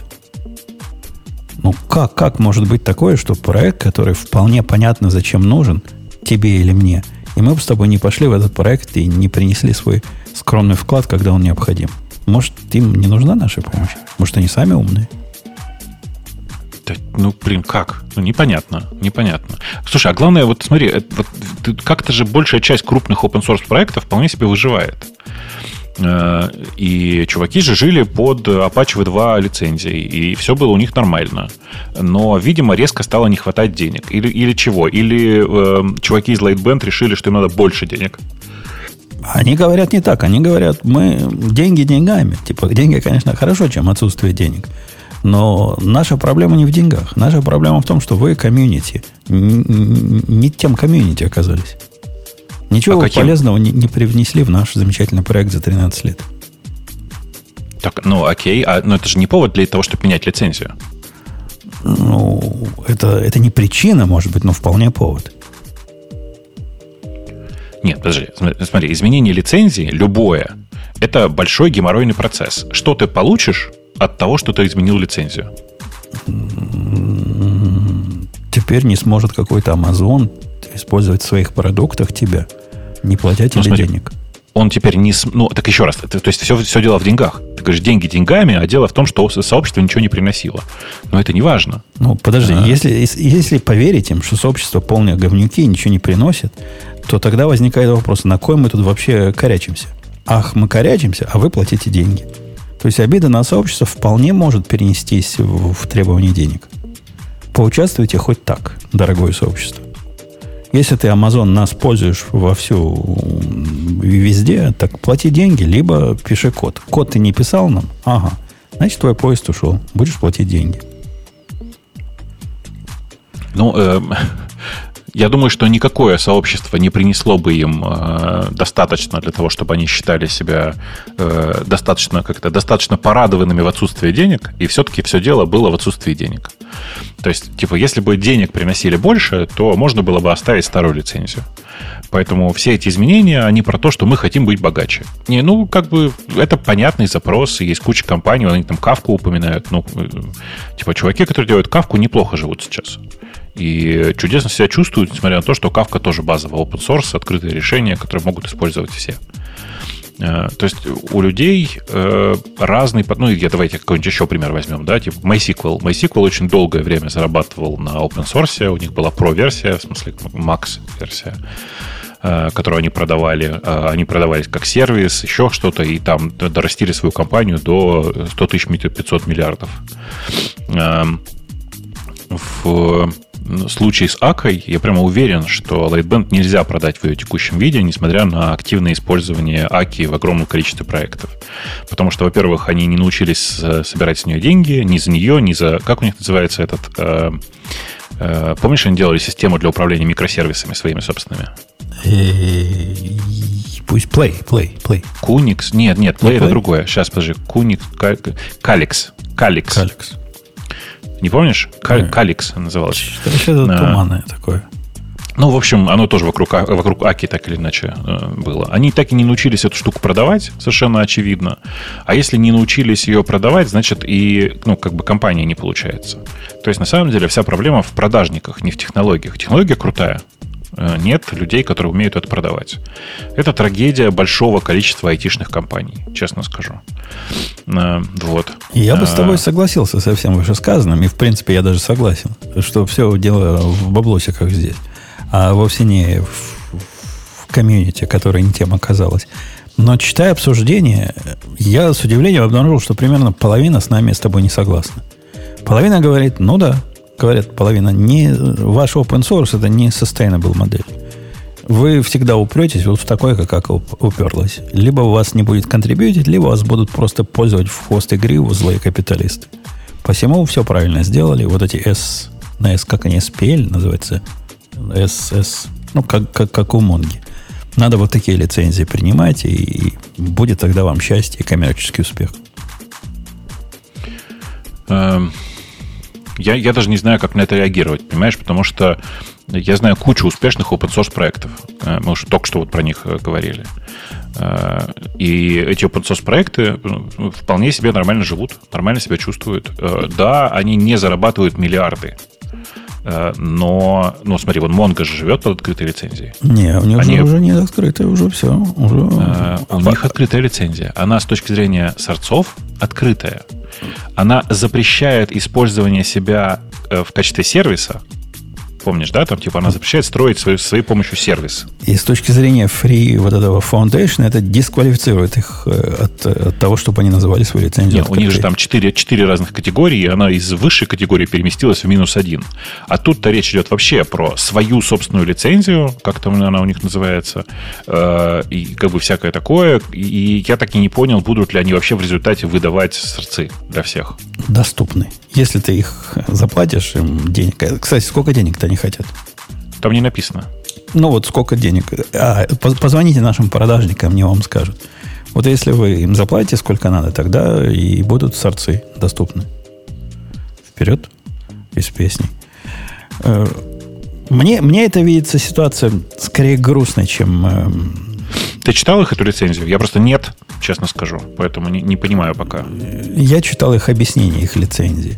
Ну, как, как может быть такое, что проект, который вполне понятно, зачем нужен, тебе или мне, и мы бы с тобой не пошли в этот проект и не принесли свой скромный вклад, когда он необходим? Может, им не нужна наша помощь? Может, они сами умные? Ну, блин, как? Ну, непонятно, непонятно. Слушай, а главное, вот смотри, вот, как-то же большая часть крупных open source проектов вполне себе выживает. Э, и чуваки же жили под Apache V2 лицензией, и все было у них нормально. Но, видимо, резко стало не хватать денег. Или, или чего? Или э, чуваки из Lightband решили, что им надо больше денег. Они говорят не так. Они говорят, мы деньги деньгами. Типа, деньги, конечно, хорошо, чем отсутствие денег. Но наша проблема не в деньгах. Наша проблема в том, что вы комьюнити. Не тем комьюнити оказались. Ничего а каким? полезного не, не привнесли в наш замечательный проект за 13 лет. Так, ну окей, а, но это же не повод для того, чтобы менять лицензию. Ну, это, это не причина, может быть, но вполне повод. Нет, подожди, смотри, изменение лицензии, любое, это большой геморройный процесс. Что ты получишь от того, что ты изменил лицензию? Теперь не сможет какой-то Amazon использовать в своих продуктах тебя, не платя ну, тебе смотри, денег. Он теперь не... Ну, так еще раз, это, то есть все, все дело в деньгах. Ты говоришь, деньги деньгами, а дело в том, что сообщество ничего не приносило. Но это не важно. Ну, подожди, а... если, если поверить им, что сообщество полное говнюки и ничего не приносит, то тогда возникает вопрос, на кой мы тут вообще корячимся? Ах, мы корячимся, а вы платите деньги. То есть обида на сообщество вполне может перенестись в, в требование денег. Поучаствуйте хоть так, дорогое сообщество. Если ты Amazon нас пользуешь вовсю везде, так плати деньги, либо пиши код. Код ты не писал нам? Ага. Значит, твой поезд ушел. Будешь платить деньги. Ну, э, я думаю, что никакое сообщество не принесло бы им э, достаточно для того, чтобы они считали себя э, достаточно как-то достаточно порадованными в отсутствии денег, и все-таки все дело было в отсутствии денег. То есть, типа, если бы денег приносили больше, то можно было бы оставить старую лицензию. Поэтому все эти изменения, они про то, что мы хотим быть богаче. Не, ну, как бы, это понятный запрос, есть куча компаний, они там кавку упоминают. Ну, э, типа, чуваки, которые делают кавку, неплохо живут сейчас. И чудесно себя чувствуют, несмотря на то, что Kafka тоже базовый open source, открытые решения, которые могут использовать все. Э, то есть у людей э, разный... Ну, я давайте какой-нибудь еще пример возьмем, да, типа MySQL. MySQL очень долгое время зарабатывал на open source, у них была Pro-версия, в смысле Max-версия э, которую они продавали. Они продавались как сервис, еще что-то, и там дорастили свою компанию до 100 тысяч 500 миллиардов. Эм, в случае с Акой я прямо уверен, что Lightband нельзя продать в ее текущем виде, несмотря на активное использование Аки в огромном количестве проектов. Потому что, во-первых, они не научились собирать с нее деньги, ни за нее, ни за... Как у них называется этот... Э, э, помнишь, они делали систему для управления микросервисами своими собственными? Пусть Play, Play, Play. Kunix? Нет, нет, Play, это другое. Сейчас, подожди. Kunix, Calix. Calix. Calix. Не помнишь? Каликс называлось. Что-то туманное такое. Ну, в общем, оно тоже вокруг, а, вокруг Аки так или иначе э, было. Они так и не научились эту штуку продавать, совершенно очевидно. А если не научились ее продавать, значит и, ну, как бы компания не получается. То есть, на самом деле, вся проблема в продажниках, не в технологиях. Технология крутая. Э, нет людей, которые умеют это продавать. Это трагедия большого количества айтишных компаний, честно скажу. Э, вот. Я бы с тобой э, согласился со всем вышесказанным, и в принципе я даже согласен, что все дело в баблосиках здесь, а вовсе не в, в комьюнити, которая не тем оказалась. Но читая обсуждение, я с удивлением обнаружил, что примерно половина с нами с тобой не согласна. Половина говорит, ну да, говорят половина, не, ваш open source это не sustainable модель. Вы всегда упретесь вот в такое, как, как уперлась. Либо у вас не будет контрибьютить, либо вас будут просто пользовать в хвост и гриву злые капиталисты. Посему все правильно сделали. Вот эти S, на S, как они, SPL называется, SS, ну, как, как, как у Монги. Надо вот такие лицензии принимать, и будет тогда вам счастье и коммерческий успех. Um я, я даже не знаю, как на это реагировать, понимаешь, потому что я знаю кучу успешных open source проектов. Э, мы уже только что вот про них э, говорили. Э, и эти open source проекты ну, вполне себе нормально живут, нормально себя чувствуют. Да, они не зарабатывают миллиарды. Но, ну, смотри, вот Mongo же живет под открытой лицензией. Не, у них Они... уже не открытая, уже все. Уже... У них открытая лицензия. Она с точки зрения сорцов открытая она запрещает использование себя э, в качестве сервиса, Помнишь, да? Там типа она запрещает строить своей, своей помощью сервис. И с точки зрения free вот этого foundation, это дисквалифицирует их э, от, от того, чтобы они называли свою лицензию. Нет, у них же там четыре, четыре разных категории, и она из высшей категории переместилась в минус один. А тут-то речь идет вообще про свою собственную лицензию, как там она у них называется, э, и как бы всякое такое. И я так и не понял, будут ли они вообще в результате выдавать сорцы для всех. Доступны. Если ты их заплатишь им денег. Кстати, сколько денег-то они хотят? Там не написано. Ну вот сколько денег. А, позвоните нашим продажникам, они вам скажут. Вот если вы им заплатите сколько надо, тогда и будут сорцы доступны. Вперед, без песни. Э, мне, мне это видится ситуация скорее грустной, чем эм, ты читал их, эту лицензию? Я просто нет, честно скажу. Поэтому не, не понимаю пока. Я читал их объяснение, их лицензии.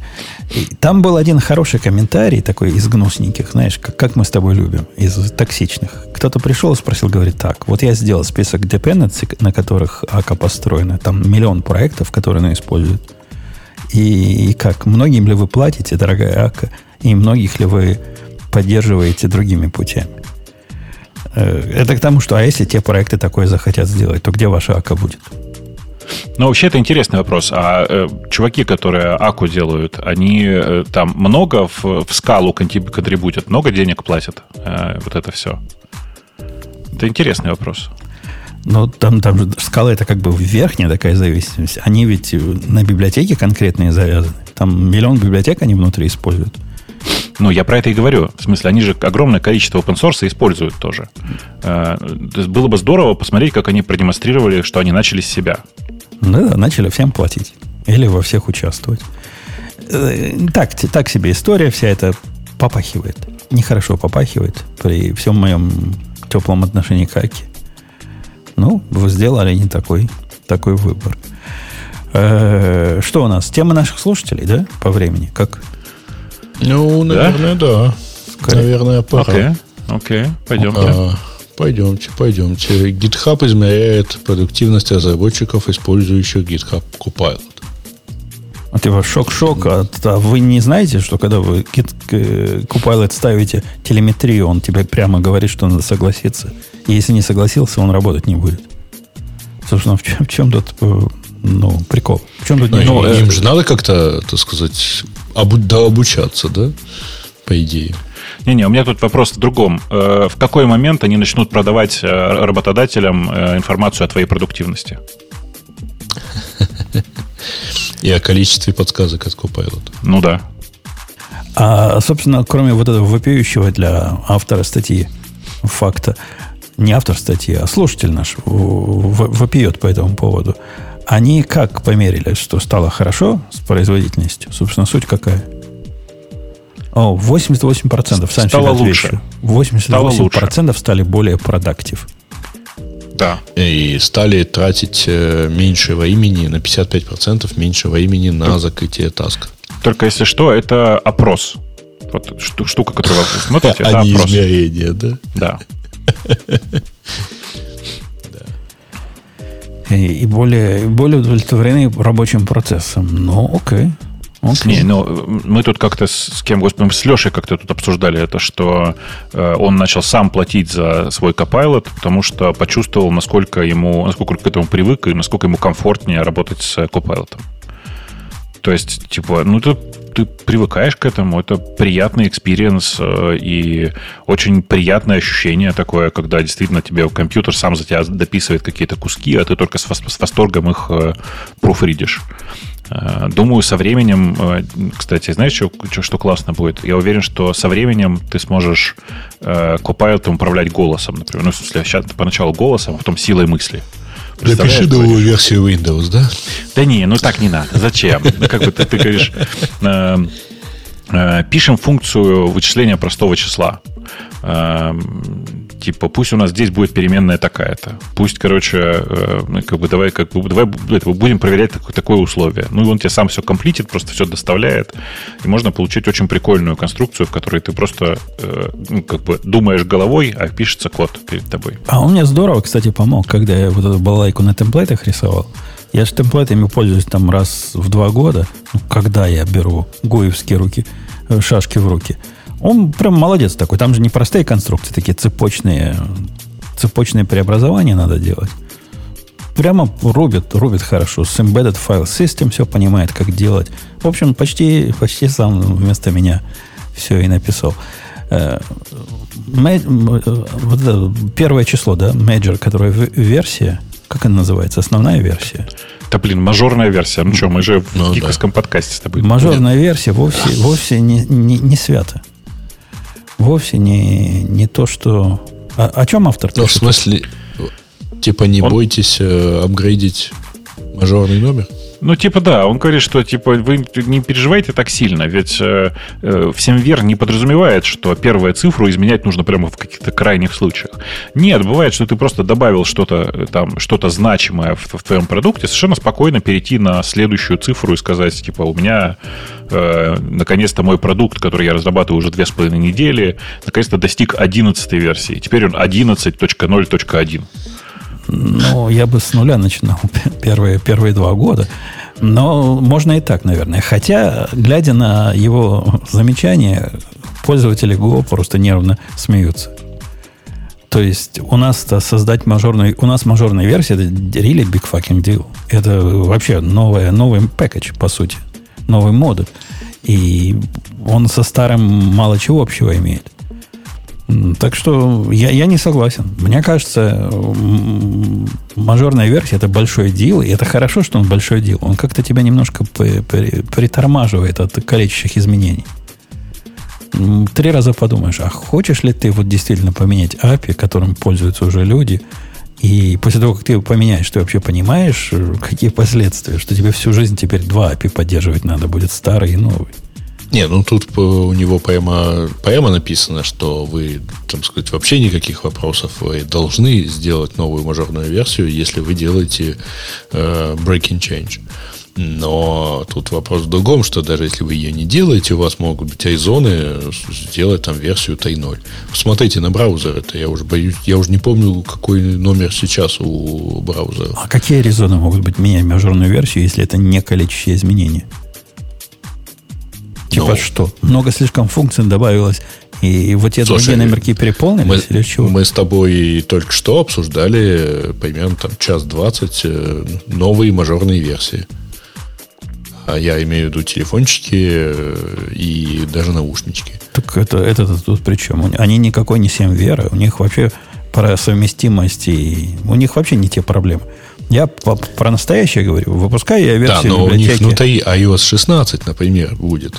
И там был один хороший комментарий, такой из гнусненьких, знаешь, как, как мы с тобой любим, из токсичных. Кто-то пришел и спросил, говорит, так, вот я сделал список dependency, на которых АКА построена. Там миллион проектов, которые она использует. И, и как, многим ли вы платите, дорогая АКА, и многих ли вы поддерживаете другими путями? Э, это к тому, что а если те проекты такое захотят сделать, то где ваша АКА будет? Ну, вообще, это интересный вопрос. А э, чуваки, которые АКУ делают, они э, там много в, в скалу контрибутят, много денег платят? Э, вот это все. Это интересный вопрос. Ну, там, там же скала это как бы верхняя такая зависимость. Они ведь на библиотеке конкретные завязаны. Там миллион библиотек они внутри используют. Ну, я про это и говорю. В смысле, они же огромное количество open source используют тоже. Э, было бы здорово посмотреть, как они продемонстрировали, что они начали с себя. Ну да, начали всем платить. Или во всех участвовать. Э, так, так себе история вся эта попахивает. Нехорошо попахивает при всем моем теплом отношении к Аки. Ну, вы сделали не такой, такой выбор. Э, что у нас? Тема наших слушателей, да, по времени? Как? Ну, наверное, да. да. Наверное, пора. Окей, okay. okay. пойдемте. А, пойдемте, пойдемте. GitHub измеряет продуктивность разработчиков, использующих GitHub Copilot. А ты шок-шок. А, а вы не знаете, что когда вы Git, Copilot ставите телеметрию, он тебе прямо говорит, что надо согласиться. И если не согласился, он работать не будет. Собственно, в чем, в чем тут э, ну, прикол? В чем тут ну, ну, им же надо как-то, так сказать, обу- дообучаться, да? По идее. Не-не, у меня тут вопрос в другом. Э, в какой момент они начнут продавать э, работодателям э, информацию о твоей продуктивности? И о количестве подсказок от Copilot. Ну да. А, собственно, кроме вот этого вопиющего для автора статьи факта, не автор статьи, а слушатель наш вопиет по этому поводу. Они как померили, что стало хорошо с производительностью? Собственно, суть какая? О, 88% сами стало лучше. 88% стало лучше. стали более продуктив. Да. И стали тратить э, меньше времени, на 55% меньше времени на закрытие таска. Только если что, это опрос. Вот штука, которую вы смотрите, это опрос. измерение, да? Да. и более, более удовлетворены рабочим процессом. Ну, окей. Okay. Не, ну, мы тут как-то с кем, господи, с Лешей как-то тут обсуждали это, что э, он начал сам платить за свой Copilot, потому что почувствовал, насколько ему, насколько к этому привык и насколько ему комфортнее работать с Copilot. То есть, типа, ну, ты, ты привыкаешь к этому, это приятный experience э, и очень приятное ощущение такое, когда действительно тебе компьютер сам за тебя дописывает какие-то куски, а ты только с, восторгом их э, пруфридишь. Э, думаю, со временем, кстати, знаешь, что, что классно будет? Я уверен, что со временем ты сможешь Copilot управлять голосом, например. Ну, в смысле, сейчас поначалу голосом, а потом силой мысли. Напиши новую версию Windows, да? Да не, ну так не надо. Зачем? Ну, как бы ты, ты говоришь, э, э, пишем функцию вычисления простого числа. Э, типа, пусть у нас здесь будет переменная такая-то. Пусть, короче, э, как бы давай, как бы, давай будем проверять такое, такое условие. Ну, и он тебе сам все комплитит, просто все доставляет. И можно получить очень прикольную конструкцию, в которой ты просто, э, ну, как бы думаешь головой, а пишется код перед тобой. А он мне здорово, кстати, помог, когда я вот эту балайку на темплейтах рисовал. Я же темплейтами пользуюсь там раз в два года, ну, когда я беру гуевские руки э, шашки в руки. Он прям молодец такой. Там же не простые конструкции, такие цепочные, цепочные преобразования надо делать. Прямо рубит, рубит хорошо. С embedded file system все понимает, как делать. В общем, почти, почти сам вместо меня все и написал. Э, вот это первое число, да, major, которая версия, как она называется, основная версия. Да блин, мажорная версия. Ну что, мы же ну, в гиковском да. подкасте с тобой. Мажорная Нет. версия вовсе, вовсе не, не, не свята. Вовсе не, не то, что... А, о чем автор Ну, в смысле, типа не Он... бойтесь э, апгрейдить мажорный номер? Ну, типа, да, он говорит, что типа вы не переживайте так сильно, ведь э, э, всем вер не подразумевает, что первую цифру изменять нужно прямо в каких-то крайних случаях. Нет, бывает, что ты просто добавил что-то э, там, что-то значимое в, в твоем продукте, совершенно спокойно перейти на следующую цифру и сказать, типа, у меня э, наконец-то мой продукт, который я разрабатываю уже две с половиной недели, наконец-то достиг 11 версии. Теперь он 11.0.1. Ну, я бы с нуля начинал первые, первые два года. Но можно и так, наверное. Хотя, глядя на его замечания, пользователи Go просто нервно смеются. То есть у нас-то создать мажорную... У нас мажорная версия это really big fucking deal. Это вообще новая, новый пакет, по сути. Новый модуль. И он со старым мало чего общего имеет. Так что я, я не согласен. Мне кажется, мажорная версия это большой дел, и это хорошо, что он большой дел. Он как-то тебя немножко притормаживает от количественных изменений. Три раза подумаешь, а хочешь ли ты вот действительно поменять API, которым пользуются уже люди, и после того, как ты его поменяешь, ты вообще понимаешь, какие последствия, что тебе всю жизнь теперь два API поддерживать надо будет, старый и новый. Не, ну тут у него прямо, прямо написано, что вы, там сказать, вообще никаких вопросов вы должны сделать новую мажорную версию, если вы делаете э, breaking change. Но тут вопрос в другом, что даже если вы ее не делаете, у вас могут быть айзоны сделать там версию 3.0. Посмотрите на браузер, это я уже боюсь, я уже не помню, какой номер сейчас у браузера. А какие резоны могут быть менять мажорную версию, если это не количество изменений? Типа ну, что? Много слишком функций добавилось, и вот эти слушай, другие номерки переполнились мы, или чего? Мы с тобой только что обсуждали примерно там час двадцать э, новые мажорные версии. А я имею в виду телефончики э, и даже наушнички. Так это, это, это тут при чем? Они никакой не 7 веры, у них вообще про совместимость, и у них вообще не те проблемы. Я по, про настоящее говорю. Выпускаю я версию Да, но библиотеки. у них внутри iOS 16, например, будет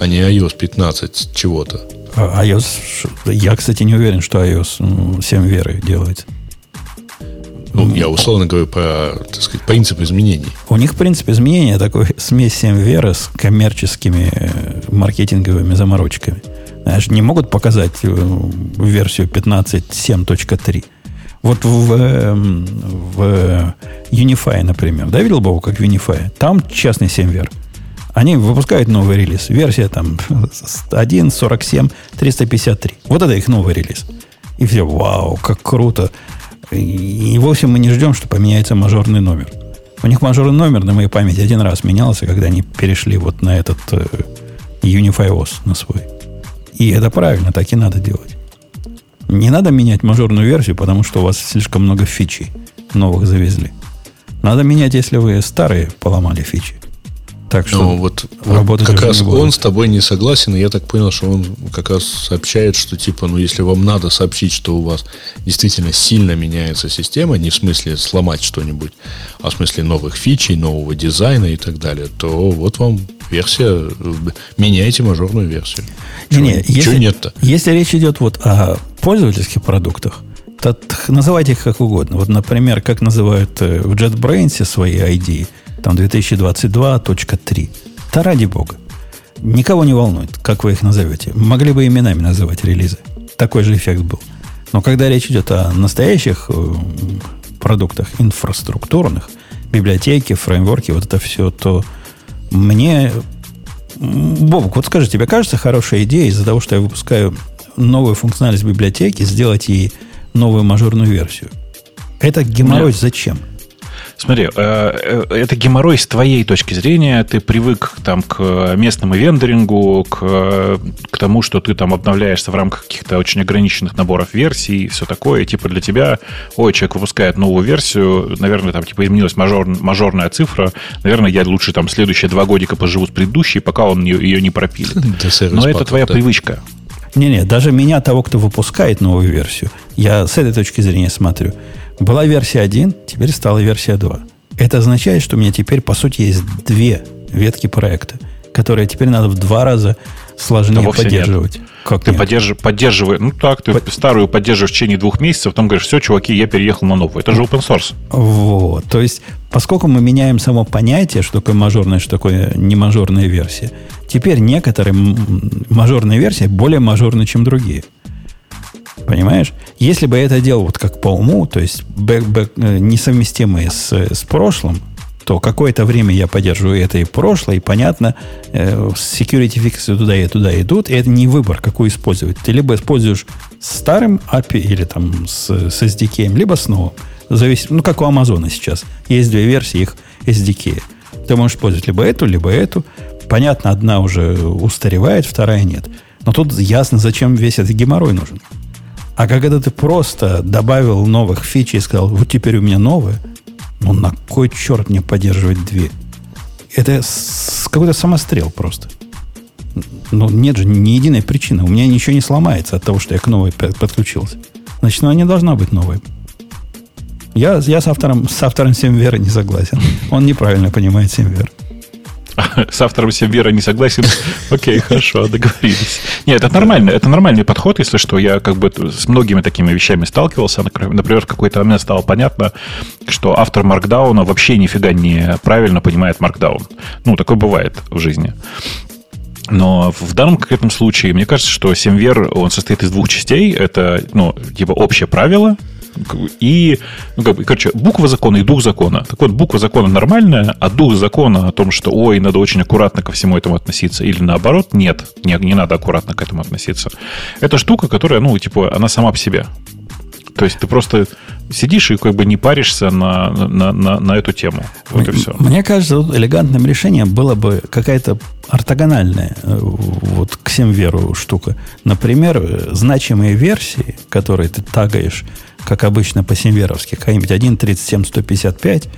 а не iOS 15 чего-то. А iOS, я, кстати, не уверен, что iOS 7 веры делает. Ну, я условно говорю про, так сказать, принцип изменений. У них принцип изменения такой смесь 7 веры с коммерческими э, маркетинговыми заморочками. Знаешь, не могут показать э, версию 15.7.3. Вот в, эм, в Unify, например, да, видел бы, как в Unify? Там частный 7 вер. Они выпускают новый релиз. Версия там 1.47, 353. Вот это их новый релиз. И все, вау, как круто. И, и вовсе мы не ждем, что поменяется мажорный номер. У них мажорный номер на моей памяти один раз менялся, когда они перешли вот на этот э, Unify OS на свой. И это правильно, так и надо делать. Не надо менять мажорную версию, потому что у вас слишком много фичей новых завезли. Надо менять, если вы старые поломали фичи. Так что ну, вот, вот как раз он с тобой не согласен, и я так понял, что он как раз сообщает, что типа, ну если вам надо сообщить, что у вас действительно сильно меняется система, не в смысле сломать что-нибудь, а в смысле новых фичей, нового дизайна и так далее, то вот вам версия, меняйте мажорную версию. Не, не, чего, если, нет-то? Если речь идет вот о пользовательских продуктах, то называйте их как угодно. Вот, например, как называют э, в JetBrains свои ID – там 2022.3. Да ради бога. Никого не волнует, как вы их назовете. Могли бы именами называть релизы. Такой же эффект был. Но когда речь идет о настоящих э, продуктах инфраструктурных, библиотеки, фреймворки, вот это все, то мне... Бобок, вот скажи, тебе кажется хорошая идея из-за того, что я выпускаю новую функциональность библиотеки, сделать ей новую мажорную версию? Это геморрой Нет. зачем? Смотри, э, э, это геморрой с твоей точки зрения. Ты привык там, к местному вендорингу, к, к тому, что ты там обновляешься в рамках каких-то очень ограниченных наборов версий и все такое. Типа для тебя, ой, человек выпускает новую версию, наверное, там типа изменилась мажор, мажорная цифра. Наверное, я лучше там следующие два годика поживу с предыдущей, пока он ее, ее не пропилит. Но это твоя привычка. Не-не, даже меня, того, кто выпускает новую версию, я с этой точки зрения смотрю – была версия 1, теперь стала версия 2. Это означает, что у меня теперь, по сути, есть две ветки проекта, которые теперь надо в два раза сложнее да поддерживать. Нет. Как ты поддерж, поддерживаешь, ну так, ты Под... старую поддерживаешь в течение двух месяцев, потом говоришь, все, чуваки, я переехал на новую. Это же open source. Вот. То есть, поскольку мы меняем само понятие, что такое мажорная, что такое не мажорная версия, теперь некоторые мажорные версии более мажорны, чем другие. Понимаешь? Если бы я это делал вот как по уму, то есть бэк, бэк, э, несовместимые с, с прошлым, то какое-то время я поддерживаю это и прошлое, и понятно, э, security фиксы туда и туда идут, и это не выбор, какой использовать. Ты либо используешь старым API или там с, с SDK, либо с новым. Зависит, ну, как у Амазона сейчас. Есть две версии их SDK. Ты можешь использовать либо эту, либо эту. Понятно, одна уже устаревает, вторая нет. Но тут ясно, зачем весь этот геморрой нужен. А когда ты просто добавил новых фич и сказал, вот теперь у меня новые, ну на кой черт мне поддерживать две? Это какой-то самострел просто. Ну, нет же ни единой причины. У меня ничего не сломается от того, что я к новой подключился. Значит, она не должна быть новой. Я, я с автором, с автором 7 веры не согласен. Он неправильно понимает 7 вер. С автором Севера не согласен. Окей, хорошо, договорились. Нет, это нормально, это нормальный подход, если что. Я как бы с многими такими вещами сталкивался. Например, в какой-то момент стало понятно, что автор Маркдауна вообще нифига не правильно понимает Маркдаун. Ну, такое бывает в жизни. Но в данном конкретном случае, мне кажется, что Семвер, он состоит из двух частей. Это, ну, типа общее правило, и, ну, как бы, короче, буква закона и дух закона. Так вот, буква закона нормальная, а дух закона о том, что, ой, надо очень аккуратно ко всему этому относиться, или наоборот, нет, не, не надо аккуратно к этому относиться. Это штука, которая, ну, типа, она сама по себе. То есть ты просто сидишь и как бы не паришься на, на, на, на эту тему. Вот мне, и все. Мне кажется, элегантным решением было бы какая-то ортогональная э, вот к всем веру штука. Например, э, значимые версии, которые ты тагаешь как обычно по симверовски, какая-нибудь 1.37.155,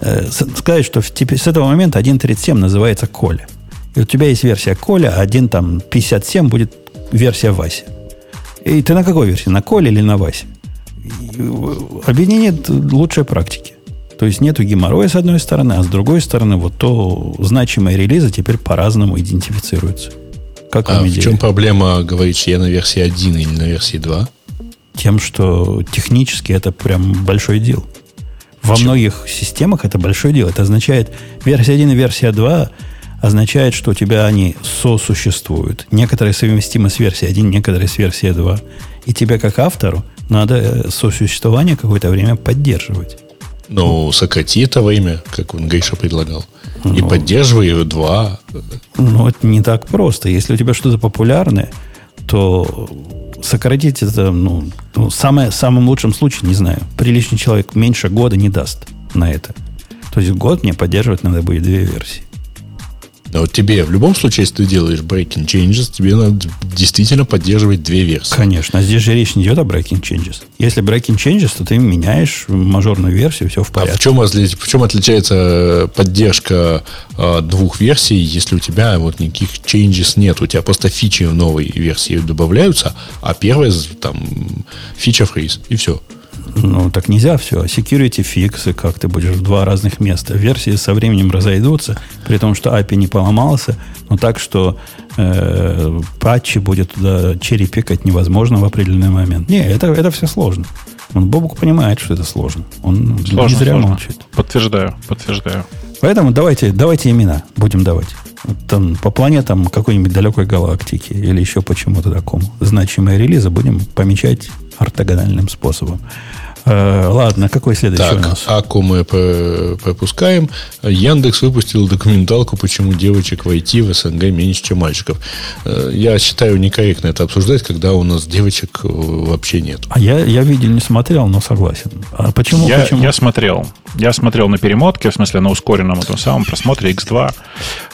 э, сказать, что в, теперь, с этого момента 1.37 называется Коля. И у тебя есть версия Коля, а 1.57 будет версия Вася. И ты на какой версии? На Коле или на Васе? Объединение лучшей практики. То есть нету геморроя с одной стороны, а с другой стороны вот то значимые релизы теперь по-разному идентифицируются. Как а в чем проблема говорить, что я на версии 1 или на версии 2? Тем, что технически это прям большой дел. Во Почему? многих системах это большой дел. Это означает, версия 1 и версия 2 означает, что у тебя они сосуществуют. Некоторые совместимы с версией 1, некоторые с версией 2. И тебе, как автору, надо э, сосуществование какое-то время поддерживать. Ну, сократи это время, как он Гейша предлагал. Ну, и поддерживай ее два. Ну, это не так просто. Если у тебя что-то популярное, то сократить это, ну, ну самое, в самом лучшем случае, не знаю, приличный человек меньше года не даст на это. То есть год мне поддерживать надо будет две версии. Но вот тебе в любом случае, если ты делаешь breaking changes, тебе надо действительно поддерживать две версии. Конечно. А здесь же речь не идет о breaking changes. Если breaking changes, то ты меняешь мажорную версию, все в порядке. А в чем, в чем отличается поддержка э, двух версий, если у тебя вот никаких changes нет? У тебя просто фичи в новой версии добавляются, а первая там фича фриз, и все. Ну, так нельзя все. Security фиксы, как ты будешь в два разных места. Версии со временем разойдутся, при том, что API не поломался, но так, что э, патчи будет туда черепикать невозможно в определенный момент. Не, это, это все сложно. Он Бобук понимает, что это сложно. Он сложно, не зря сложно. молчит. Подтверждаю, подтверждаю. Поэтому давайте, давайте имена будем давать. Там, по планетам какой-нибудь далекой галактики или еще почему-то такому. Значимые релизы будем помечать ортогональным способом. Э, ладно, какой следующий так, у нас? Аку мы пропускаем. Яндекс выпустил документалку, почему девочек в IT в СНГ меньше, чем мальчиков. Э, я считаю некорректно это обсуждать, когда у нас девочек э, вообще нет. А я, я видел, не смотрел, но согласен. А почему? Я, почему? я смотрел. Я смотрел на перемотке, в смысле на ускоренном этом самом просмотре X2.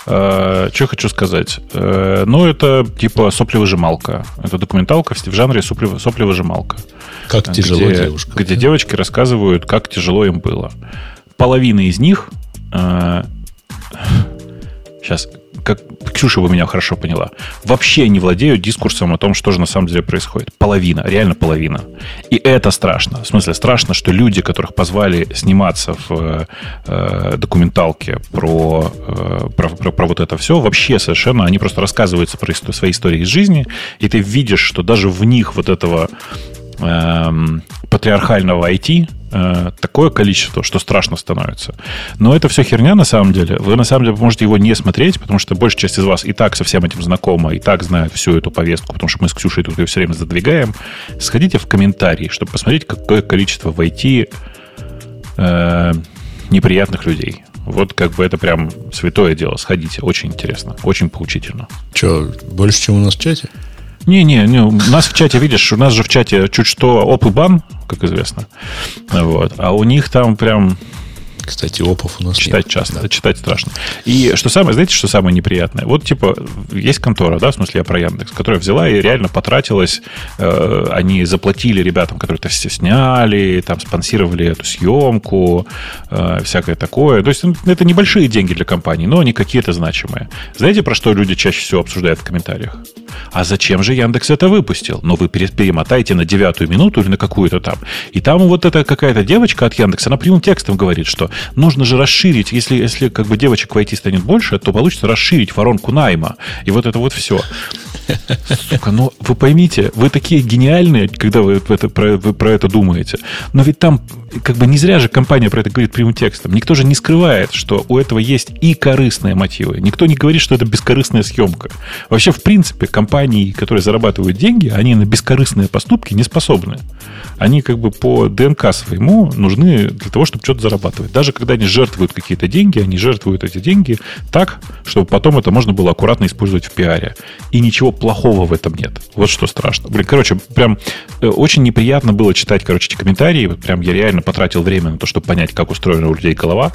Э, что хочу сказать? Э, ну, это типа соплевыжималка. Это документалка в жанре соплевыжималка. Как тяжело где, девушка. Где девочки рассказывают, как тяжело им было. Половина из них... Э, сейчас, как Ксюша бы меня хорошо поняла, вообще не владеют дискурсом о том, что же на самом деле происходит. Половина, реально половина. И это страшно. В смысле, страшно, что люди, которых позвали сниматься в э, документалке про, э, про, про, про вот это все, вообще совершенно, они просто рассказываются про свои истории из жизни, и ты видишь, что даже в них вот этого патриархального IT э, такое количество, что страшно становится. Но это все херня на самом деле. Вы на самом деле можете его не смотреть, потому что большая часть из вас и так со всем этим знакома, и так знает всю эту повестку, потому что мы с Ксюшей тут ее все время задвигаем. Сходите в комментарии, чтобы посмотреть, какое количество в IT э, неприятных людей. Вот как бы это прям святое дело. Сходите. Очень интересно. Очень поучительно. Че, больше, чем у нас в чате? Не-не, не, у нас в чате, видишь, у нас же в чате чуть что оп и бан, как известно. Вот. А у них там прям кстати, опов у нас Читать нет. часто, да. читать страшно. И что самое, знаете, что самое неприятное? Вот, типа, есть контора, да, в смысле я про Яндекс, которая взяла и реально потратилась, э, они заплатили ребятам, которые это все сняли, там, спонсировали эту съемку, э, всякое такое. То есть, ну, это небольшие деньги для компании, но они какие-то значимые. Знаете, про что люди чаще всего обсуждают в комментариях? А зачем же Яндекс это выпустил? Ну, вы перемотаете на девятую минуту или на какую-то там. И там вот эта какая-то девочка от Яндекса, она прямым текстом говорит, что нужно же расширить, если, если как бы девочек войти станет больше, то получится расширить воронку найма. И вот это вот все. Сука, ну вы поймите, вы такие гениальные, когда вы, это, про, вы про это думаете. Но ведь там как бы не зря же компания про это говорит прямым текстом. Никто же не скрывает, что у этого есть и корыстные мотивы. Никто не говорит, что это бескорыстная съемка. Вообще, в принципе, компании, которые зарабатывают деньги, они на бескорыстные поступки не способны. Они как бы по ДНК своему нужны для того, чтобы что-то зарабатывать. Даже когда они жертвуют какие-то деньги, они жертвуют эти деньги так, чтобы потом это можно было аккуратно использовать в пиаре. И ничего плохого в этом нет. Вот что страшно. Блин, короче, прям э, очень неприятно было читать, короче, эти комментарии. Прям я реально потратил время на то, чтобы понять, как устроена у людей голова.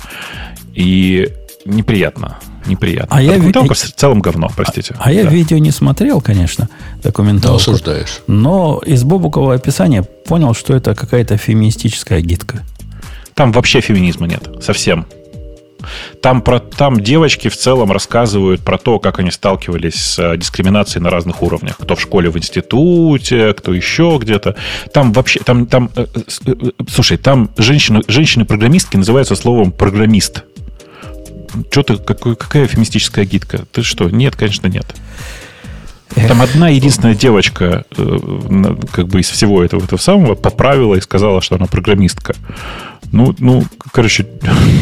И неприятно. Неприятно. А, а документалка я... в целом говно, простите. А, а я видео не смотрел, конечно, документалку. Да, осуждаешь. Но из бобукового описания понял, что это какая-то феминистическая гидка. Там вообще феминизма нет. Совсем. Там, про, там девочки в целом рассказывают про то, как они сталкивались с э, дискриминацией на разных уровнях. Кто в школе, в институте, кто еще где-то. Там вообще, там, там, э, э, слушай, там женщины, женщины-программистки называются словом программист. Что ты, какой, какая феминистическая гидка? Ты что? Нет, конечно, нет. Там одна единственная девочка, как бы из всего этого, этого самого, поправила и сказала, что она программистка. Ну, ну, короче,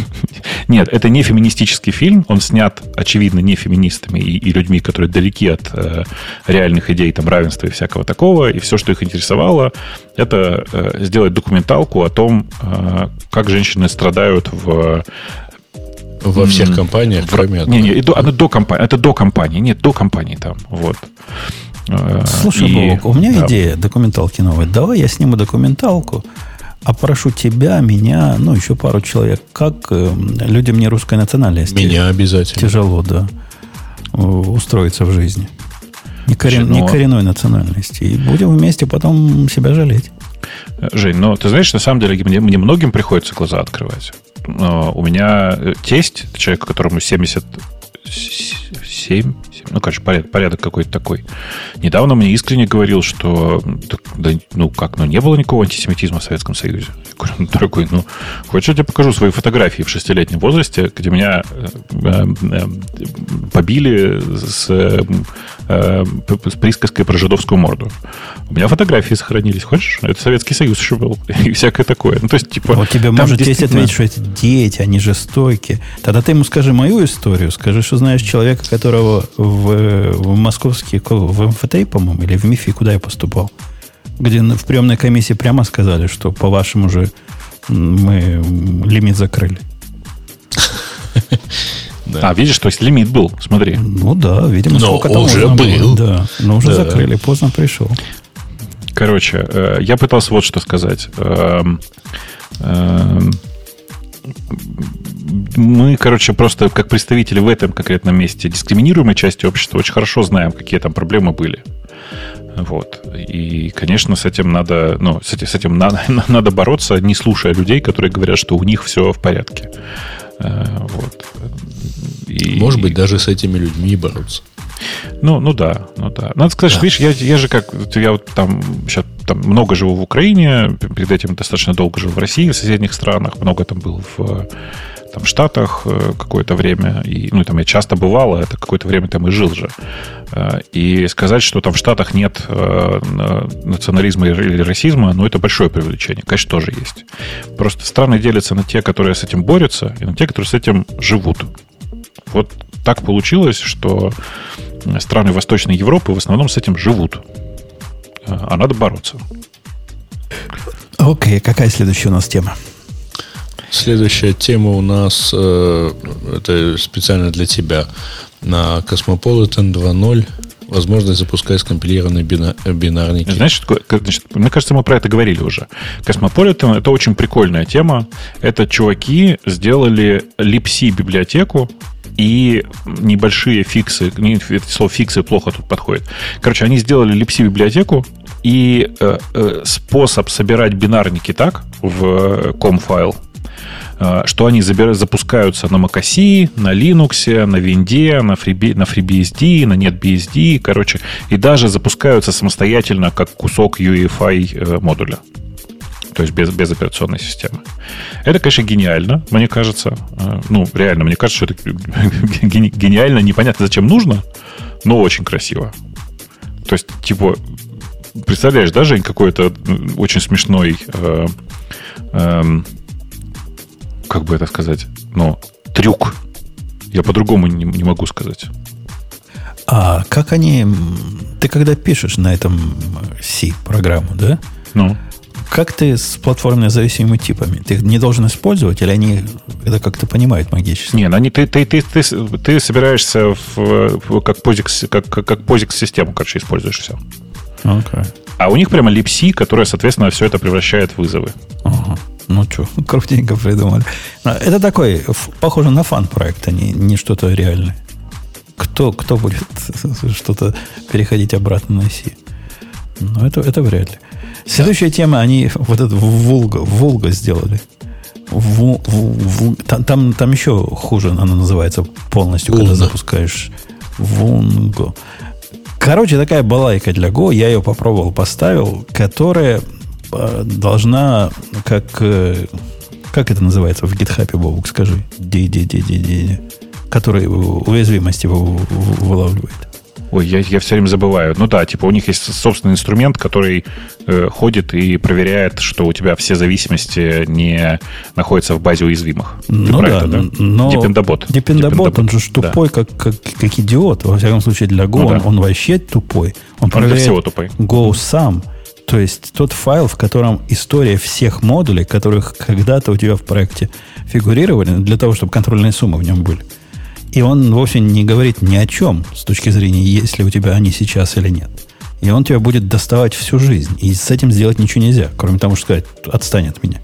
нет, это не феминистический фильм. Он снят, очевидно, не феминистами и, и людьми, которые далеки от э, реальных идей там равенства и всякого такого. И все, что их интересовало, это э, сделать документалку о том, э, как женщины страдают в во всех компаниях, кроме одной. Не, не, до, до компании. Это до компании. Нет, до компании там. Вот. Э, Слушай, и, Бог, у меня да. идея документалки новой. Давай я сниму документалку а прошу тебя, меня, ну, еще пару человек, как э, людям не русской национальности. Меня обязательно. Тяжело, да, устроиться в жизни. Не, корен, не коренной национальности. И будем вместе потом себя жалеть. Жень, ну, ты знаешь, на самом деле мне, мне многим приходится глаза открывать. Но у меня э, тесть, человек, которому 70, 7, ну, короче, порядок, порядок какой-то такой. Недавно мне искренне говорил, что, да, ну, как, ну, не было никакого антисемитизма в Советском Союзе. Я говорю, ну, дорогой, ну, хочешь, я тебе покажу свои фотографии в шестилетнем возрасте, где меня э, э, э побили с, э, э, с присказкой про жидовскую морду. У меня фотографии сохранились, хочешь? Это Советский Союз еще был. И всякое такое. Ну, то есть, типа... Вот тебе может действительно... тесть ответить, что это дети, они жестокие. Тогда ты ему скажи мою историю, скажи, что знаешь человека, которого в, в московский, в МФТ, по-моему, или в МИФИ, куда я поступал, где в приемной комиссии прямо сказали, что по вашему же мы лимит закрыли. Да. А, видишь, то есть лимит был, смотри. Ну да, видимо, но сколько там уже был. Да, но уже да. закрыли, поздно пришел. Короче, э, я пытался вот что сказать. Мы, короче, просто как представители в этом конкретном месте дискриминируемой части общества очень хорошо знаем, какие там проблемы были. Вот. И, конечно, с этим надо, ну, с этим, с этим надо, надо бороться, не слушая людей, которые говорят, что у них все в порядке. Э, вот. И, Может быть, даже с этими людьми бороться. Ну, ну да, ну да. Надо сказать, да. что, видишь, я, я же как, я вот там сейчас там много живу в Украине, перед этим достаточно долго жил в России, в соседних странах, много там был в там, Штатах э, какое-то время, и, ну, там я часто бывал, а это какое-то время там и жил же. Э, и сказать, что там в Штатах нет э, национализма или расизма, ну, это большое преувеличение. Конечно, тоже есть. Просто страны делятся на те, которые с этим борются, и на те, которые с этим живут. Вот так получилось, что страны Восточной Европы в основном с этим живут. А надо бороться. Окей, okay, какая следующая у нас тема? Следующая тема у нас, э, это специально для тебя, на Cosmopolitan 2.0 возможность запускать скомпилированные бина, бинарники. Знаешь, что такое? Значит, мне кажется, мы про это говорили уже. Cosmopolitan — это очень прикольная тема. Это чуваки сделали Lipsy библиотеку, и небольшие фиксы, это слово фиксы плохо тут подходит. Короче, они сделали Lipsy библиотеку и э, э, способ собирать бинарники так в э, com-файл, Э, что они запускаются на macOS, на Linux, на Винде, на, Free, на FreeBSD, на NetBSD, короче, и даже запускаются самостоятельно как кусок UEFI модуля. То есть без, без операционной системы. Это, конечно, гениально, мне кажется. Э, ну, реально, мне кажется, что это гениально, непонятно, зачем нужно, но очень красиво. То есть, типа, представляешь, даже какой-то очень смешной э, э, как бы это сказать, ну, трюк. Я по-другому не, не могу сказать. А как они... Ты когда пишешь на этом C программу, да? Ну. Как ты с платформенно зависимыми типами? Ты их не должен использовать, или они это как-то понимают магически? Не, ну, они, ты, ты, ты, ты, ты собираешься в, в, как POSIX, как, как, POSIX систему, короче, используешь все. Okay. А у них прямо липси, которая, соответственно, все это превращает в вызовы. Ага. Ну что, крутенько придумали. Это такой, похоже на фан-проект, а не, не что-то реальное. Кто, кто будет что-то переходить обратно на C? Ну, это, это вряд ли. Следующая тема, они вот эту Волга, Волга сделали. В, в, в, там, там, там еще хуже она называется полностью, Волна. когда запускаешь Вунго. Короче, такая балайка для Go, я ее попробовал, поставил, которая Э, должна, как, э, как это называется в GitHub, Бобук, скажи, ди, ди, ди, ди, ди, который уязвимости вылавливает. Ой, я, я все время забываю. Ну да, типа у них есть собственный инструмент, который э, ходит и проверяет, что у тебя все зависимости не находятся в базе уязвимых. Ну Ты да, это, да? но... Депендабот. Депендабот, он же тупой, да. как, как, как идиот. Во всяком случае, для Go ну, он, да. он вообще тупой. Он, он проверяет всего тупой. Go сам. То есть тот файл, в котором история всех модулей, которых когда-то у тебя в проекте фигурировали, для того, чтобы контрольные суммы в нем были. И он вовсе не говорит ни о чем с точки зрения, есть ли у тебя они сейчас или нет. И он тебя будет доставать всю жизнь. И с этим сделать ничего нельзя, кроме того, что сказать, отстань от меня.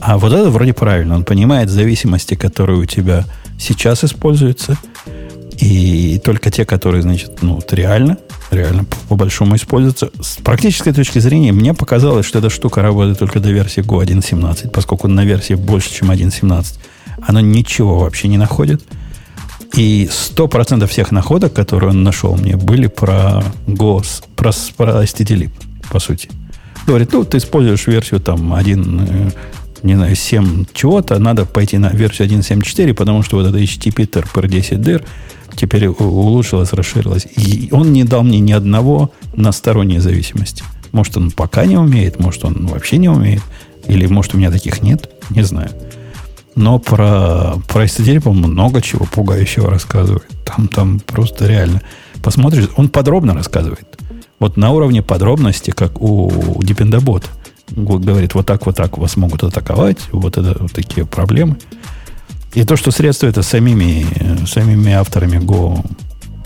А вот это вроде правильно. Он понимает зависимости, которые у тебя сейчас используются. И только те, которые, значит, ну, вот реально реально по-большому используется. С практической точки зрения мне показалось, что эта штука работает только до версии Go 1.17, поскольку на версии больше, чем 1.17 она ничего вообще не находит. И 100% всех находок, которые он нашел мне, были про Go, про, про STD-lib, по сути. Говорит, ну, ты используешь версию там 1, э, не знаю, 7 чего-то, надо пойти на версию 1.7.4, потому что вот это HTTP TRPR 10 dir теперь улучшилось, расширилось. И он не дал мне ни одного на сторонней зависимости. Может, он пока не умеет, может, он вообще не умеет. Или, может, у меня таких нет, не знаю. Но про, про STD, по-моему, много чего пугающего рассказывает. Там, там просто реально. Посмотришь, он подробно рассказывает. Вот на уровне подробности, как у Dependabot. Говорит, вот так, вот так вас могут атаковать, вот это вот такие проблемы. И то, что средство это самими, самими авторами Go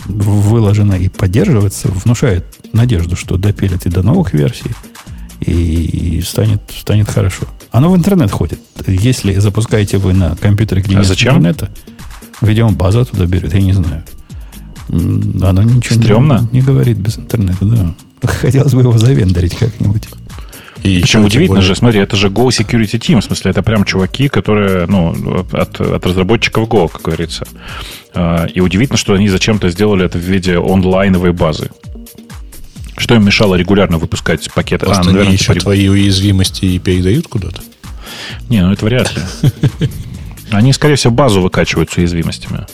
выложено и поддерживается, внушает надежду, что допилят и до новых версий, и станет, станет хорошо. Оно в интернет ходит. Если запускаете вы на компьютере, где А нет зачем? интернета, видимо, база туда берет, я не знаю. Оно ничего Стрёмно? не, не говорит без интернета, да. Хотелось бы его завендорить как-нибудь. И еще удивительно же, смотри, это же Go Security Team, в смысле, это прям чуваки, которые, ну, от, от разработчиков Go, как говорится. А, И удивительно, что они зачем-то сделали это в виде онлайновой базы. Что им мешало регулярно выпускать пакеты? Просто они наверное, еще типа- твои уязвимости и передают куда-то. Не, ну это вряд ли. Они, скорее всего, базу выкачивают с уязвимостями.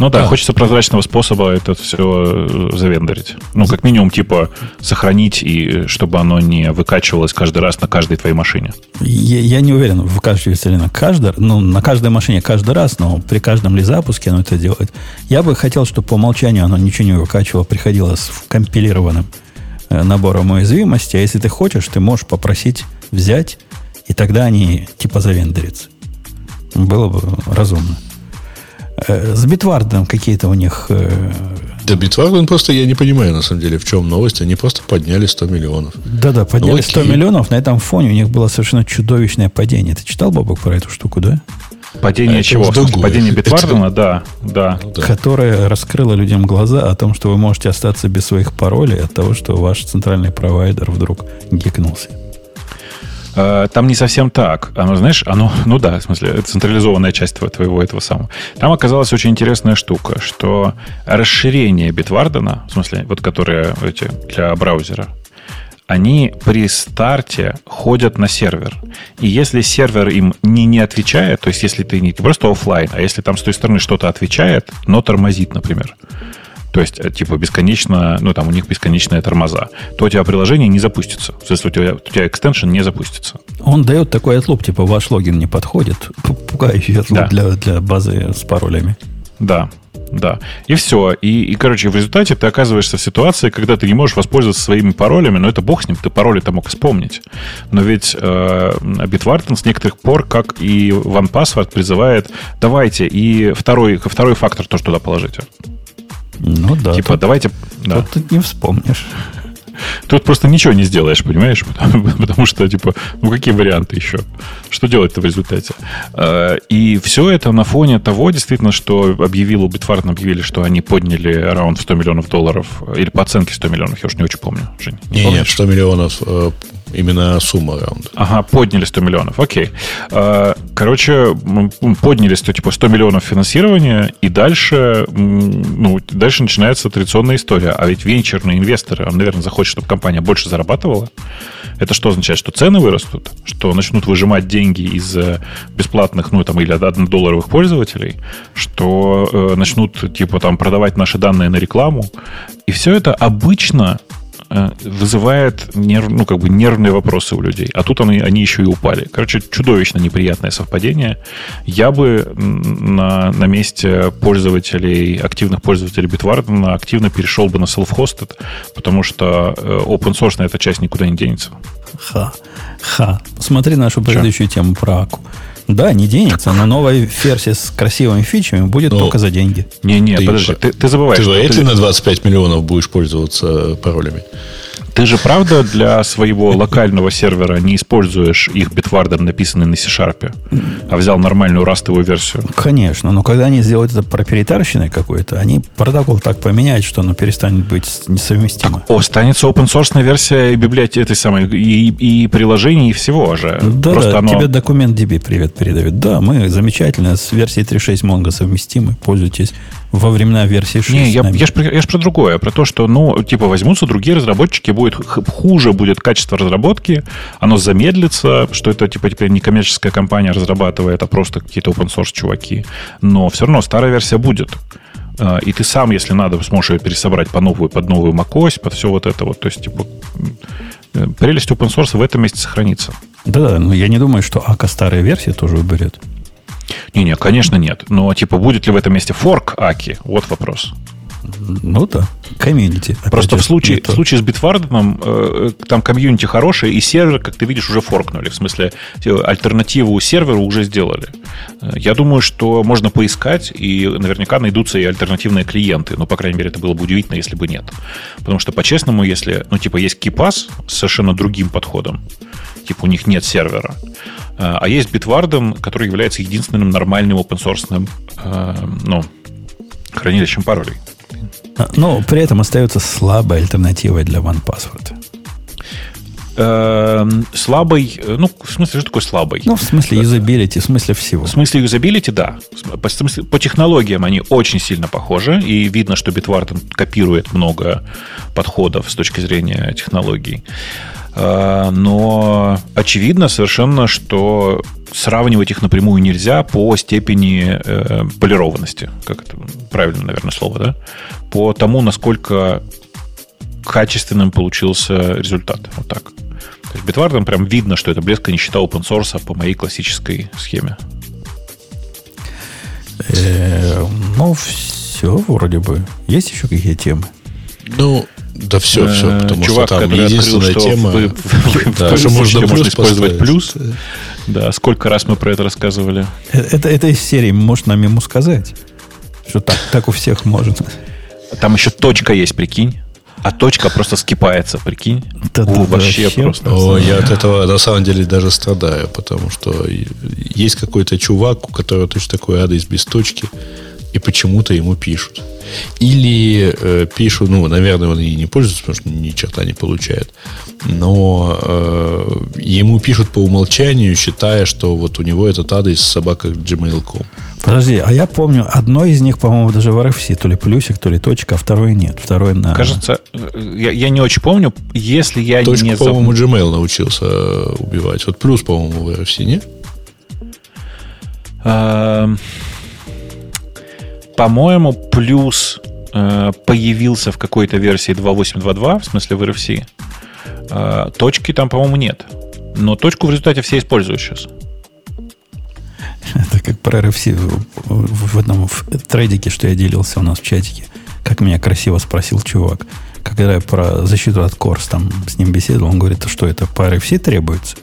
Ну да, да. хочется прозрачного способа это все завендорить. Ну, как минимум, типа, сохранить, и чтобы оно не выкачивалось каждый раз на каждой твоей машине. Я, я не уверен, выкачивается ли на каждой, ну, на каждой машине каждый раз, но при каждом ли запуске оно это делает. Я бы хотел, чтобы по умолчанию оно ничего не выкачивало, приходило с компилированным э, набором уязвимости. А если ты хочешь, ты можешь попросить взять, и тогда они типа завендорятся. Было бы разумно. Э, С битвардом какие-то у них э, Да, Bitwarden просто я не понимаю, на самом деле, в чем новость. Они просто подняли 100 миллионов. Да-да, подняли Ну, 100 окей. миллионов. На этом фоне у них было совершенно чудовищное падение. Ты читал, Бобок, про эту штуку, да? Падение Это чего? Падение Это- Битвардена? Да, да. Ну да. которая раскрыла людям глаза о том, что вы можете остаться без своих паролей от того, что ваш центральный провайдер вдруг гикнулся. Э, Там не совсем так. Оно, знаешь, оно, ну да, в смысле, централизованная часть тво- твоего этого самого. Там оказалась очень интересная штука, что расширение Битвардена, в смысле, вот которые эти для браузера, они при старте ходят на сервер. И если сервер им не, не отвечает, то есть если ты не просто оффлайн, а если там с той стороны что-то отвечает, но тормозит, например, то есть, э, типа, бесконечно, ну, там у них бесконечные тормоза, то у тебя приложение не запустится. В смысле, у тебя, у тебя экстеншн не запустится. Он дает такой отлуп, типа ваш логин не подходит. Пугающий отлуп Да. для, для базы с паролями. Да, да. И все. И, и, короче, в результате ты оказываешься в ситуации, когда ты не можешь воспользоваться своими паролями, но это бог с ним, ты пароли-то мог вспомнить. Но ведь э, Bitwarden с некоторых пор, как и OnePassword, призывает, давайте, и второй, второй фактор тоже туда положите. Ну да. типа, тут, давайте... да. тут не вспомнишь. Тут просто ничего не сделаешь, понимаешь? Потому, потому что, типа, ну какие варианты еще? Что делать-то в результате? Э, И все это на фоне того, действительно, что объявил, у Bitwarden объявили, что они подняли раунд в 100 миллионов долларов, или по оценке 100 миллионов, я уж не очень помню, Жень. не Не, помнишь? нет, 100 миллионов э, именно сумма раунда. Ага, подняли 100 миллионов, окей. Э, Короче, подняли 100, типа 100 миллионов финансирования, и дальше, ну, дальше начинается традиционная история. А ведь венчурные инвесторы, он, наверное, захочет, чтобы компания больше зарабатывала. Это что означает? Что цены вырастут? Что начнут выжимать деньги из э, бесплатных, ну, там, или однодолларовых пользователей? Что э, начнут, типа, там, продавать наши данные на рекламу? И все это обычно вызывает нерв, ну, как бы нервные вопросы у людей. А тут они, они еще и упали. Короче, чудовищно неприятное совпадение. Я бы на, на месте пользователей, активных пользователей Bitwarden активно перешел бы на self-hosted, потому что э, open source эта часть никуда не денется. Ха. Ха. Смотри нашу предыдущую тему про Аку. Да, не денется, но новая версия с красивыми фичами будет Ну, только за деньги. Не-не, Ты подожди, по- ты, ты забываешь. Ты вряд ли ты- на 25 миллионов будешь пользоваться паролями? Ты же правда для своего локального сервера не используешь их битвардер, написанный на C-Sharp, а взял нормальную растовую версию? Конечно, но когда они сделают это проприетарщиной какой-то, они протокол так поменяют, что оно перестанет быть несовместимо. О, останется open source версия библиотеки этой самой и, и приложений, и всего же. Да, Просто да, оно... тебе документ DB привет передает. Да, мы замечательно с версией 3.6 Mongo совместимы. Пользуйтесь во времена версии 6. Не, я, я ж про, я ж про другое, про то, что, ну, типа, возьмутся другие разработчики, будет хуже будет качество разработки, оно замедлится, что это, типа, теперь не коммерческая компания разрабатывает, а просто какие-то open source чуваки. Но все равно старая версия будет. А, И ты сам, если надо, сможешь ее пересобрать по новую, под новую macOS, под все вот это вот. То есть, типа, м, прелесть open source в этом месте сохранится. Да, да, но я не думаю, что Ака старая версия тоже уберет. Не-не, конечно, нет. Но, типа, будет ли в этом месте форк Аки? Вот вопрос. Ну да, комьюнити. Просто же, в случае, в случае с Bitwarden э, там комьюнити хорошее, и сервер, как ты видишь, уже форкнули. В смысле, э, альтернативу серверу уже сделали. Э, Я думаю, что можно поискать, и наверняка найдутся и альтернативные клиенты. Ну, по крайней мере, это было бы удивительно, если бы нет. Потому что, по-честному, если, ну, типа, есть KeePass с совершенно другим подходом, типа у них нет сервера. А есть Bitwarden, который является единственным нормальным open-source ну, хранилищем паролей. Но при этом остается слабой альтернативой для OnePassword. Эм, слабый, э, ну, в смысле, что такое слабый? Ну, в смысле юзабилити, в смысле всего. В смысле юзабилити, да. По, по технологиям они очень сильно похожи, и видно, что Bitwarden копирует много подходов с точки зрения технологий. Э, но очевидно совершенно, что сравнивать их напрямую нельзя по степени э, полированности. Как это правильно, наверное, слово, да? По тому, насколько качественным получился результат. Вот так. То есть Bitwarden прям видно, что это блеск нищета open source по моей классической схеме. Э, ну, все вроде бы. Есть еще какие темы? Ну, да все, все, э, потому Чувак, что там который единственная открыл, тема, что да, можно можно плюс использовать плюс. Да, сколько раз мы про это рассказывали. Это, это из серии можно нам ему сказать. Что так, так у всех может. Там еще точка есть, прикинь. А точка просто скипается, прикинь. Да, да, вообще, вообще просто. О, я от этого на самом деле даже страдаю, потому что есть какой-то чувак, у которого точно такой адрес без точки, и почему-то ему пишут. Или э, пишут, ну, наверное, он и не пользуется, потому что ни черта не получает. Но э, ему пишут по умолчанию, считая, что вот у него этот адрес собака gmail.com. Подожди, а я помню, одно из них, по-моему, даже в RFC, то ли плюсик, то ли точка, а второе нет. Второе на... Кажется, э, я, я не очень помню, если я Точку, не по-моему, забыл. Gmail научился э, убивать. Вот плюс, по-моему, в RFC, нет? По-моему, плюс э, появился в какой-то версии 2.8.2.2, в смысле в RFC. Э, Точки там, по-моему, нет. Но точку в результате все используют сейчас. Это как про RFC в, в одном в трейдике, что я делился у нас в чатике. Как меня красиво спросил чувак. Когда я про защиту от Корс там с ним беседовал, он говорит, что это по RFC требуется?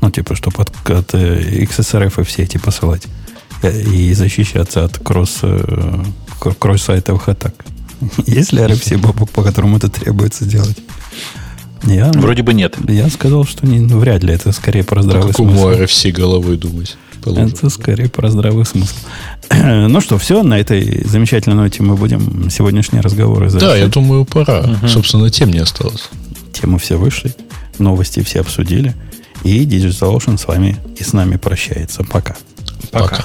Ну, типа, чтобы от, от э, XSRF все эти посылать. Э, И защищаться от кросс, э, кр- кросс-сайтовых атак. Есть ли RFC, бабок, по которому это требуется делать? Я, Вроде бы нет. я сказал, что не, ну, вряд ли. Это скорее про здравый какому смысл. RFC головой думать? положено? Это скорее про здравый смысл. Ну что, все, на этой замечательной ноте мы будем сегодняшние разговоры Да, завершать. я думаю, пора. Собственно, тем не осталось. Темы все вышли, новости все обсудили. И Digital Ocean с вами и с нами прощается. Пока. Пока.